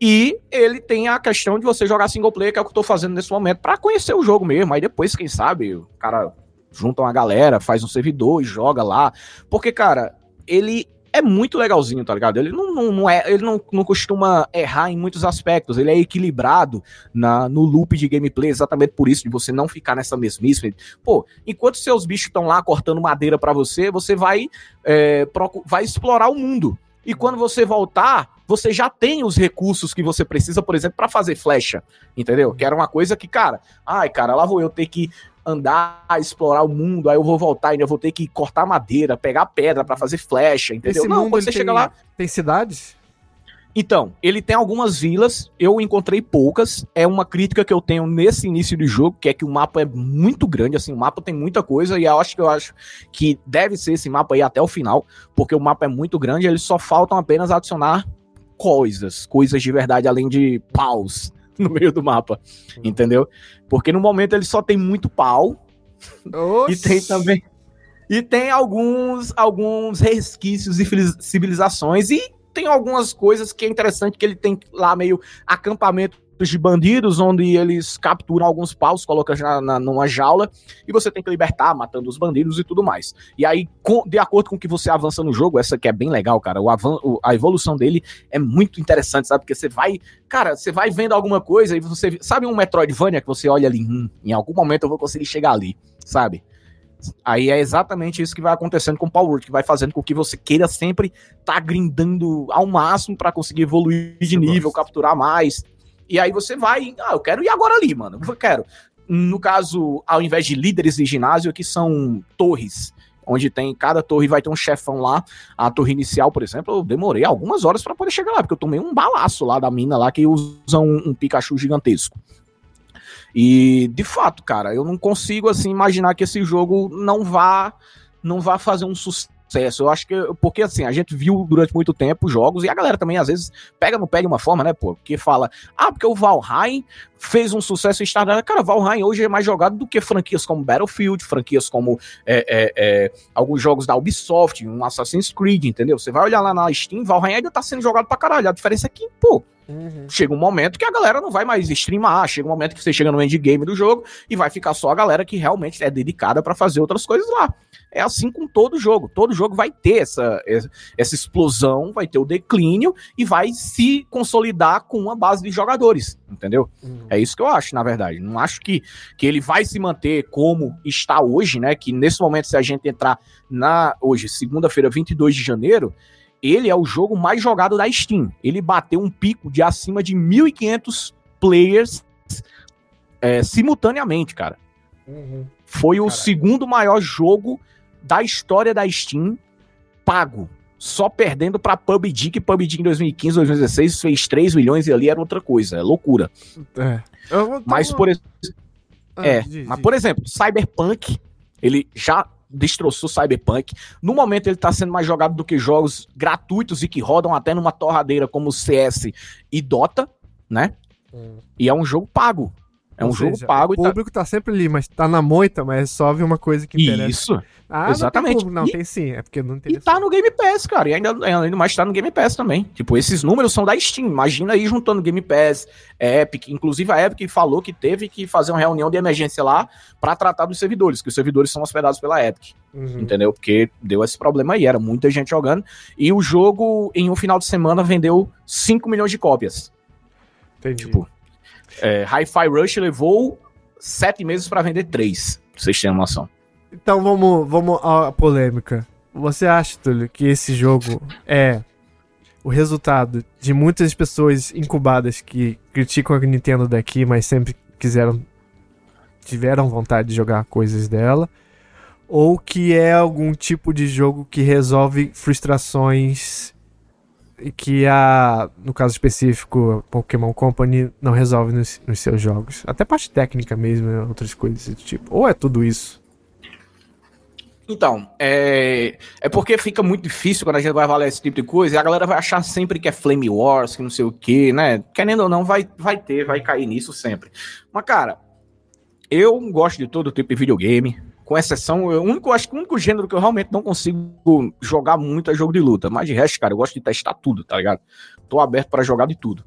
Speaker 2: E ele tem a questão de você jogar single player, que é o que eu tô fazendo nesse momento, para conhecer o jogo mesmo. Aí depois, quem sabe, o cara junta uma galera, faz um servidor e joga lá. Porque, cara, ele é muito legalzinho, tá ligado? Ele não, não, não é, ele não, não costuma errar em muitos aspectos. Ele é equilibrado na, no loop de gameplay, exatamente por isso, de você não ficar nessa mesmice. Pô, enquanto seus bichos estão lá cortando madeira para você, você vai, é, vai explorar o mundo. E quando você voltar, você já tem os recursos que você precisa, por exemplo, para fazer flecha, entendeu? Que era uma coisa que, cara, ai, cara, lá vou eu ter que andar, explorar o mundo, aí eu vou voltar e ainda vou ter que cortar madeira, pegar pedra para fazer flecha, entendeu?
Speaker 1: Esse Não, quando você tem, chega lá. Tem cidades?
Speaker 2: Então, ele tem algumas vilas, eu encontrei poucas. É uma crítica que eu tenho nesse início do jogo, que é que o mapa é muito grande, assim, o mapa tem muita coisa, e eu acho que eu acho que deve ser esse mapa aí até o final, porque o mapa é muito grande, eles só faltam apenas adicionar coisas, coisas de verdade, além de paus, (laughs) no meio do mapa, entendeu? Porque no momento ele só tem muito pau Oxi. e tem também e tem alguns alguns resquícios de civilizações e tem algumas coisas que é interessante que ele tem lá meio acampamento de bandidos, onde eles capturam alguns paus, colocam na, na, numa jaula, e você tem que libertar, matando os bandidos e tudo mais. E aí, com, de acordo com o que você avança no jogo, essa que é bem legal, cara, o avan o, a evolução dele é muito interessante, sabe? Porque você vai, cara, você vai vendo alguma coisa e você, sabe um Metroidvania que você olha ali, hum, em algum momento eu vou conseguir chegar ali, sabe? Aí é exatamente isso que vai acontecendo com o Power que vai fazendo com que você queira sempre estar tá grindando ao máximo para conseguir evoluir de nível, capturar mais, e aí você vai, ah, eu quero ir agora ali, mano. Eu quero. No caso, ao invés de líderes de ginásio, aqui são torres onde tem cada torre vai ter um chefão lá. A torre inicial, por exemplo, eu demorei algumas horas para poder chegar lá, porque eu tomei um balaço lá da mina lá que usa um, um, Pikachu gigantesco. E de fato, cara, eu não consigo assim imaginar que esse jogo não vá não vá fazer um sucesso sucesso. Eu acho que, porque assim, a gente viu durante muito tempo jogos e a galera também às vezes pega no pé de uma forma, né, pô, que fala, ah, porque o Valheim fez um sucesso instantâneo. Cara, Valheim hoje é mais jogado do que franquias como Battlefield, franquias como é, é, é, alguns jogos da Ubisoft, um Assassin's Creed, entendeu? Você vai olhar lá na Steam, Valheim ainda tá sendo jogado pra caralho. A diferença é que, pô, Uhum. Chega um momento que a galera não vai mais streamar, chega um momento que você chega no endgame do jogo e vai ficar só a galera que realmente é dedicada para fazer outras coisas lá. É assim com todo jogo. Todo jogo vai ter essa, essa explosão, vai ter o declínio e vai se consolidar com uma base de jogadores, entendeu? Uhum. É isso que eu acho, na verdade. Não acho que, que ele vai se manter como está hoje, né? Que nesse momento, se a gente entrar na hoje, segunda-feira, 22 de janeiro, ele é o jogo mais jogado da Steam. Ele bateu um pico de acima de 1.500 players é, simultaneamente, cara. Uhum. Foi o segundo maior jogo da história da Steam pago. Só perdendo pra PUBG, que PUBG em 2015, 2016 fez 3 milhões e ali era outra coisa. É loucura. É. Mas, por, ah, é, mas, por exemplo, Cyberpunk, ele já destroçou Cyberpunk. No momento ele está sendo mais jogado do que jogos gratuitos e que rodam até numa torradeira como CS e Dota, né? Hum. E é um jogo pago. É Ou um seja, jogo pago.
Speaker 1: O tá público tá... tá... sempre ali, mas tá na moita, mas só vê uma coisa que
Speaker 2: interessa. Isso. Ah, Exatamente.
Speaker 1: Não, tem, não e, tem, sim, é porque não
Speaker 2: interessa. E tá no Game Pass, cara. E ainda, ainda mais tá no Game Pass também. Tipo, esses números são da Steam. Imagina aí juntando Game Pass, Epic. Inclusive a Epic falou que teve que fazer uma reunião de emergência lá para tratar dos servidores, que os servidores são hospedados pela Epic. Uhum. Entendeu? Porque deu esse problema aí. Era muita gente jogando. E o jogo, em um final de semana, vendeu 5 milhões de cópias. Entendi. Tipo, é, Hi-Fi Rush levou sete meses para vender três, pra vocês terem noção.
Speaker 1: Então vamos, vamos à polêmica. Você acha, Túlio, que esse jogo é o resultado de muitas pessoas incubadas que criticam a Nintendo daqui, mas sempre quiseram tiveram vontade de jogar coisas dela, ou que é algum tipo de jogo que resolve frustrações que a, no caso específico, Pokémon Company não resolve nos, nos seus jogos. Até parte técnica mesmo, né, outras coisas do tipo. Ou é tudo isso?
Speaker 2: Então, é, é porque fica muito difícil quando a gente vai avaliar esse tipo de coisa e a galera vai achar sempre que é Flame Wars, que não sei o que, né? Querendo ou não, vai, vai ter, vai cair nisso sempre. Mas, cara, eu gosto de todo tipo de videogame com exceção, o único, acho que o único gênero que eu realmente não consigo jogar muito é jogo de luta. Mas de resto, cara, eu gosto de testar tudo, tá ligado? Tô aberto para jogar de tudo.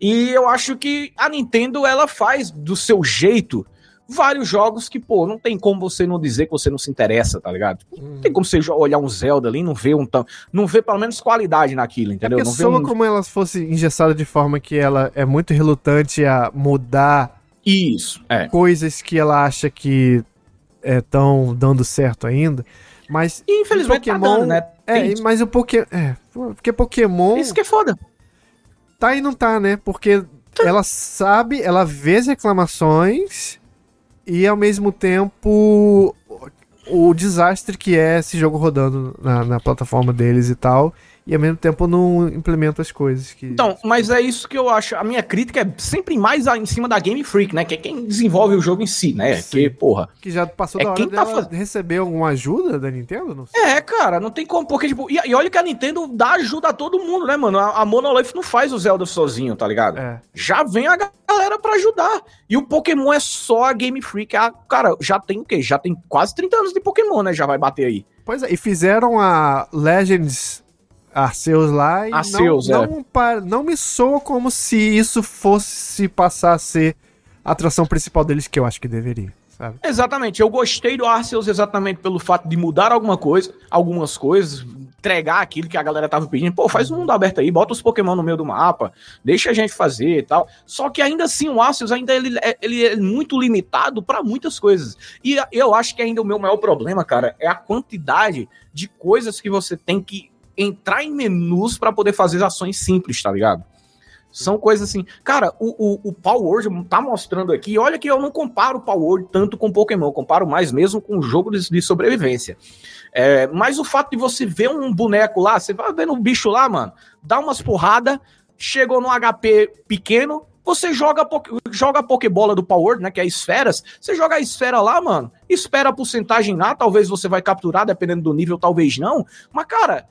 Speaker 2: E eu acho que a Nintendo, ela faz do seu jeito vários jogos que, pô, não tem como você não dizer que você não se interessa, tá ligado? Não tem como você olhar um Zelda ali e não ver um tão. Não ver pelo menos qualidade naquilo, entendeu? É
Speaker 1: não
Speaker 2: soa
Speaker 1: um... como ela fosse engessada de forma que ela é muito relutante a mudar
Speaker 2: isso, é.
Speaker 1: coisas que ela acha que estão é, dando certo ainda. Mas
Speaker 2: infelizmente Pokémon, tá dando, né?
Speaker 1: É, mas o Pokémon, é, porque Pokémon
Speaker 2: Isso que é foda.
Speaker 1: Tá e não tá, né? Porque tá. ela sabe, ela vê as reclamações e ao mesmo tempo o desastre que é esse jogo rodando na, na plataforma deles e tal e ao mesmo tempo não implementa as coisas que.
Speaker 2: Então, mas é isso que eu acho. A minha crítica é sempre mais em cima da Game Freak, né? Que é quem desenvolve o jogo em si, né? Sim. Que, porra.
Speaker 1: Que já passou
Speaker 2: é
Speaker 1: da
Speaker 2: hora quem tá faz...
Speaker 1: receber alguma ajuda da Nintendo?
Speaker 2: Não sei. É, cara, não tem como. Porque, tipo, e, e, olha que a Nintendo dá ajuda a todo mundo, né, mano? A, a Monolith não faz o Zelda sozinho, tá ligado? É. Já vem a galera pra ajudar. E o Pokémon é só a Game Freak. A, cara, já tem o quê? Já tem quase 30 anos de Pokémon, né? Já vai bater aí.
Speaker 1: Pois é, e fizeram a Legends Arceus lá e Arceus, não, é. não, não me soa como se isso fosse passar a ser a atração principal deles, que eu acho que deveria. Sabe?
Speaker 2: Exatamente, eu gostei do Arceus exatamente pelo fato de mudar alguma coisa, algumas coisas, entregar aquilo que a galera tava pedindo. Pô, faz um mundo aberto aí, bota os Pokémon no meio do mapa, deixa a gente fazer e tal. Só que ainda assim o Arceus ainda ele, é, ele é muito limitado para muitas coisas. E eu acho que ainda o meu maior problema, cara, é a quantidade de coisas que você tem que entrar em menus para poder fazer ações simples, tá ligado? São coisas assim. Cara, o, o, o Power Word tá mostrando aqui. Olha que eu não comparo o Power Word tanto com Pokémon, eu comparo mais mesmo com o jogo de, de sobrevivência. É, mas o fato de você ver um boneco lá, você vai vendo um bicho lá, mano, dá umas porradas, chegou no HP pequeno, você joga, joga a Pokébola do Power, né? Que é esferas. Você joga a esfera lá, mano. Espera a porcentagem lá. Talvez você vai capturar, dependendo do nível, talvez não. Mas, cara,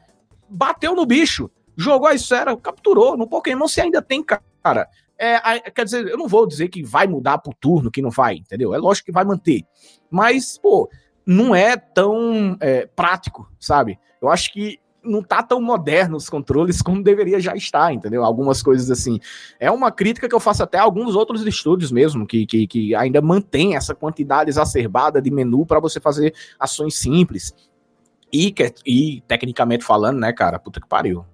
Speaker 2: bateu no bicho, jogou a esfera, capturou. No Pokémon você ainda tem, cara. É, quer dizer, eu não vou dizer que vai mudar pro turno, que não vai, entendeu? É lógico que vai manter. Mas, pô, não é tão é, prático, sabe? Eu acho que não tá tão moderno os controles (laughs) como deveria já estar, entendeu? Algumas coisas assim. É uma crítica que eu faço até a alguns outros estúdios mesmo, que, que, que ainda mantém essa quantidade exacerbada de menu para você fazer ações simples. E, e, tecnicamente falando, né, cara, puta que pariu.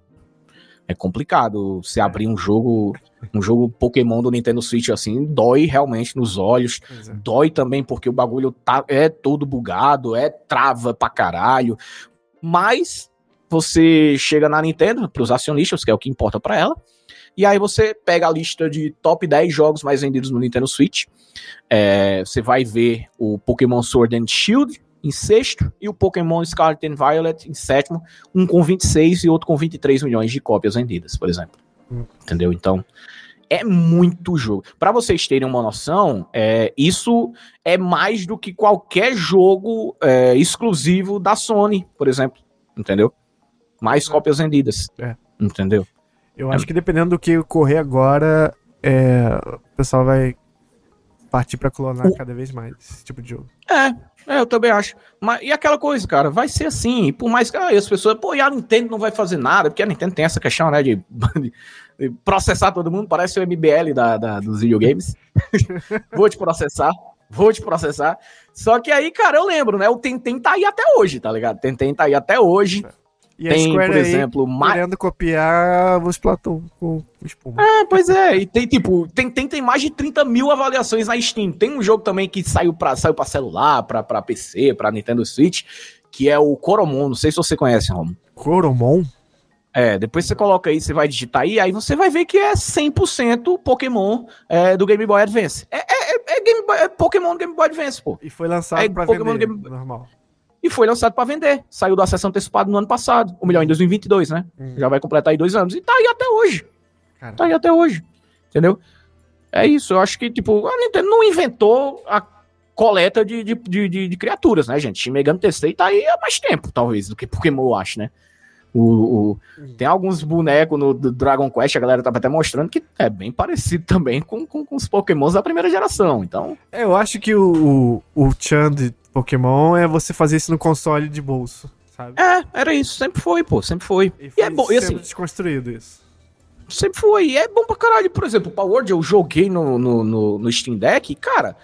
Speaker 2: É complicado você abrir um jogo, um jogo Pokémon do Nintendo Switch assim, dói realmente nos olhos. É. Dói também porque o bagulho tá, é todo bugado, é trava pra caralho. Mas você chega na Nintendo, pros acionistas, que é o que importa para ela, e aí você pega a lista de top 10 jogos mais vendidos no Nintendo Switch. É, você vai ver o Pokémon Sword and Shield, em sexto e o Pokémon Scarlet and Violet em sétimo, um com 26 e outro com 23 milhões de cópias vendidas, por exemplo. Hum. Entendeu? Então, é muito jogo. Para vocês terem uma noção, é, isso é mais do que qualquer jogo é, exclusivo da Sony, por exemplo. Entendeu? Mais é. cópias vendidas. É. Entendeu?
Speaker 1: Eu acho que dependendo do que ocorrer agora, é, o pessoal vai partir para clonar o... cada vez mais esse tipo de jogo.
Speaker 2: É, é, eu também acho. Mas, e aquela coisa, cara, vai ser assim. Por mais que ah, as pessoas, pô, e a Nintendo não vai fazer nada, porque a Nintendo tem essa questão, né, de, (laughs) de processar todo mundo, parece o MBL da, da dos videogames. (laughs) vou te processar, vou te processar. Só que aí, cara, eu lembro, né? O Tentem tá aí até hoje, tá ligado? Tentem tá aí até hoje. É.
Speaker 1: E tem, por exemplo, querendo copiar os Platão com
Speaker 2: espuma. É, pois é. E tem, tipo, tem, tem, tem mais de 30 mil avaliações na Steam. Tem um jogo também que saiu pra, saiu pra celular, pra, pra PC, pra Nintendo Switch, que é o Coromon. Não sei se você conhece, Romo.
Speaker 1: Coromon?
Speaker 2: É, depois você coloca aí, você vai digitar aí, aí você vai ver que é 100% Pokémon é, do Game Boy Advance. É, é, é, Game Boy, é Pokémon do Game Boy Advance, pô.
Speaker 1: E foi lançado é pra Pokémon vender, Game... normal
Speaker 2: e foi lançado para vender. Saiu do acesso antecipado no ano passado, o melhor em 2022, né? Uhum. Já vai completar aí dois anos. E tá aí até hoje. Cara. Tá aí até hoje. Entendeu? É isso. Eu acho que, tipo, a Nintendo não inventou a coleta de, de, de, de criaturas, né, gente? Shin Megami Tensei tá aí há mais tempo, talvez, do que Pokémon, eu acho, né? O, o uhum. tem alguns bonecos no Dragon Quest, a galera tava até mostrando que é bem parecido também com, com, com os Pokémons da primeira geração, então...
Speaker 1: É, eu acho que o, o, o Chand Pokémon é você fazer isso no console de bolso, sabe?
Speaker 2: É, era isso, sempre foi, pô, sempre foi.
Speaker 1: E, foi e é bom, e assim, desconstruído isso.
Speaker 2: Sempre foi, e é bom pra caralho. Por exemplo, o Power Word eu joguei no, no, no, no Steam Deck, cara,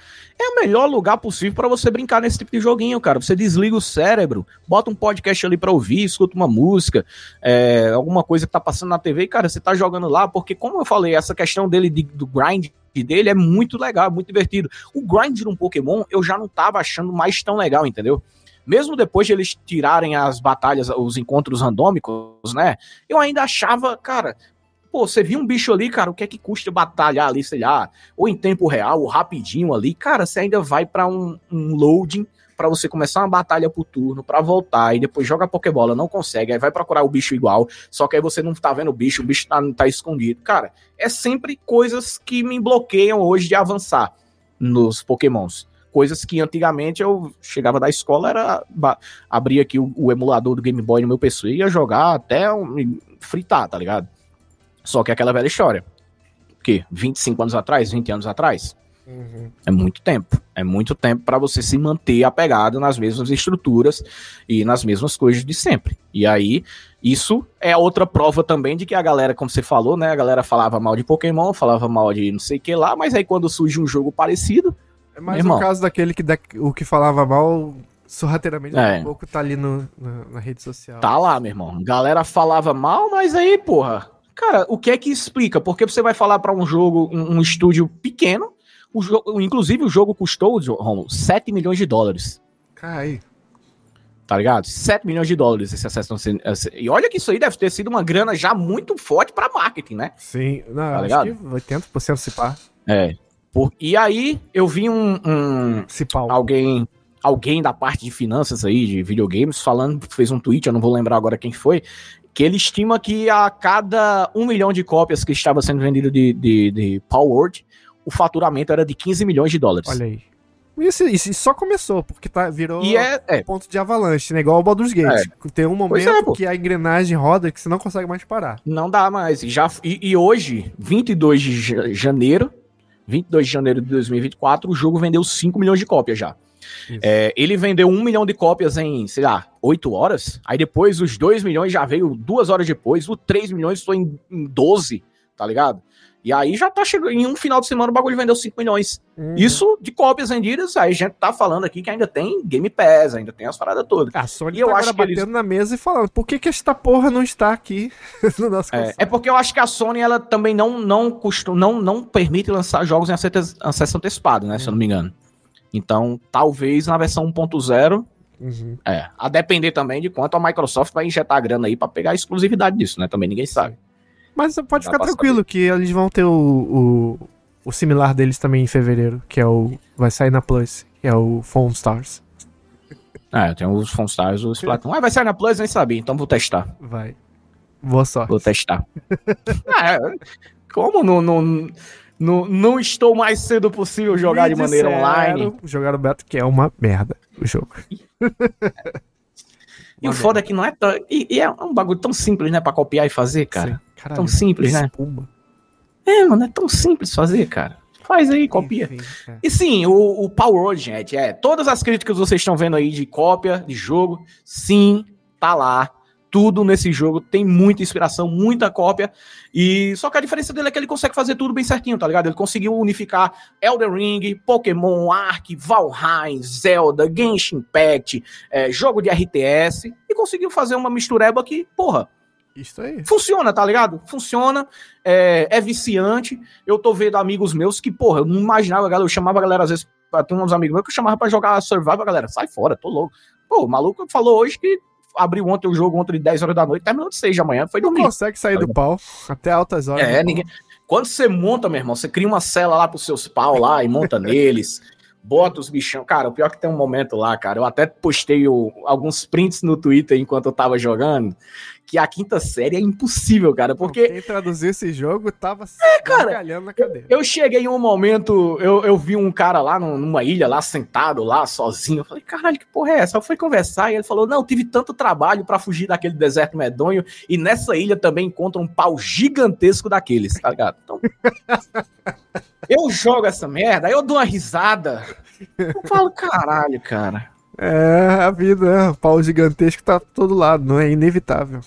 Speaker 2: é o melhor lugar possível para você brincar nesse tipo de joguinho, cara. Você desliga o cérebro, bota um podcast ali para ouvir, escuta uma música, é, alguma coisa que tá passando na TV, e, cara, você tá jogando lá, porque, como eu falei, essa questão dele de, do grind dele é muito legal, muito divertido. O grind de um Pokémon eu já não tava achando mais tão legal, entendeu? Mesmo depois de eles tirarem as batalhas, os encontros randômicos, né? Eu ainda achava, cara, pô, você viu um bicho ali, cara, o que é que custa batalhar ali, sei lá, ou em tempo real, ou rapidinho ali, cara, você ainda vai para um, um loading para você começar uma batalha por turno, para voltar e depois joga Pokébola, não consegue, aí vai procurar o bicho igual, só que aí você não tá vendo o bicho, o bicho tá, tá escondido. Cara, é sempre coisas que me bloqueiam hoje de avançar nos Pokémons. Coisas que antigamente eu chegava da escola, era abrir aqui o, o, emulador do Game Boy no meu PC e ia jogar até um, fritar, tá ligado? Só que é aquela velha história. O quê? 25 anos atrás, 20 anos atrás? Uhum. É muito tempo. É muito tempo para você se manter apegado nas mesmas estruturas e nas mesmas coisas de sempre. E aí, isso é outra prova também de que a galera, como você falou, né? A galera falava mal de Pokémon, falava mal de não sei o que lá, mas aí quando surge um jogo parecido.
Speaker 1: É mais o caso daquele que da, o que falava mal sorrateiramente é. um pouco tá ali no, na, na rede social.
Speaker 2: Tá lá, meu irmão. Galera falava mal, mas aí, porra. Cara, o que é que explica? Porque você vai falar para um jogo, um, um estúdio pequeno, o jogo, inclusive, o jogo custou, Romulo, 7 milhões de dólares.
Speaker 1: Cai.
Speaker 2: Tá ligado? 7 milhões de dólares esse acesso. E olha que isso aí deve ter sido uma grana já muito forte para marketing, né?
Speaker 1: Sim, não, tá ligado? acho que 80% se pá.
Speaker 2: É. Por, e aí eu vi um, um alguém alguém da parte de finanças aí, de videogames, falando, fez um tweet, eu não vou lembrar agora quem foi, que ele estima que a cada um milhão de cópias que estava sendo vendido de, de, de Power o faturamento era de 15 milhões de dólares.
Speaker 1: Olha aí. Isso, isso só começou, porque tá, virou
Speaker 2: e é, é.
Speaker 1: ponto de avalanche, né? Igual o Baldur's Gate. É. Tem um momento é, que a engrenagem roda que você não consegue mais parar.
Speaker 2: Não dá mais. Já, e, e hoje, 22 de janeiro, 22 de janeiro de 2024, o jogo vendeu 5 milhões de cópias já. É, ele vendeu um milhão de cópias em, sei lá, oito horas. Aí depois os dois milhões já veio duas horas depois. O três milhões foi em, em 12, tá ligado? E aí já tá chegando. Em um final de semana o bagulho vendeu 5 milhões.
Speaker 1: Uhum.
Speaker 2: Isso de cópias vendidas. Aí a gente tá falando aqui que ainda tem Game Pass, ainda tem as paradas todas.
Speaker 1: A Sony
Speaker 2: E eu
Speaker 1: tá
Speaker 2: acho
Speaker 1: agora
Speaker 2: que
Speaker 1: batendo na mesa e falando, por que que esta porra não está aqui (laughs) no nosso
Speaker 2: É, é porque eu acho que a Sony ela também não não costuma, não, não permite lançar jogos em acesso acesso antecipado, né? Se eu não me engano. Então, talvez na versão 1.0,
Speaker 1: Uhum.
Speaker 2: é, a depender também de quanto a Microsoft vai injetar grana aí pra pegar a exclusividade disso, né? Também ninguém sabe.
Speaker 1: Mas pode
Speaker 2: Dá
Speaker 1: ficar tranquilo que eles vão ter o, o, o similar deles também em fevereiro, que é o. Vai sair na Plus, que é o Phone Stars. (laughs)
Speaker 2: É, tem os Fonstars, os Platinum. Ah, vai sair na Plus, nem sabia, então vou testar.
Speaker 1: Vai. Boa sorte.
Speaker 2: Vou testar. (laughs) é, como não, não, não, não estou mais cedo possível jogar
Speaker 1: Me
Speaker 2: de maneira online?
Speaker 1: Jogar o beta, que é uma merda o jogo.
Speaker 2: E o foda é que não é tão. E, e é um bagulho tão simples, né? Pra copiar e fazer, cara.
Speaker 1: Sim. Caralho,
Speaker 2: Tão simples, né?
Speaker 1: espuma.
Speaker 2: É, mano, é tão simples fazer, cara. Faz aí, copia.
Speaker 1: Enfim, é.
Speaker 2: E sim, o, o Power Word, gente, é. Todas as críticas que vocês estão vendo aí de cópia, de jogo, sim, tá lá. Tudo nesse jogo tem muita inspiração, muita cópia. E só que a diferença dele é que ele consegue fazer tudo bem certinho, tá ligado? Ele conseguiu unificar Elden Ring, Pokémon, Ark, Valheim, Zelda, Genshin Impact, é, jogo de RTS e conseguiu fazer uma mistureba que, porra,
Speaker 1: Isso aí.
Speaker 2: Funciona, tá ligado? Funciona, é, é viciante. Eu tô vendo amigos meus que, porra, eu não imaginava, galera. Eu chamava a galera, às vezes, tem uns amigos meus que eu chamava pra jogar Survival, galera, sai fora, tô louco. Pô, o maluco falou hoje que abriu ontem o jogo ontem de 10 horas da noite, terminou de 6 da manhã, foi
Speaker 1: Não
Speaker 2: dormir.
Speaker 1: consegue sair do pau até altas horas.
Speaker 2: É, ninguém. Quando você monta, meu irmão, você cria uma cela lá pros seus pau lá e monta (laughs) neles, bota os bichão. Cara, o pior é que tem um momento lá, cara. Eu até postei o- alguns prints no Twitter enquanto eu tava jogando, que a quinta série é impossível, cara, porque
Speaker 1: Quem traduziu esse jogo tava
Speaker 2: É, cara.
Speaker 1: na cadeira.
Speaker 2: eu cheguei em um momento, eu, eu vi um cara lá num- numa ilha, lá sentado, lá sozinho. Eu falei, caralho, que porra é essa? Eu fui conversar e ele falou: não, tive tanto trabalho pra fugir daquele deserto medonho e nessa ilha também encontra um pau gigantesco daqueles, tá ligado? Então. (laughs) eu jogo essa merda, aí eu dou uma risada. Eu falo, caralho, cara.
Speaker 1: É, a vida, né? O pau gigantesco tá todo lado, não é inevitável.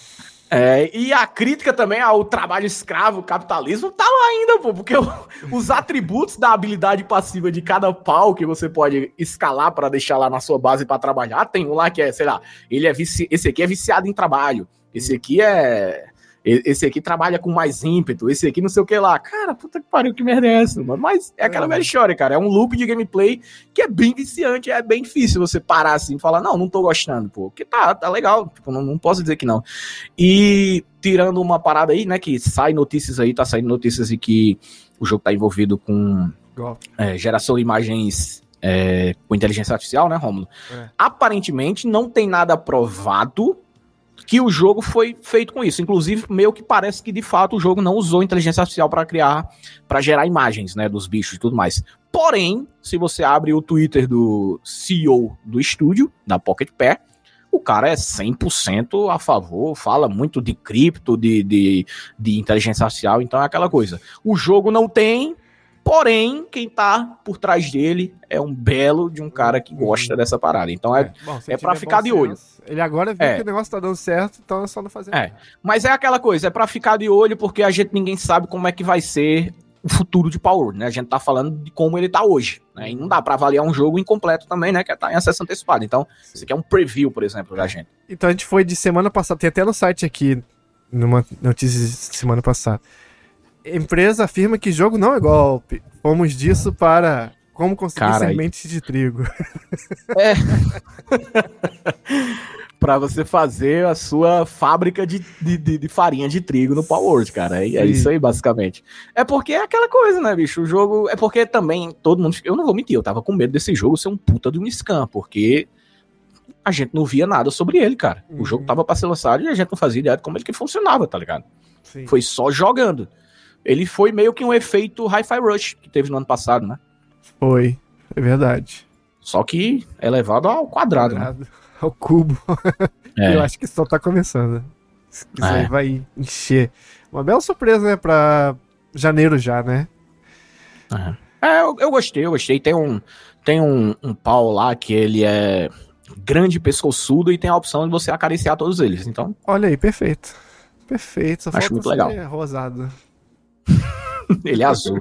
Speaker 2: É, e a crítica também ao trabalho escravo, capitalismo, tá lá ainda, pô, porque os atributos da habilidade passiva de cada pau que você pode escalar pra deixar lá na sua base pra trabalhar, tem um lá que é, sei lá, ele é vici... esse aqui é viciado em trabalho, esse aqui é esse aqui trabalha com mais ímpeto, esse aqui não sei o que lá. Cara, puta que pariu, que merda é essa, mano? Mas é aquela
Speaker 1: É.
Speaker 2: velha história, cara. É um loop de gameplay que é bem viciante, é bem difícil você parar assim e falar, não, não tô gostando, pô. Porque tá, tá legal, tipo, não, não posso dizer que não. E tirando uma parada aí, né, que sai notícias aí, tá saindo notícias de que o jogo tá envolvido com é, geração de imagens é, com inteligência artificial, né, Romulo?
Speaker 1: É.
Speaker 2: Aparentemente não tem nada provado que o jogo foi feito com isso. Inclusive, meio que parece que de fato o jogo não usou inteligência artificial para criar, para gerar imagens, né, dos bichos e tudo mais. Porém, se você abre o Twitter do CEO do estúdio, da Pocket Pair, o cara é 100% a favor, fala muito de cripto, de, de, de inteligência artificial, então é aquela coisa. O jogo não tem, porém, quem tá por trás dele é um belo de um cara que gosta dessa parada. Então é,
Speaker 1: bom,
Speaker 2: é
Speaker 1: ele
Speaker 2: pra
Speaker 1: tiver
Speaker 2: ficar
Speaker 1: bom
Speaker 2: de olho.
Speaker 1: senso, Ele agora viu
Speaker 2: É.
Speaker 1: que o negócio tá dando certo, então é só não fazer
Speaker 2: É. Mas é aquela coisa, é pra ficar de olho, porque a gente ninguém sabe como é que vai ser o futuro de Power, né? A gente tá falando de como ele tá hoje, né? E não dá pra avaliar um jogo incompleto também, né? Que tá em acesso antecipado. Então, isso aqui é um preview, por exemplo, da gente.
Speaker 1: Então a gente foi de semana passada, tem até no site aqui, numa notícia de semana passada. Empresa afirma que jogo não é golpe. Fomos disso para como conseguir
Speaker 2: Cara,
Speaker 1: sementes de trigo. (laughs)
Speaker 2: Pra você fazer a sua fábrica de, de, de- de farinha de trigo no Power cara. É, é isso aí, basicamente. É porque é aquela coisa, né, bicho? O jogo. É porque também todo mundo. Eu não vou mentir, eu tava com medo desse jogo ser um puta de um scam, porque a gente não via nada sobre ele, cara. O
Speaker 1: Uhum.
Speaker 2: jogo tava pra ser lançado e a gente não fazia ideia de como ele que funcionava, tá ligado?
Speaker 1: Sim.
Speaker 2: Foi só jogando. Ele foi meio que um efeito Hi-Fi Rush que teve no ano passado, né?
Speaker 1: Foi. É verdade.
Speaker 2: Só que elevado ao quadrado, né?
Speaker 1: Quadrado. Ao cubo. (laughs)
Speaker 2: É.
Speaker 1: Eu acho que só tá começando. Isso aí
Speaker 2: É.
Speaker 1: vai encher. Uma bela surpresa, né? Pra janeiro já, né?
Speaker 2: É, eu, eu gostei, eu gostei. Tem um, tem um, um pau lá que ele é grande, pescoçudo e tem a opção de você acariciar todos eles. Então,
Speaker 1: Olha aí, perfeito. Perfeito. Só
Speaker 2: Acho muito legal.
Speaker 1: rosado. (laughs)
Speaker 2: ele é azul.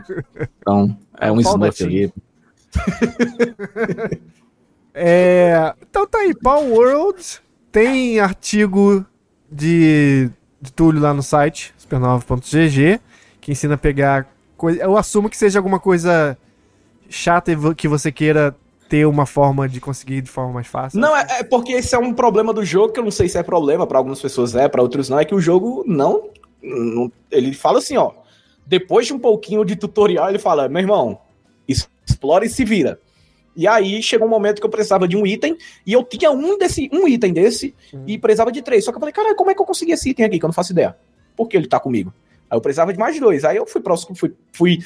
Speaker 2: Então, é um Smurf ali. (laughs)
Speaker 1: É, então tá aí, Power World. Tem artigo de, de Túlio lá no site, supernova.gg, que ensina a pegar coisa. Eu assumo que seja alguma coisa chata e que você queira ter uma forma de conseguir de forma mais fácil.
Speaker 2: Não, é, é porque esse é um problema do jogo, que eu não sei se é problema, pra algumas pessoas é, pra outros não, é que o jogo não, não- Ele fala assim, ó. Depois de um pouquinho de tutorial, ele fala: meu irmão, explora e se vira. E aí chegou um momento que eu precisava de um item, e eu tinha um, desse, um item desse, e precisava de três. Só que eu falei, caralho, como é que eu consegui esse item aqui, que eu não faço ideia? Por que ele tá comigo? Aí eu precisava de mais dois. Aí eu fui próximo, fui, fui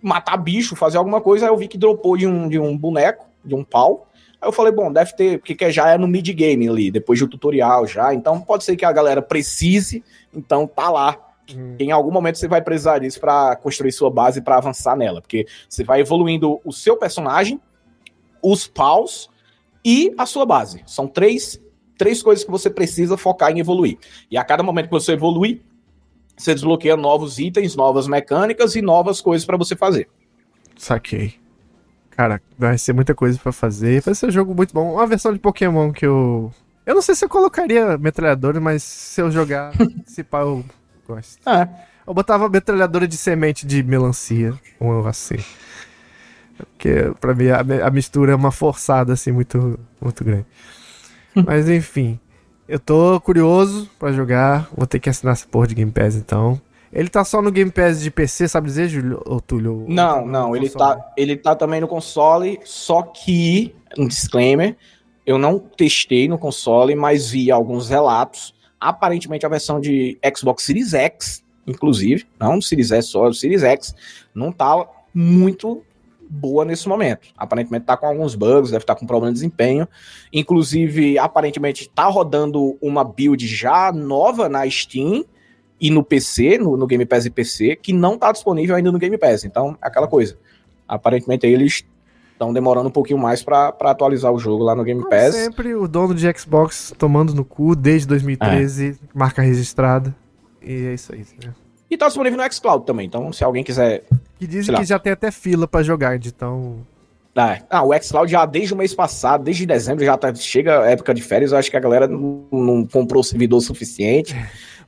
Speaker 2: matar bicho, fazer alguma coisa, aí eu vi que dropou de um, de um boneco, de um pau. Aí eu falei, bom, deve ter, porque que já é no mid-game ali, depois do tutorial já, então pode ser que a galera precise, então tá lá.
Speaker 1: Hum.
Speaker 2: Em algum momento você vai precisar disso pra construir sua base pra avançar nela, porque você vai evoluindo o seu personagem, os paus e a sua base. São três, três coisas que você precisa focar em evoluir. E a cada momento que você evoluir, você desbloqueia novos itens, novas mecânicas e novas coisas pra você fazer.
Speaker 1: Saquei. Cara, vai ser muita coisa pra fazer. Vai ser um jogo muito bom. Uma versão de Pokémon que eu. Eu não sei se eu colocaria metralhadora, mas se eu jogar, (laughs) se pá, eu gosto.
Speaker 2: É.
Speaker 1: Eu botava metralhadora de semente de melancia, ou assim. Porque pra mim a, a mistura é uma forçada assim muito, muito grande. (laughs) Mas enfim, eu tô curioso pra jogar. Vou ter que assinar essa porra de Game Pass então. Ele tá só no Game Pass de PC, sabe dizer, Júlio? Ou Túlio?
Speaker 2: Não, não, ele
Speaker 1: console?
Speaker 2: tá, ele tá também no console, só que, um disclaimer, eu não testei no console, mas vi alguns relatos. Aparentemente a versão de Xbox Series X, inclusive, não o Series S só, o Series X, não tá muito boa nesse momento. Aparentemente tá com alguns bugs, deve estar com problema de desempenho. Inclusive, aparentemente tá rodando uma build já nova na Steam e no PC, no, no Game Pass e PC, que não tá disponível ainda no Game Pass. Então, é aquela coisa. Aparentemente eles estão demorando um pouquinho mais pra pra atualizar o jogo lá no Game
Speaker 1: Como
Speaker 2: Pass.
Speaker 1: sempre, o dono de Xbox tomando no cu desde 2013, marca registrada. E é isso aí. Né?
Speaker 2: E tá disponível no xCloud também. Então, se alguém quiser.
Speaker 1: Que dizem
Speaker 2: lá.
Speaker 1: que já tem até fila pra jogar, então.
Speaker 2: Ah, ah, o xCloud já desde o mês passado, desde dezembro, já tá, chega a época de férias. Eu acho que a galera não, não comprou o servidor suficiente.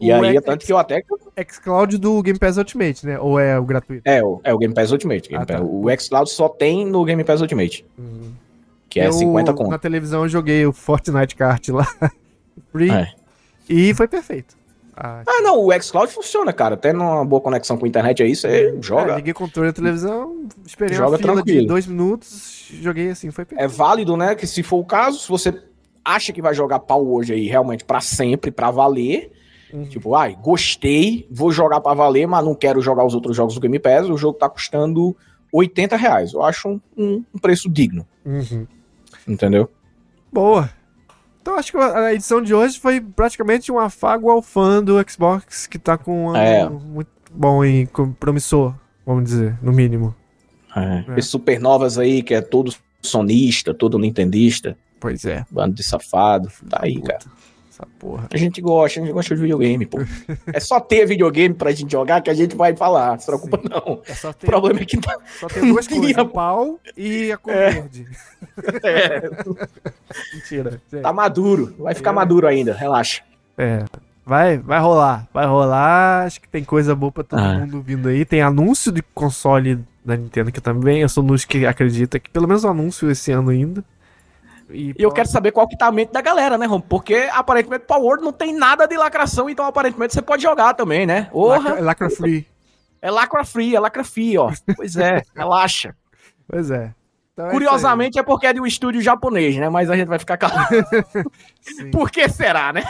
Speaker 2: E
Speaker 1: O
Speaker 2: aí, é tanto que eu até.
Speaker 1: xCloud do Game Pass Ultimate, né? Ou é o gratuito?
Speaker 2: É, o, é o Game Pass Ultimate. Game
Speaker 1: Ah, tá.
Speaker 2: Pass- O xCloud só tem no Game Pass Ultimate,
Speaker 1: Uhum.
Speaker 2: que é
Speaker 1: Eu,
Speaker 2: 50 conto.
Speaker 1: Na televisão eu joguei o Fortnite Kart lá. (laughs) Free.
Speaker 2: É.
Speaker 1: E foi perfeito. Ah,
Speaker 2: Ah, não, o xCloud funciona, cara. Até numa boa conexão com a internet aí, você
Speaker 1: é,
Speaker 2: joga.
Speaker 1: liguei o controle na televisão, esperei
Speaker 2: Joga
Speaker 1: uma fila de
Speaker 2: tranquilo.
Speaker 1: dois minutos, joguei assim, foi perfeito.
Speaker 2: é válido, né? Que se for o caso, se você acha que vai jogar pau hoje aí realmente pra sempre, pra valer,
Speaker 1: Uhum.
Speaker 2: tipo, ai, gostei, vou jogar pra valer, mas não quero jogar os outros jogos do Game Pass, o jogo tá custando 80 reais. Eu acho um, um- um preço digno,
Speaker 1: Uhum.
Speaker 2: entendeu?
Speaker 1: Boa. Então acho que a edição de hoje foi praticamente um afago ao fã do Xbox que tá com um ano
Speaker 2: É.
Speaker 1: muito bom e promissor, vamos dizer, no mínimo.
Speaker 2: É.
Speaker 1: É.
Speaker 2: Esses supernovas aí, que é todo sonista, todo nintendista,
Speaker 1: Pois é.
Speaker 2: bando de safado, tá aí,
Speaker 1: Puta,
Speaker 2: cara.
Speaker 1: Essa porra.
Speaker 2: A gente gosta, a gente gosta de videogame, pô. (laughs) é só ter videogame pra gente jogar que a gente vai falar, não se preocupa não.
Speaker 1: É só
Speaker 2: O
Speaker 1: ter,
Speaker 2: problema é que tá...
Speaker 1: só ter duas (laughs)
Speaker 2: Tinha-
Speaker 1: coisas, o pau e a cor
Speaker 2: É.
Speaker 1: verde. (laughs)
Speaker 2: é,
Speaker 1: Mentira. gente.
Speaker 2: tá maduro, vai ficar
Speaker 1: É.
Speaker 2: maduro ainda, relaxa.
Speaker 1: É. Vai, vai rolar, vai rolar. Acho que tem coisa boa pra todo
Speaker 2: Ah.
Speaker 1: mundo vindo aí. Tem anúncio de console da Nintendo que também. Eu sou um dos que acredita que pelo menos um anúncio esse ano ainda.
Speaker 2: E eu quero saber qual que tá a mente da galera, né, Rom? Porque aparentemente Power não tem nada de lacração, então aparentemente você pode jogar também, né? Porra,
Speaker 1: Lacra, lacra free. (laughs)
Speaker 2: é lacra free, é lacra free, ó. Pois é, relaxa.
Speaker 1: Pois é. Então é
Speaker 2: Curiosamente é porque é de um estúdio japonês, né? Mas a gente vai ficar calado. (laughs) Por que será, né?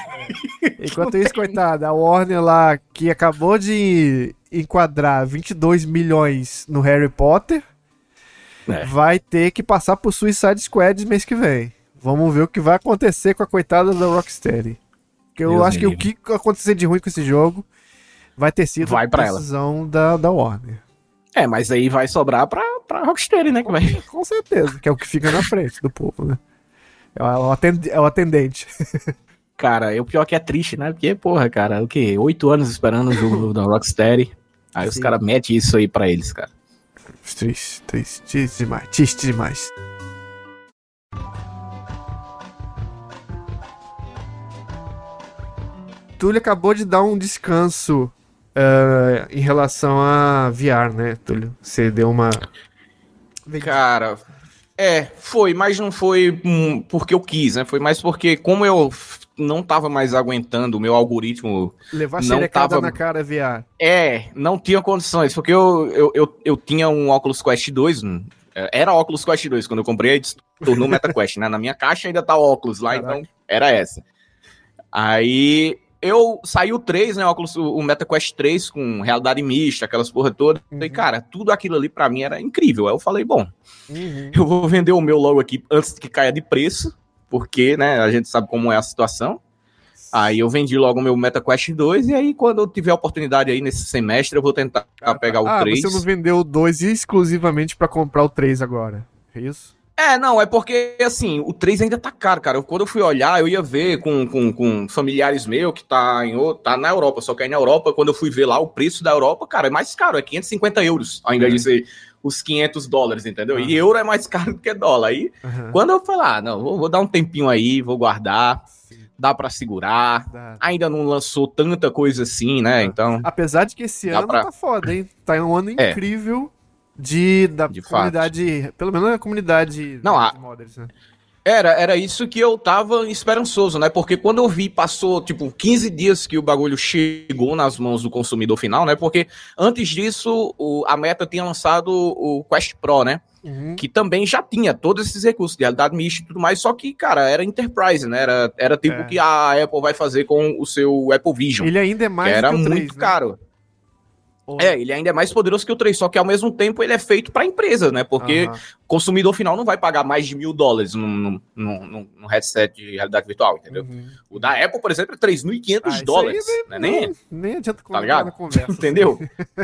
Speaker 1: Enquanto isso, coitada, a Warner lá, que acabou de enquadrar 22 milhões no Harry Potter,
Speaker 2: É.
Speaker 1: vai ter que passar por Suicide Squad mês que vem. Vamos ver o que vai acontecer com a coitada da Rocksteady. Porque eu
Speaker 2: Deus
Speaker 1: acho que o que acontecer de ruim com esse jogo vai ter sido
Speaker 2: Vai pra ela.
Speaker 1: decisão da, da Warner.
Speaker 2: É, mas aí vai sobrar pra, pra Rocksteady, né? Que vai...
Speaker 1: Com certeza, que é o que fica na frente do povo, né? É o, atend é o atendente. (laughs)
Speaker 2: Cara, e o pior é que é triste, né? Porque, porra, cara, o quê? Oito anos esperando o jogo da Rocksteady. Aí Sim. os caras metem isso aí pra eles, cara.
Speaker 1: Triste, triste, demais, triste demais. Túlio acabou de dar um descanso uh, em relação a VR, né, Túlio? Você deu uma.
Speaker 2: Cara, é, foi, mas não foi hum, porque eu quis, né? Foi mais porque, como eu não tava mais aguentando, o meu algoritmo.
Speaker 1: Levar não tava na cara VR.
Speaker 2: É, não tinha condições, porque eu, eu, eu, eu tinha um Oculus Quest 2, hum, é, era Oculus Quest 2, quando eu comprei, tornou MetaQuest, né? Na minha caixa ainda tá óculos lá, Caraca. então era essa. Aí eu saiu o 3, né? O, óculos, o MetaQuest 3 com realidade mista, aquelas porra toda. Uhum. E, cara, tudo aquilo ali para mim era incrível. Aí eu falei, bom, uhum. eu vou vender o meu logo aqui antes que caia de preço, porque, né, a gente sabe como é a situação. Aí eu vendi logo o meu MetaQuest 2 e aí quando eu tiver oportunidade aí nesse semestre eu vou tentar ah, pegar o ah, 3.
Speaker 1: você não vendeu o 2 exclusivamente para comprar o 3 agora, é isso?
Speaker 2: É, não, é porque, assim, o 3 ainda tá caro, cara. Quando eu fui olhar, eu ia ver com, com, com familiares meus que tá, em, tá na Europa, só que aí na Europa, quando eu fui ver lá o preço da Europa, cara, é mais caro, é 550 euros, ao invés uhum. de ser os 500 dólares, entendeu? Uhum. E euro é mais (laughs) caro do que dólar. Aí, uhum. quando eu falei, ah, não, vou, vou, dar um tempinho aí, vou guardar, Sim. dá para segurar. Dá. Ainda não lançou tanta coisa assim, né? Então.
Speaker 1: Apesar de que esse ano pra... tá foda, hein? Tá um ano é. incrível. De da de comunidade, fato. pelo menos a comunidade
Speaker 2: não, a... modders, né? Era, era isso que eu tava esperançoso, né? Porque quando eu vi, passou, tipo, 15 dias que o bagulho chegou nas mãos do consumidor final, né? Porque antes disso, o, a Meta tinha lançado o Quest Pro, né? Uhum. Que também já tinha todos esses recursos de realidade mista e tudo mais, só que, cara, era Enterprise, né? Era, era tipo o é. que a Apple vai fazer com o seu Apple Vision.
Speaker 1: Ele ainda é mais
Speaker 2: que era que 3, muito né? caro. É, ele ainda é mais poderoso que o 3, só que ao mesmo tempo ele é feito para empresa, né? Porque o consumidor final não vai pagar mais de mil dólares num, num, num headset de realidade virtual, entendeu? Uhum. O da Apple, por exemplo, é 3.500 ah, dólares. Né? nem,
Speaker 1: nem adianta tá ligado? na conversa. (laughs)
Speaker 2: entendeu?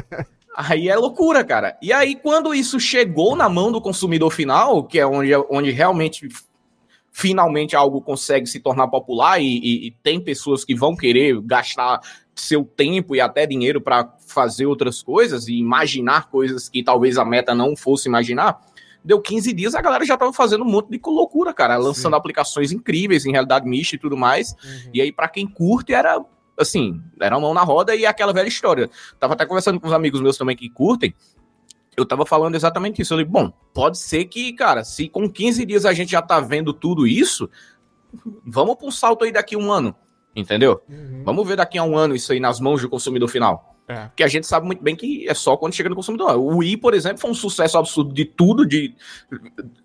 Speaker 2: (laughs) Aí é loucura, cara. E aí, quando isso chegou na mão do consumidor final, que é onde, onde realmente finalmente algo consegue se tornar popular e, e, e tem pessoas que vão querer gastar seu tempo e até dinheiro para fazer outras coisas e imaginar coisas que talvez a meta não fosse imaginar, deu 15 dias, a galera já tava fazendo um monte de loucura, cara, lançando Sim. aplicações incríveis em realidade mista e tudo mais. Uhum. E aí, para quem curte, era assim, era mão na roda e aquela velha história. Tava até conversando com os amigos meus também que curtem. Eu tava falando exatamente isso. Eu falei, bom, pode ser que, cara, se com 15 dias a gente já tá vendo tudo isso, vamos para um salto aí daqui um ano. Entendeu? Uhum. Vamos ver daqui a um ano isso aí nas mãos do consumidor final. É. Que a gente sabe muito bem que é só quando chega no consumidor. O Wii, por exemplo, foi um sucesso absurdo de tudo, de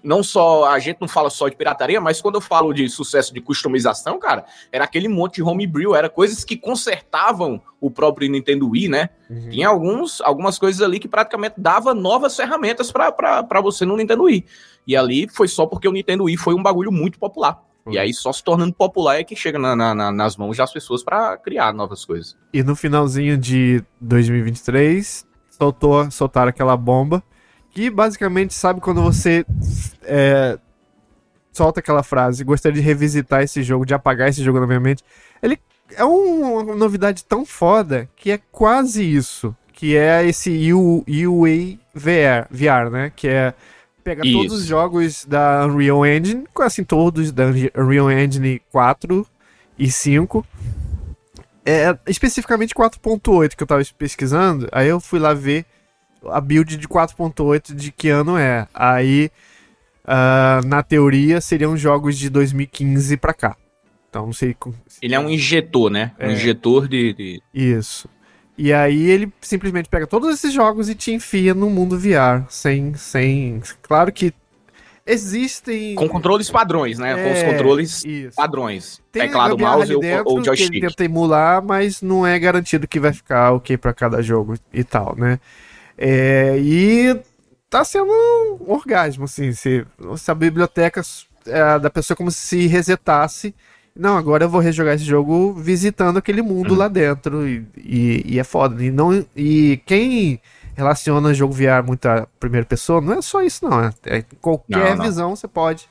Speaker 2: não só a gente não fala só de pirataria, mas quando eu falo de sucesso de customização, cara, era aquele monte de homebrew, era coisas que consertavam o próprio Nintendo Wii, né? Uhum. Tinha alguns, algumas coisas ali que praticamente dava novas ferramentas para você no Nintendo Wii. E ali foi só porque o Nintendo Wii foi um bagulho muito popular. E aí só se tornando popular é que chega na, na, nas mãos das pessoas para criar novas coisas.
Speaker 1: E no finalzinho de 2023, soltou, soltaram aquela bomba que basicamente sabe quando você é, solta aquela frase, gostaria de revisitar esse jogo, de apagar esse jogo na minha mente. Ele é um, uma novidade tão foda que é quase isso, que é esse UA VR, VR, né? Que é pega Isso. todos os jogos da Unreal Engine, assim, todos da Unreal Engine 4 e 5. É, especificamente 4.8 que eu tava pesquisando, aí eu fui lá ver a build de 4.8 de que ano é. Aí, uh, na teoria, seriam jogos de 2015 pra cá. Então, não sei.
Speaker 2: Ele é um injetor, né? Um é. injetor de, de.
Speaker 1: Isso. E aí ele simplesmente pega todos esses jogos e te enfia no mundo VR, sem, sem... Claro que existem...
Speaker 2: Com controles padrões, né? É, Com os é, controles isso. padrões. Tem Teclado, mouse ou joystick. Que ele
Speaker 1: tenta emular, mas não é garantido que vai ficar ok para cada jogo e tal, né? É, e tá sendo um orgasmo, assim, se, se a biblioteca é, da pessoa como se resetasse não, agora eu vou rejogar esse jogo visitando aquele mundo lá dentro. E, e, e, é foda. E, não, e quem relaciona jogo VR muito à primeira pessoa, não é só isso, não. É, é qualquer
Speaker 2: Não, não.
Speaker 1: visão você pode.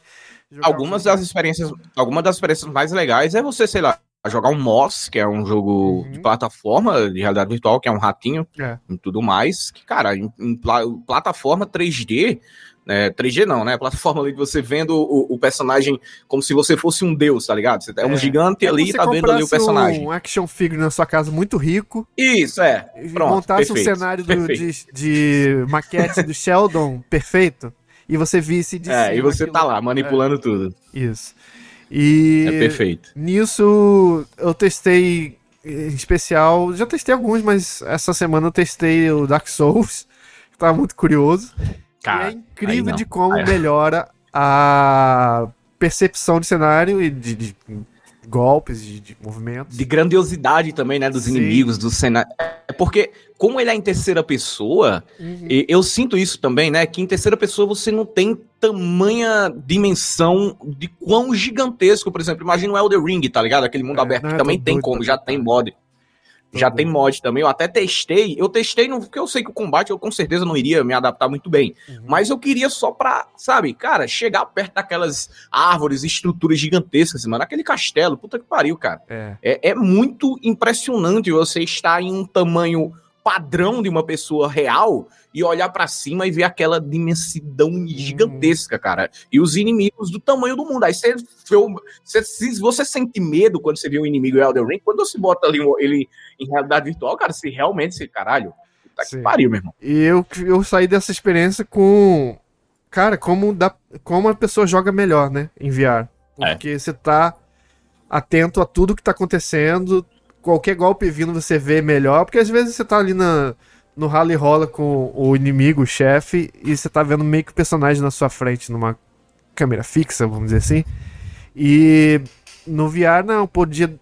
Speaker 2: Algumas
Speaker 1: um
Speaker 2: das experiências, algumas das experiências mais legais é você, sei lá, jogar um Moss, que é um jogo
Speaker 1: Uhum.
Speaker 2: de plataforma de realidade virtual, que é um ratinho
Speaker 1: É.
Speaker 2: e tudo mais. Que, cara, em, em pla- plataforma 3D, né, 3D não, né? Plataforma ali de você vendo o, o personagem como se você fosse um deus, tá ligado? Você é um
Speaker 1: É.
Speaker 2: gigante
Speaker 1: É
Speaker 2: ali e tá vendo ali o personagem.
Speaker 1: um action figure na sua casa muito rico
Speaker 2: Isso, é. Pronto,
Speaker 1: montasse um
Speaker 2: perfeito,
Speaker 1: cenário do- de, de maquete do Sheldon (laughs) perfeito e você visse de
Speaker 2: É, e você
Speaker 1: aquilo.
Speaker 2: tá lá manipulando tudo.
Speaker 1: Isso. E
Speaker 2: É perfeito.
Speaker 1: nisso eu testei em especial, já testei alguns, mas essa semana eu testei o Dark Souls, (laughs) que tava muito curioso.
Speaker 2: Cara,
Speaker 1: e é incrível de como
Speaker 2: Aí-
Speaker 1: melhora a percepção de cenário e de, de golpes, de, de movimentos.
Speaker 2: de grandiosidade também, né, dos
Speaker 1: Sim.
Speaker 2: inimigos, do cenário. É porque, como ele é em terceira pessoa,
Speaker 1: Uhum.
Speaker 2: e- eu sinto isso também, né, que em terceira pessoa você não tem tamanha dimensão de quão gigantesco, por exemplo, imagina o Elder Ring, tá ligado? Aquele mundo
Speaker 1: É,
Speaker 2: aberto que
Speaker 1: eu
Speaker 2: também tem
Speaker 1: doido
Speaker 2: como, já tem mod. Já
Speaker 1: doido.
Speaker 2: tem mod também, eu até testei, eu testei no, porque eu sei que o combate eu com certeza não iria me adaptar muito bem,
Speaker 1: Uhum.
Speaker 2: mas eu queria só pra, sabe, cara, chegar perto daquelas árvores, estruturas gigantescas, mano, aquele castelo, puta que pariu, cara.
Speaker 1: É.
Speaker 2: É, é muito impressionante você estar em um tamanho padrão de uma pessoa real e olhar pra cima e ver aquela dimensão gigantesca, cara. E os inimigos do tamanho do mundo. Aí você, você, se você sente medo quando você vê um inimigo em Elden Ring, quando você bota ali ele em realidade virtual, cara, você realmente, você, caralho, puta que
Speaker 1: Sim.
Speaker 2: pariu, meu irmão.
Speaker 1: E eu, eu saí dessa experiência com. Cara, como, dá, como a pessoa joga melhor, né? Em VR.
Speaker 2: É.
Speaker 1: Porque você tá atento a tudo que tá acontecendo. Qualquer golpe vindo você vê melhor. Porque às vezes você tá ali na, no rally rola com o inimigo, o chefe, e você tá vendo meio que o personagem na sua frente, numa câmera fixa, vamos dizer assim. E no VR, não, podia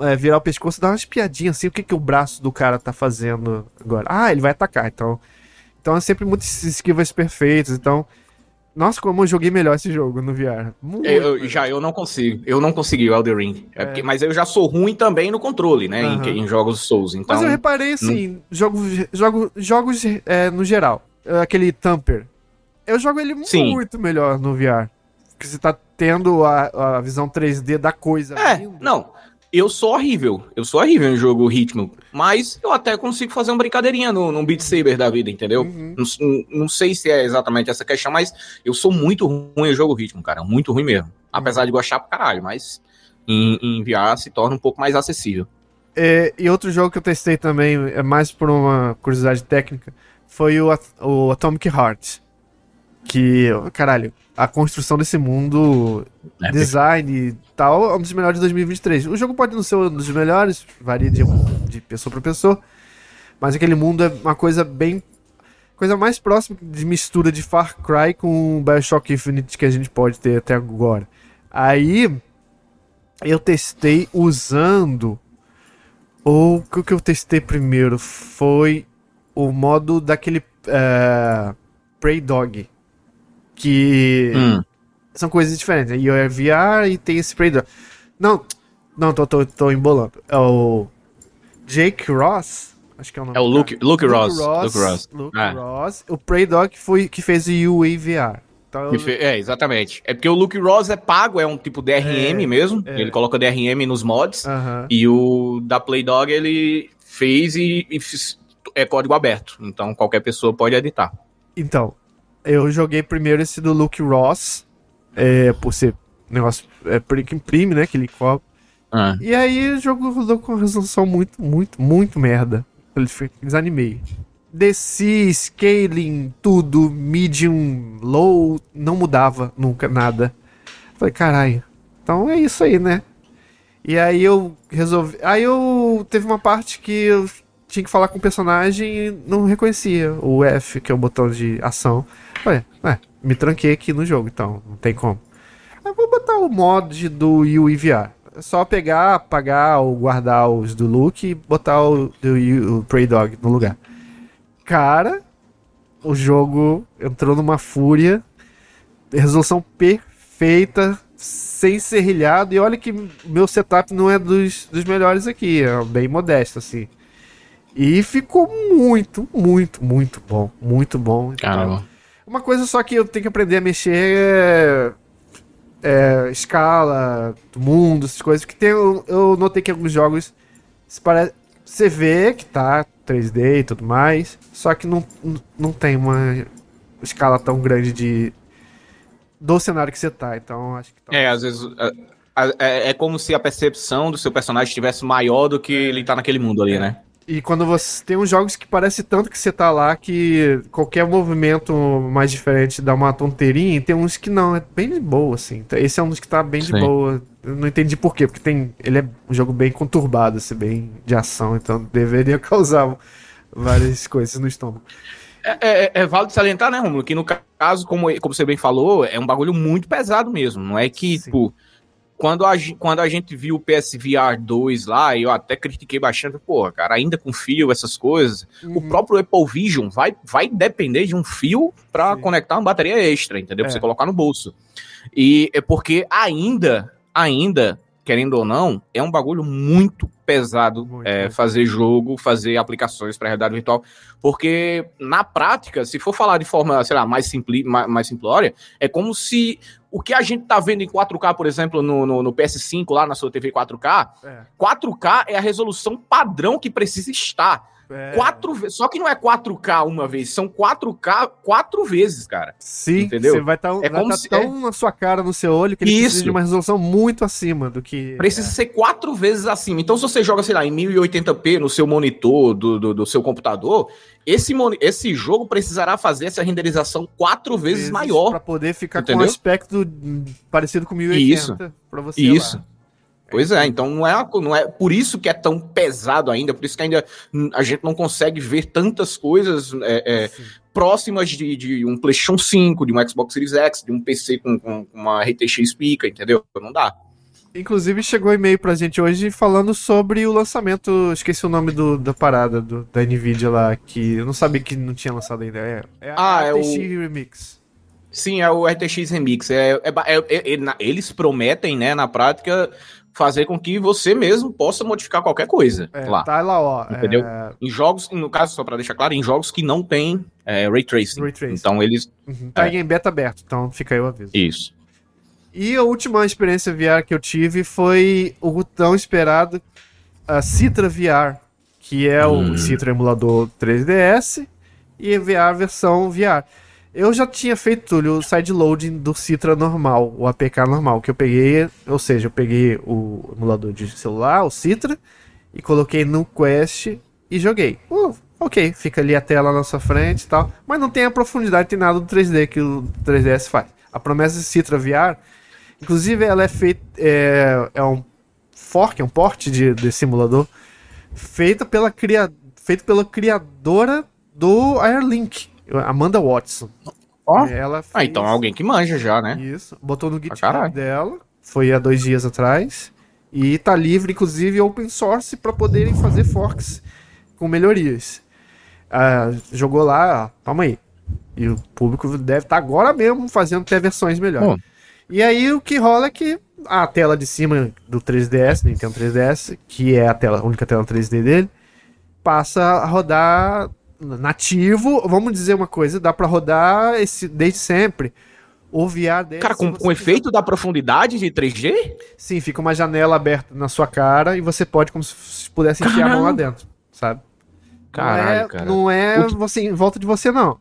Speaker 1: é, virar o pescoço e dar umas piadinhas assim, o que, que o braço do cara tá fazendo agora? Ah, ele vai atacar, então. Então é sempre muitas esquivas perfeitas, então. Nossa, como eu joguei melhor esse jogo no VR. Muito
Speaker 2: Eu-
Speaker 1: melhor.
Speaker 2: já eu não consigo, eu não consegui o Elden Ring. É
Speaker 1: É.
Speaker 2: porque- mas eu já sou ruim também no controle, né? em-
Speaker 1: Aham.
Speaker 2: Em, jogos Souls. Então,
Speaker 1: Mas eu reparei assim, jogos, jogo, jogos é, no geral. é, Aquele Tamper. Eu jogo ele
Speaker 2: Sim.
Speaker 1: muito melhor no VR. Porque você tá tendo a, a visão 3D da coisa.
Speaker 2: É, não. Eu sou horrível. Eu sou horrível em jogo ritmo. Mas eu até consigo fazer uma brincadeirinha no, no Beat Saber da vida, entendeu?
Speaker 1: Uhum.
Speaker 2: Não, não- sei se é exatamente essa questão, mas eu sou muito ruim em jogo ritmo, cara. Muito ruim mesmo. Apesar de gostar pra caralho, mas em, em VR se torna um pouco mais acessível.
Speaker 1: É, e outro jogo que eu testei também, é mais por uma curiosidade técnica, foi o, At- o Atomic Heart. Que, caralho, a construção desse mundo,
Speaker 2: É,
Speaker 1: design tal, é um dos melhores de 2023. O jogo pode não ser um dos melhores, varia de, de pessoa pra pessoa, mas aquele mundo é uma coisa bem. coisa mais próxima de mistura de Far Cry com Bioshock Infinite que a gente pode ter até agora. Aí eu testei usando. Ou o que eu testei primeiro foi o modo daquele é, Prey Dog. Que
Speaker 2: Hum.
Speaker 1: São coisas diferentes. E é VR e tem esse Prey Dog. Não, não, tô, tô, tô embolando. É o Jake Ross. Acho que é o nome
Speaker 2: É o Luke,
Speaker 1: cara.
Speaker 2: Luke, Ross.
Speaker 1: Ross.
Speaker 2: Luke Ross.
Speaker 1: Luke
Speaker 2: É.
Speaker 1: Ross. O Prey Dog foi que fez o UA VR. Então,
Speaker 2: fe- É, exatamente. É porque o Luke Ross é pago, é um tipo DRM
Speaker 1: É,
Speaker 2: mesmo.
Speaker 1: é.
Speaker 2: Ele coloca DRM nos mods.
Speaker 1: Aham.
Speaker 2: E o da Playdog ele fez e, e é código aberto. Então qualquer pessoa pode editar.
Speaker 1: Então, eu joguei primeiro esse do Luke Ross, é, por ser negócio é, que imprime, né, aquele copo.
Speaker 2: Ah.
Speaker 1: E aí o jogo rodou com uma resolução muito, muito, muito merda. Eu desanimei. Desci, scaling, tudo, medium, low, não mudava nunca nada. Falei, caralho, então é isso aí, né? E aí eu resolvi. Aí eu. Teve uma parte que eu tinha que falar com o personagem e não reconhecia o F, que é o botão de ação. Falei, é, me tranquei aqui no jogo, então, não tem como. Vou botar o mod do UI VR. É só pegar, apagar ou guardar os do Luke e botar o do o Prey Dog no lugar. Cara, o jogo entrou numa fúria. Resolução perfeita, sem serrilhado. E olha que meu setup não é dos, dos melhores aqui, é bem modesto, assim. E ficou muito, muito, muito bom. Muito bom. Então,
Speaker 2: Caramba.
Speaker 1: uma coisa só que eu tenho que aprender a mexer é, é escala do mundo, essas coisas. Que tem, eu, eu notei que alguns jogos se pare- você vê que tá 3D e tudo mais, só que não, não- não tem uma escala tão grande de do cenário que você tá. Então acho que tá-
Speaker 2: É, às vezes. é, é, é como se a percepção do seu personagem estivesse maior do que ele tá naquele mundo ali, né?
Speaker 1: E quando você tem uns jogos que parece tanto que você tá lá que qualquer movimento mais diferente dá uma tonteirinha, e tem uns que não, é bem de boa, assim. Então, Esse é um dos que tá bem de
Speaker 2: Sim.
Speaker 1: boa. Eu não entendi por quê, porque tem. Ele é um jogo bem conturbado, assim, bem de ação, então deveria (laughs) causar várias coisas no estômago.
Speaker 2: É, é, é válido salientar, né, Romulo? Que no caso, como, como você bem falou, é um bagulho muito pesado mesmo. Não é que,
Speaker 1: Sim.
Speaker 2: tipo, quando a, quando a gente viu o PSVR 2 lá, eu até critiquei bastante, porra, cara, ainda com fio, essas coisas. O
Speaker 1: Uhum.
Speaker 2: próprio Apple Vision vai, vai depender de um fio para conectar uma bateria extra, entendeu? Pra
Speaker 1: É.
Speaker 2: você colocar no bolso. E é porque ainda, ainda, querendo ou não, é um bagulho muito pesado
Speaker 1: Muito,
Speaker 2: é, fazer jogo, fazer aplicações para realidade virtual, porque na prática, se for falar de forma, sei lá, mais, simpli, mais, mais simplória, é como se o que a gente tá vendo em 4K, por exemplo, no, no, no PS5 lá na sua TV 4K,
Speaker 1: É,
Speaker 2: 4K é a resolução padrão que precisa estar.
Speaker 1: É,
Speaker 2: Quatro vezes. Só que não é 4K uma vez, são 4K quatro vezes, cara.
Speaker 1: Sim,
Speaker 2: Entendeu?
Speaker 1: você vai estar
Speaker 2: É
Speaker 1: vai tá
Speaker 2: se-
Speaker 1: tão na sua cara, no seu olho, que ele precisa
Speaker 2: Isso.
Speaker 1: de uma resolução muito acima do que.
Speaker 2: Precisa ser quatro vezes acima. Então, se você joga, sei lá, em 1080p no seu monitor do, do, do seu computador, esse, esse jogo precisará fazer essa renderização quatro vezes, maior.
Speaker 1: Pra poder ficar com um
Speaker 2: Entendeu?
Speaker 1: aspecto parecido com 1080
Speaker 2: Isso.
Speaker 1: pra você
Speaker 2: Isso.
Speaker 1: lá.
Speaker 2: Pois é, então não é, não é por isso que é tão pesado ainda, por isso que ainda a gente não consegue ver tantas coisas é, é, próximas de, de um PlayStation 5, de um Xbox Series X, de um PC com, com uma RTX pica, entendeu? Não dá.
Speaker 1: Inclusive chegou e-mail pra gente hoje falando sobre o lançamento, esqueci o nome do, da parada do- da Nvidia lá, que eu não sabia que não tinha lançado ainda. É, é
Speaker 2: Ah,
Speaker 1: a
Speaker 2: é
Speaker 1: RTX
Speaker 2: o-
Speaker 1: Remix.
Speaker 2: Sim, é o RTX Remix. É, é é- é- é- eles prometem, né, na prática, fazer com que você mesmo possa modificar qualquer coisa
Speaker 1: É,
Speaker 2: lá.
Speaker 1: Tá lá, ó.
Speaker 2: Entendeu?
Speaker 1: é,
Speaker 2: Em jogos, no caso, só para deixar claro, em jogos que não tem é, Ray Tracing.
Speaker 1: Ray tracing.
Speaker 2: Então eles.
Speaker 1: uhum, tá
Speaker 2: É.
Speaker 1: em beta aberto, então fica aí o aviso.
Speaker 2: Isso.
Speaker 1: E a última experiência VR que eu tive foi o tão esperado a Citra VR, que é o
Speaker 2: Hum.
Speaker 1: Citra emulador 3DS e VR versão VR. Eu já tinha feito Túlio, o sideloading do Citra normal, o APK normal, que eu peguei, ou seja, eu peguei o emulador de celular, o Citra, e coloquei no Quest e joguei. Uh, ok, fica ali a tela na sua frente e tal, mas não tem a profundidade, tem nada do 3D que o 3DS faz. A promessa de Citra VR, inclusive ela é feita, é, é um fork, é um porte de, desse emulador, feita pela, cria, feito pela criadora do Airlink, Amanda Watson.
Speaker 2: Ó.
Speaker 1: Ela
Speaker 2: Ah,
Speaker 1: fez-
Speaker 2: então é alguém que manja já, né?
Speaker 1: isso, botou no GitHub
Speaker 2: caralho.
Speaker 1: dela, foi há dois dias atrás, e tá livre, inclusive, open source, para poderem fazer forks com melhorias. Ah, jogou lá, ó, toma aí. E o público deve estar agora mesmo fazendo até versões melhores.
Speaker 2: Bom.
Speaker 1: E aí o que rola é que a tela de cima do 3DS, Nintendo 3DS, que é a tela, a única tela 3D dele, passa a rodar nativo. Vamos dizer uma coisa, dá para rodar esse desde sempre. O VR dele.
Speaker 2: Cara, com, com o efeito da profundidade de 3G?
Speaker 1: Sim, fica uma janela aberta na sua cara e você pode, como se pudesse enfiar a mão lá dentro, sabe?
Speaker 2: Caralho,
Speaker 1: não é,
Speaker 2: cara.
Speaker 1: Não é
Speaker 2: que-
Speaker 1: você em volta de você, não.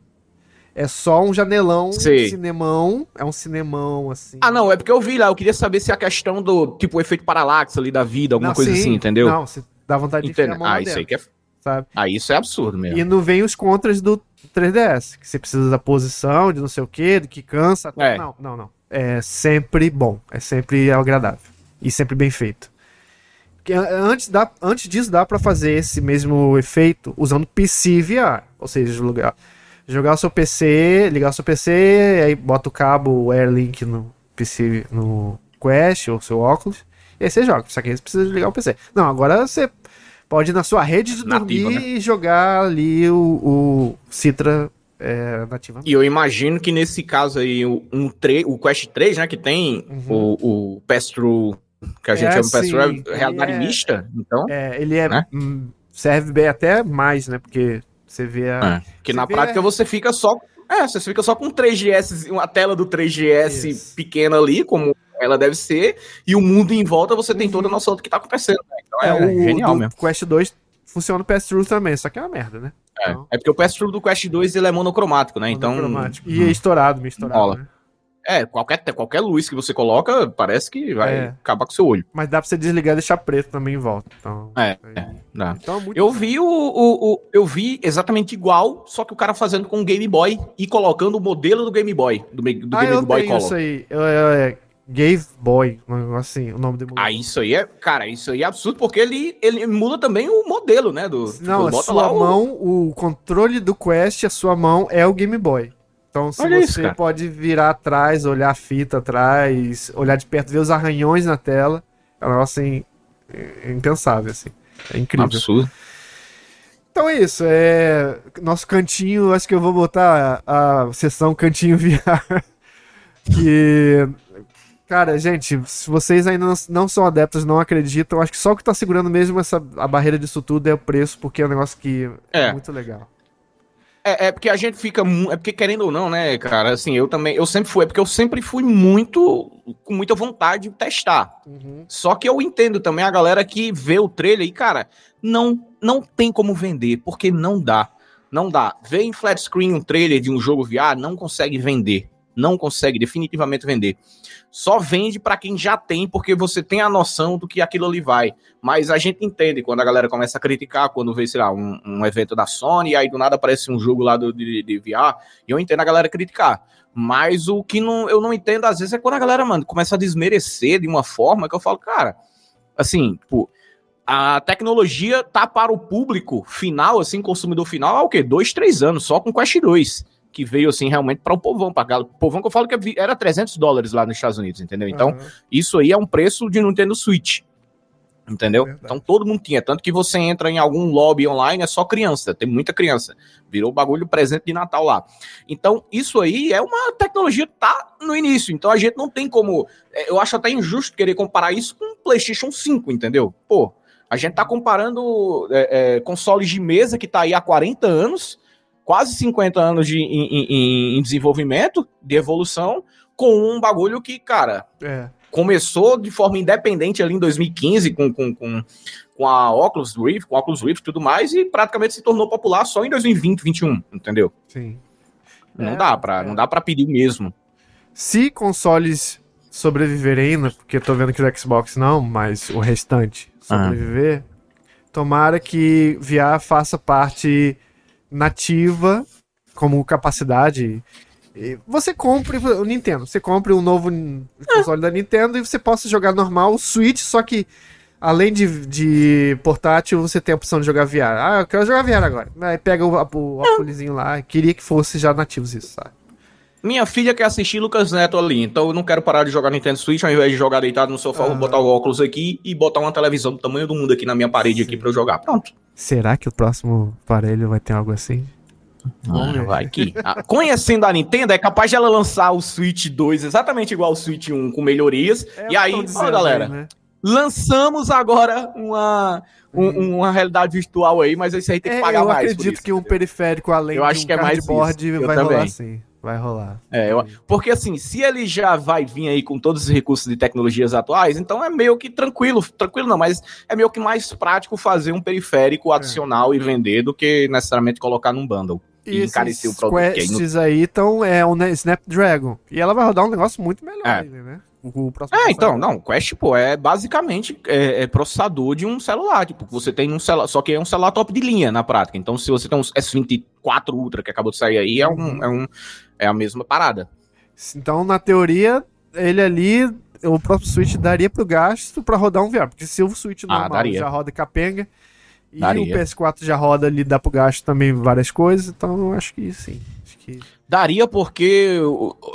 Speaker 1: É só um janelão, um
Speaker 2: Sei.
Speaker 1: cinemão. É um cinemão, assim.
Speaker 2: Ah, não, é porque eu vi lá, eu queria saber se a questão do, tipo, o efeito paralaxe ali da vida, alguma
Speaker 1: Não,
Speaker 2: coisa
Speaker 1: sim.
Speaker 2: assim, entendeu?
Speaker 1: Não, você dá vontade de enfiar a mão
Speaker 2: Ah, isso aí
Speaker 1: dentro,
Speaker 2: que é.
Speaker 1: Sabe?
Speaker 2: Ah, isso é absurdo mesmo.
Speaker 1: E não vem os contras do 3DS, que você precisa da posição, de não sei o que, do que cansa.
Speaker 2: É.
Speaker 1: Não, não, não. É sempre bom, é sempre agradável e sempre bem feito. Que antes, dá, antes disso, dá pra fazer esse mesmo efeito usando PC VR, ou seja, jogar, jogar o seu PC, ligar o seu PC, aí bota o cabo Airlink no PC, no Quest ou seu óculos, e aí você joga. Só que aí você precisa ligar o PC. Não, agora você pode ir na sua rede de
Speaker 2: Nativa,
Speaker 1: dormir
Speaker 2: né?
Speaker 1: e jogar ali o, o Citra é, nativa.
Speaker 2: E eu imagino que nesse caso aí, o, um tre- o Quest 3, né, que tem
Speaker 1: Uhum.
Speaker 2: o, o Pass-Through, que a gente
Speaker 1: É,
Speaker 2: chama
Speaker 1: sim,
Speaker 2: é realidade
Speaker 1: é-
Speaker 2: mista, então...
Speaker 1: É, ele é
Speaker 2: Né?
Speaker 1: hum, serve bem até mais, né? Porque você vê a.
Speaker 2: É, que na prática
Speaker 1: a-
Speaker 2: você fica só. É, você fica só com um 3GS, uma tela do 3GS
Speaker 1: Isso.
Speaker 2: pequena ali, como ela deve ser, e o mundo em volta você tem
Speaker 1: Uhum.
Speaker 2: toda a noção do que tá acontecendo. né? Então é,
Speaker 1: o
Speaker 2: genial mesmo.
Speaker 1: Quest 2 funciona no PS-Through também, só que é uma merda, né?
Speaker 2: É,
Speaker 1: Então,
Speaker 2: é porque o PS do Quest 2 ele é monocromático, né? Então.
Speaker 1: monocromático. E é estourado, meio estourado, né?
Speaker 2: É, qualquer, qualquer luz que você coloca, parece que vai
Speaker 1: É.
Speaker 2: acabar com o seu olho.
Speaker 1: Mas dá pra você desligar e deixar preto também em volta. Então,
Speaker 2: É,
Speaker 1: aí-
Speaker 2: Dá.
Speaker 1: então é
Speaker 2: Eu vi o, o, o- eu vi exatamente igual, só que o cara fazendo com o Game Boy e colocando o modelo do Game Boy, do, do
Speaker 1: ah,
Speaker 2: Game
Speaker 1: eu
Speaker 2: Boy
Speaker 1: tenho isso
Speaker 2: Color.
Speaker 1: aí. Eu, eu, é Gave Boy, assim, o nome do emulador.
Speaker 2: Ah, isso aí é, cara, isso aí é absurdo, porque ele, ele muda também o modelo, né? Do,
Speaker 1: Não, a
Speaker 2: bota
Speaker 1: sua
Speaker 2: lá o-
Speaker 1: mão, o... controle do Quest, a sua mão é o Game Boy. Então, se
Speaker 2: Olha
Speaker 1: você
Speaker 2: isso,
Speaker 1: pode virar atrás, olhar a fita atrás, olhar de perto, ver os arranhões na tela, é um negócio assim, é impensável, assim. É incrível.
Speaker 2: Absurdo.
Speaker 1: Então é isso, é nosso cantinho, acho que eu vou botar a, a sessão cantinho (laughs) VR. que cara, gente, se vocês ainda não, são adeptos, não acreditam, acho que só o que tá segurando mesmo essa a barreira disso tudo é o preço, porque é um negócio que é,
Speaker 2: É.
Speaker 1: muito legal.
Speaker 2: É, é porque a gente fica. É porque, querendo ou não, né, cara? Assim, eu também. Eu sempre fui. É porque eu sempre fui muito. Com muita vontade de testar. Só que eu entendo também a galera que vê o trailer e, cara, não, não tem como vender, porque não dá. Não dá. Ver em flat screen um trailer de um jogo VR não consegue vender. Não consegue definitivamente vender. Só vende pra quem já tem, porque você tem a noção do que aquilo ali vai. Mas a gente entende quando a galera começa a criticar, quando vê, sei lá, um, um evento da Sony, e aí do nada aparece um jogo lá do, de, de VR, e eu entendo a galera criticar. Mas o que não, eu não entendo, às vezes, é quando a galera, mano, começa a desmerecer de uma forma que eu falo, cara, assim, tipo, a tecnologia tá para o público final, assim, consumidor final, há o quê? Dois, três anos, só com Quest 2, que veio, assim, realmente para o povão, para galera. povão que eu falo que era 300 dólares lá nos Estados Unidos, entendeu? Então,
Speaker 1: Aham.
Speaker 2: isso aí é um preço de Nintendo Switch. Entendeu?
Speaker 1: Verdade.
Speaker 2: Então todo mundo tinha. Tanto que você entra em algum lobby online, é só criança. Tem muita criança. Virou bagulho presente de Natal lá. Então, isso aí é uma tecnologia que tá no início. Então a gente não tem como. é, Eu acho até injusto querer comparar isso com o PlayStation 5, entendeu? Pô, a gente tá comparando é, é, consoles de mesa que tá aí há 40 anos, quase 50 anos de, em, em- em desenvolvimento, de evolução, com um bagulho que, cara,
Speaker 1: É.
Speaker 2: começou de forma independente ali em 2015 com, com, com, com a Oculus Rift, com a Oculus Rift e tudo mais, e praticamente se tornou popular só em 2020, 2021, entendeu?
Speaker 1: Sim.
Speaker 2: Não
Speaker 1: É,
Speaker 2: dá para,
Speaker 1: é.
Speaker 2: não dá para pedir o mesmo.
Speaker 1: Se consoles sobreviverem ainda, porque eu tô vendo que o Xbox não, mas o restante sobreviver, tomara que VR faça parte nativa como capacidade. Você compre o Nintendo, você compre um novo console da Nintendo e você possa jogar normal o Switch, só que além de, de portátil, você tem a opção de jogar VR. Ah, eu quero jogar VR agora. Aí pega o, o óculosinho lá, queria que fosse já nativos isso, sabe?
Speaker 2: Minha filha quer assistir Lucas Neto ali, então eu não quero parar de jogar Nintendo Switch, ao invés de jogar deitado no sofá, eu vou
Speaker 1: Aham.
Speaker 2: botar o óculos aqui e botar uma televisão do tamanho do mundo aqui na minha parede aqui
Speaker 1: Sim.
Speaker 2: para eu jogar. Pronto.
Speaker 1: Será que o próximo aparelho vai ter algo assim? Vamos ver.
Speaker 2: vai que. Ah, Conhecendo a Nintendo, é capaz de ela lançar o Switch 2 exatamente igual ao Switch 1 com melhorias. e aí, ó, galera,
Speaker 1: né?
Speaker 2: lançamos agora uma, um- uma realidade virtual aí, mas isso aí tem que
Speaker 1: É,
Speaker 2: pagar
Speaker 1: eu
Speaker 2: mais. por
Speaker 1: acredito que um periférico além
Speaker 2: Eu
Speaker 1: de
Speaker 2: acho
Speaker 1: um
Speaker 2: que é mais. Eu
Speaker 1: vai rolar
Speaker 2: também.
Speaker 1: Vai rolar.
Speaker 2: É, eu- porque assim, se ele já vai vir aí com todos os recursos de tecnologias atuais, então é meio que tranquilo, tranquilo não, mas é meio que mais prático fazer um periférico adicional e vender do que necessariamente colocar num bundle. E encarecer o produto, que aí não-
Speaker 1: quests aí então é o ne- Snapdragon. E ela vai rodar um negócio muito melhor
Speaker 2: É.
Speaker 1: ainda, né? O, próximo
Speaker 2: É, então, não, o Quest, pô, é basicamente é, é processador de um celular, tipo, você tem um celular, só que é um celular top de linha na prática, então se você tem um S24 Ultra que acabou de sair aí, é, um, é, um, é a mesma parada.
Speaker 1: Então, na teoria, ele ali, o próprio Switch daria pro gasto pra rodar um VR. Porque se o Switch
Speaker 2: Ah,
Speaker 1: normal
Speaker 2: daria.
Speaker 1: já roda capenga, e
Speaker 2: Daria.
Speaker 1: o PS4 já roda ali, dá pro gasto também várias coisas, então eu acho que sim. Acho que...
Speaker 2: Daria porque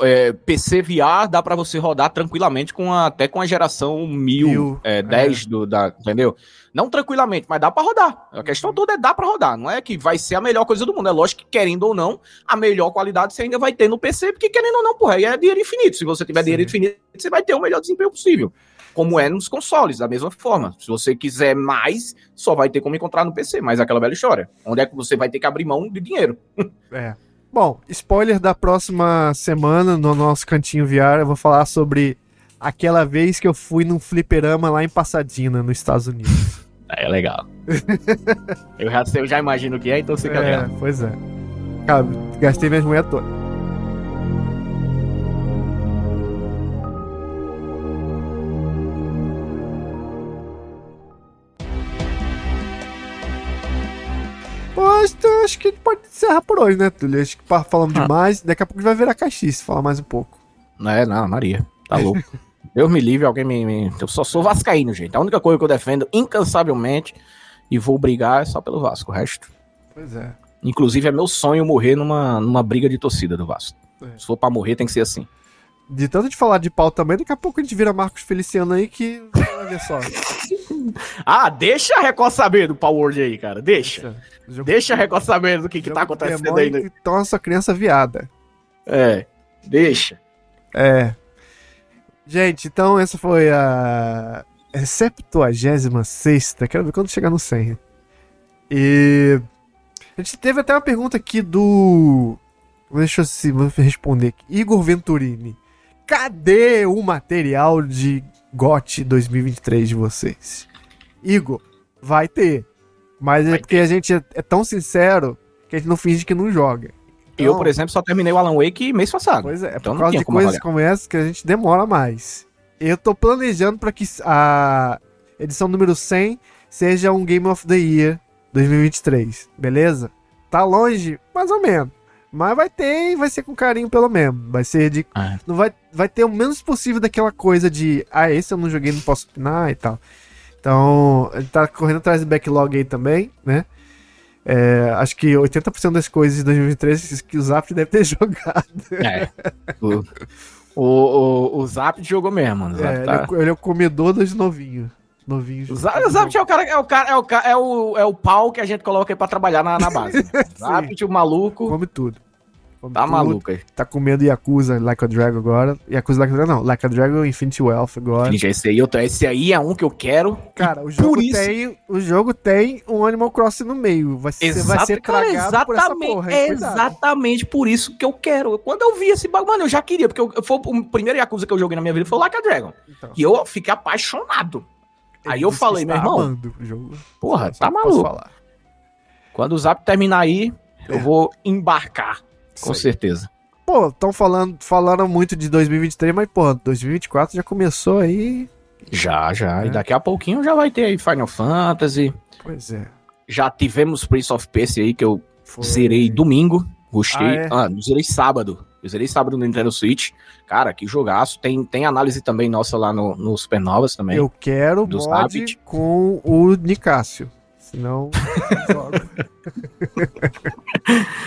Speaker 2: é, PC VR dá pra você rodar tranquilamente com a- até com a geração 1000,
Speaker 1: Mil,
Speaker 2: é, 10 do, da, entendeu? Não tranquilamente, mas dá pra rodar. A questão
Speaker 1: Uhum.
Speaker 2: toda é dar pra rodar, não é que vai ser a melhor coisa do mundo. É lógico que querendo ou não, a melhor qualidade você ainda vai ter no PC, porque querendo ou não, porra, aí é dinheiro infinito. Se você tiver
Speaker 1: Sim.
Speaker 2: dinheiro infinito, você vai ter o melhor desempenho possível. como é nos consoles, da mesma forma. Se você quiser mais, só vai ter como encontrar no PC, mas é aquela velha história. Onde é que você vai ter que abrir mão de dinheiro?
Speaker 1: É. Bom, spoiler da próxima semana no nosso cantinho VR, eu vou falar sobre aquela vez que eu fui num fliperama lá em Pasadena, nos Estados Unidos. (laughs)
Speaker 2: É legal. (laughs) eu, já, eu já imagino o que é, então fica
Speaker 1: é,
Speaker 2: legal.
Speaker 1: Pois é. Cara, gastei minhas moedas todas. Mas acho que a gente pode encerrar por hoje, né, Túlio? Acho que falamos
Speaker 2: Ah.
Speaker 1: demais. Daqui a pouco vai virar caixista, falar mais um pouco.
Speaker 2: Não é, não, Maria. Tá louco. (laughs) Deus me livre, alguém me, me- Eu só sou vascaíno, gente. A única coisa que eu defendo incansavelmente e vou brigar é só pelo Vasco. O resto.
Speaker 1: Pois é.
Speaker 2: Inclusive, é meu sonho morrer numa, numa briga de torcida do Vasco.
Speaker 1: É.
Speaker 2: Se for pra morrer, tem que ser assim.
Speaker 1: De tanto de falar de pau também, daqui a pouco a gente vira Marcos Feliciano aí que ver só. (laughs)
Speaker 2: Ah, deixa a Record saber do Power Word aí, cara. Deixa.
Speaker 1: Jogo-
Speaker 2: Deixa saber do que, que tá acontecendo aí. né?
Speaker 1: torna sua criança viada.
Speaker 2: É, deixa.
Speaker 1: É. Gente, então essa foi a 76 Quero ver quando chegar no 100. E. A gente teve até uma pergunta aqui do. Deixa eu se vou responder aqui. Igor Venturini. Cadê o material de GOT 2023 de vocês? Igor, vai ter. Mas é porque a gente é, é tão sincero que a gente não finge que não joga.
Speaker 2: Eu,
Speaker 1: Então-
Speaker 2: por exemplo, só terminei o Alan Wake mês passado.
Speaker 1: Pois é, é
Speaker 2: Então
Speaker 1: por causa de coisas
Speaker 2: avaliar.
Speaker 1: como essa que a gente demora mais. Eu tô planejando pra que a edição número 100 seja um Game of the Year 2023, beleza? Tá longe, mais ou menos. Mas vai ter e vai ser com carinho pelo menos. Vai ser de.
Speaker 2: É.
Speaker 1: Não vai, vai ter o menos possível daquela coisa de. Ah, esse eu não joguei, não posso opinar e tal. Então, gente tá correndo atrás do backlog aí também, né? É, acho que 80% das coisas de 2023 que o Zap deve ter (laughs) jogado.
Speaker 2: É. o, o, o, Zap jogou mesmo. O Zap,
Speaker 1: É, ele,
Speaker 2: tá-
Speaker 1: é, o- ele é o comedor dos novinhos. Novinhos.
Speaker 2: o Zap, o Zap é o cara, é o cara, é o, é o, é o pau que a gente coloca aí pra trabalhar na, na base. (laughs) Zap, o maluco,
Speaker 1: Come tudo. Come
Speaker 2: tá
Speaker 1: tudo.
Speaker 2: maluco aí.
Speaker 1: Tá comendo Yakuza Like a Dragon agora. Yakuza Like a Dragon não. Like a Dragon Infinity Wealth agora.
Speaker 2: Gente, esse aí, eu tô- esse aí é um que eu quero.
Speaker 1: Cara, o jogo,
Speaker 2: isso-
Speaker 1: tem, o jogo tem um Animal Crossing no meio. Vai ser, vai ser
Speaker 2: cara,
Speaker 1: tragado por essa porra.
Speaker 2: é exatamente por isso que eu quero. Quando eu vi esse bagulho, mano, eu já queria, porque eu, foi o primeiro Yakuza que eu joguei na minha vida foi o Like a Dragon.
Speaker 1: Então,
Speaker 2: E eu fiquei apaixonado. Aí eu falei, meu irmão, porra,
Speaker 1: Só
Speaker 2: tá maluco. Quando o Zap terminar aí, eu
Speaker 1: É.
Speaker 2: vou embarcar, com certeza.
Speaker 1: Pô, estão falando, falaram muito de 2023, mas, pô, 2024 já começou aí.
Speaker 2: Já, já.
Speaker 1: É.
Speaker 2: E daqui a pouquinho já vai ter aí Final Fantasy.
Speaker 1: Pois é.
Speaker 2: Já tivemos Prince of Persia aí, que eu
Speaker 1: Foi.
Speaker 2: zerei domingo. Gostei.
Speaker 1: Ah, é?
Speaker 2: Ah, zerei sábado. Eu zerei sábado no Nintendo Switch. Cara, que jogaço. Tem, tem análise também nossa lá no, no Supernovas também.
Speaker 1: Eu quero
Speaker 2: Dos
Speaker 1: mod
Speaker 2: Rabbit.
Speaker 1: com o Nicásio. Senão. (laughs)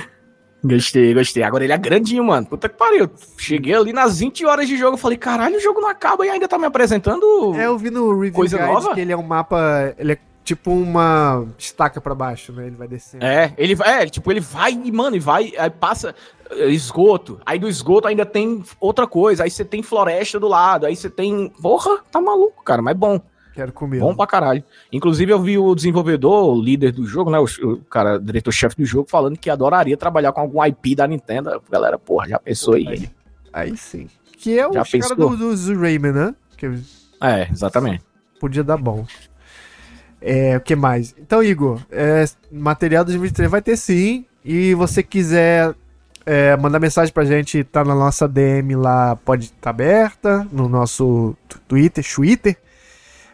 Speaker 1: (laughs)
Speaker 2: Gostei, gostei. Agora ele é grandinho, mano. Puta que pariu. Cheguei ali nas 20 horas de jogo. Falei, caralho, o jogo não acaba e ainda tá me apresentando.
Speaker 1: é, eu vi no Review
Speaker 2: Coisa
Speaker 1: Guide
Speaker 2: nova?
Speaker 1: que ele é um mapa. Ele é tipo uma estaca pra baixo, né? Ele vai descendo.
Speaker 2: É, ele vai, é, tipo, ele vai e, mano, e vai, aí passa eh, esgoto, aí do esgoto ainda tem outra coisa, aí você tem floresta do lado, aí você tem. Porra, tá maluco, cara, mas bom,
Speaker 1: Quero comer.
Speaker 2: bom pra caralho. Inclusive, eu vi o desenvolvedor, o líder do jogo, né, o, o cara, diretor-chefe do jogo, falando que adoraria trabalhar com algum IP da Nintendo. Galera, porra, já pensou aí?
Speaker 1: Aí sim. Que é o
Speaker 2: Já
Speaker 1: cara
Speaker 2: pensou?
Speaker 1: do, do Rayman, né? Que
Speaker 2: É, exatamente.
Speaker 1: podia dar bom. É, o que mais? Então, Igor, é, material 2023 vai ter sim. E você quiser é, mandar mensagem pra gente, tá na nossa DM lá, pode estar tá aberta, no nosso Twitter, Twitter.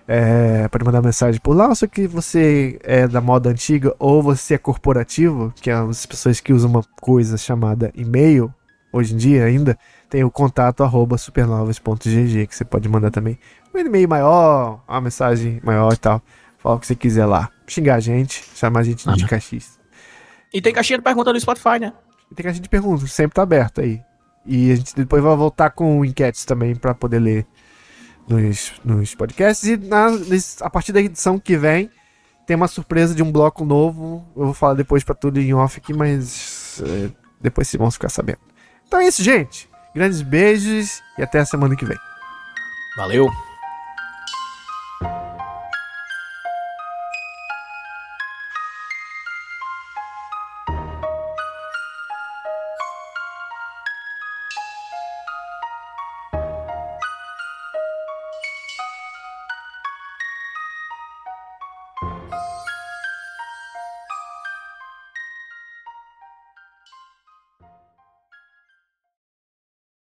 Speaker 1: É, pode mandar mensagem por lá, ou se que você é da moda antiga ou você é corporativo, que é as pessoas que usam uma coisa chamada e-mail, hoje em dia ainda, tem o contato arroba supernovas.gg, que você pode mandar também um e-mail maior, uma mensagem maior e tal. Fala o que você quiser lá. Xingar a gente, chamar a gente de
Speaker 2: Uhum.
Speaker 1: cachis.
Speaker 2: E tem caixinha de pergunta no Spotify, né?
Speaker 1: E tem caixinha de perguntas, sempre tá aberto aí. E a gente depois vai voltar com enquetes também pra poder ler nos, nos podcasts. E na, a partir da edição que vem, tem uma surpresa de um bloco novo. Eu vou falar depois pra tudo em off aqui, mas é, depois vocês vão ficar sabendo. Então é isso, gente. Grandes beijos e até a semana que vem.
Speaker 2: Valeu.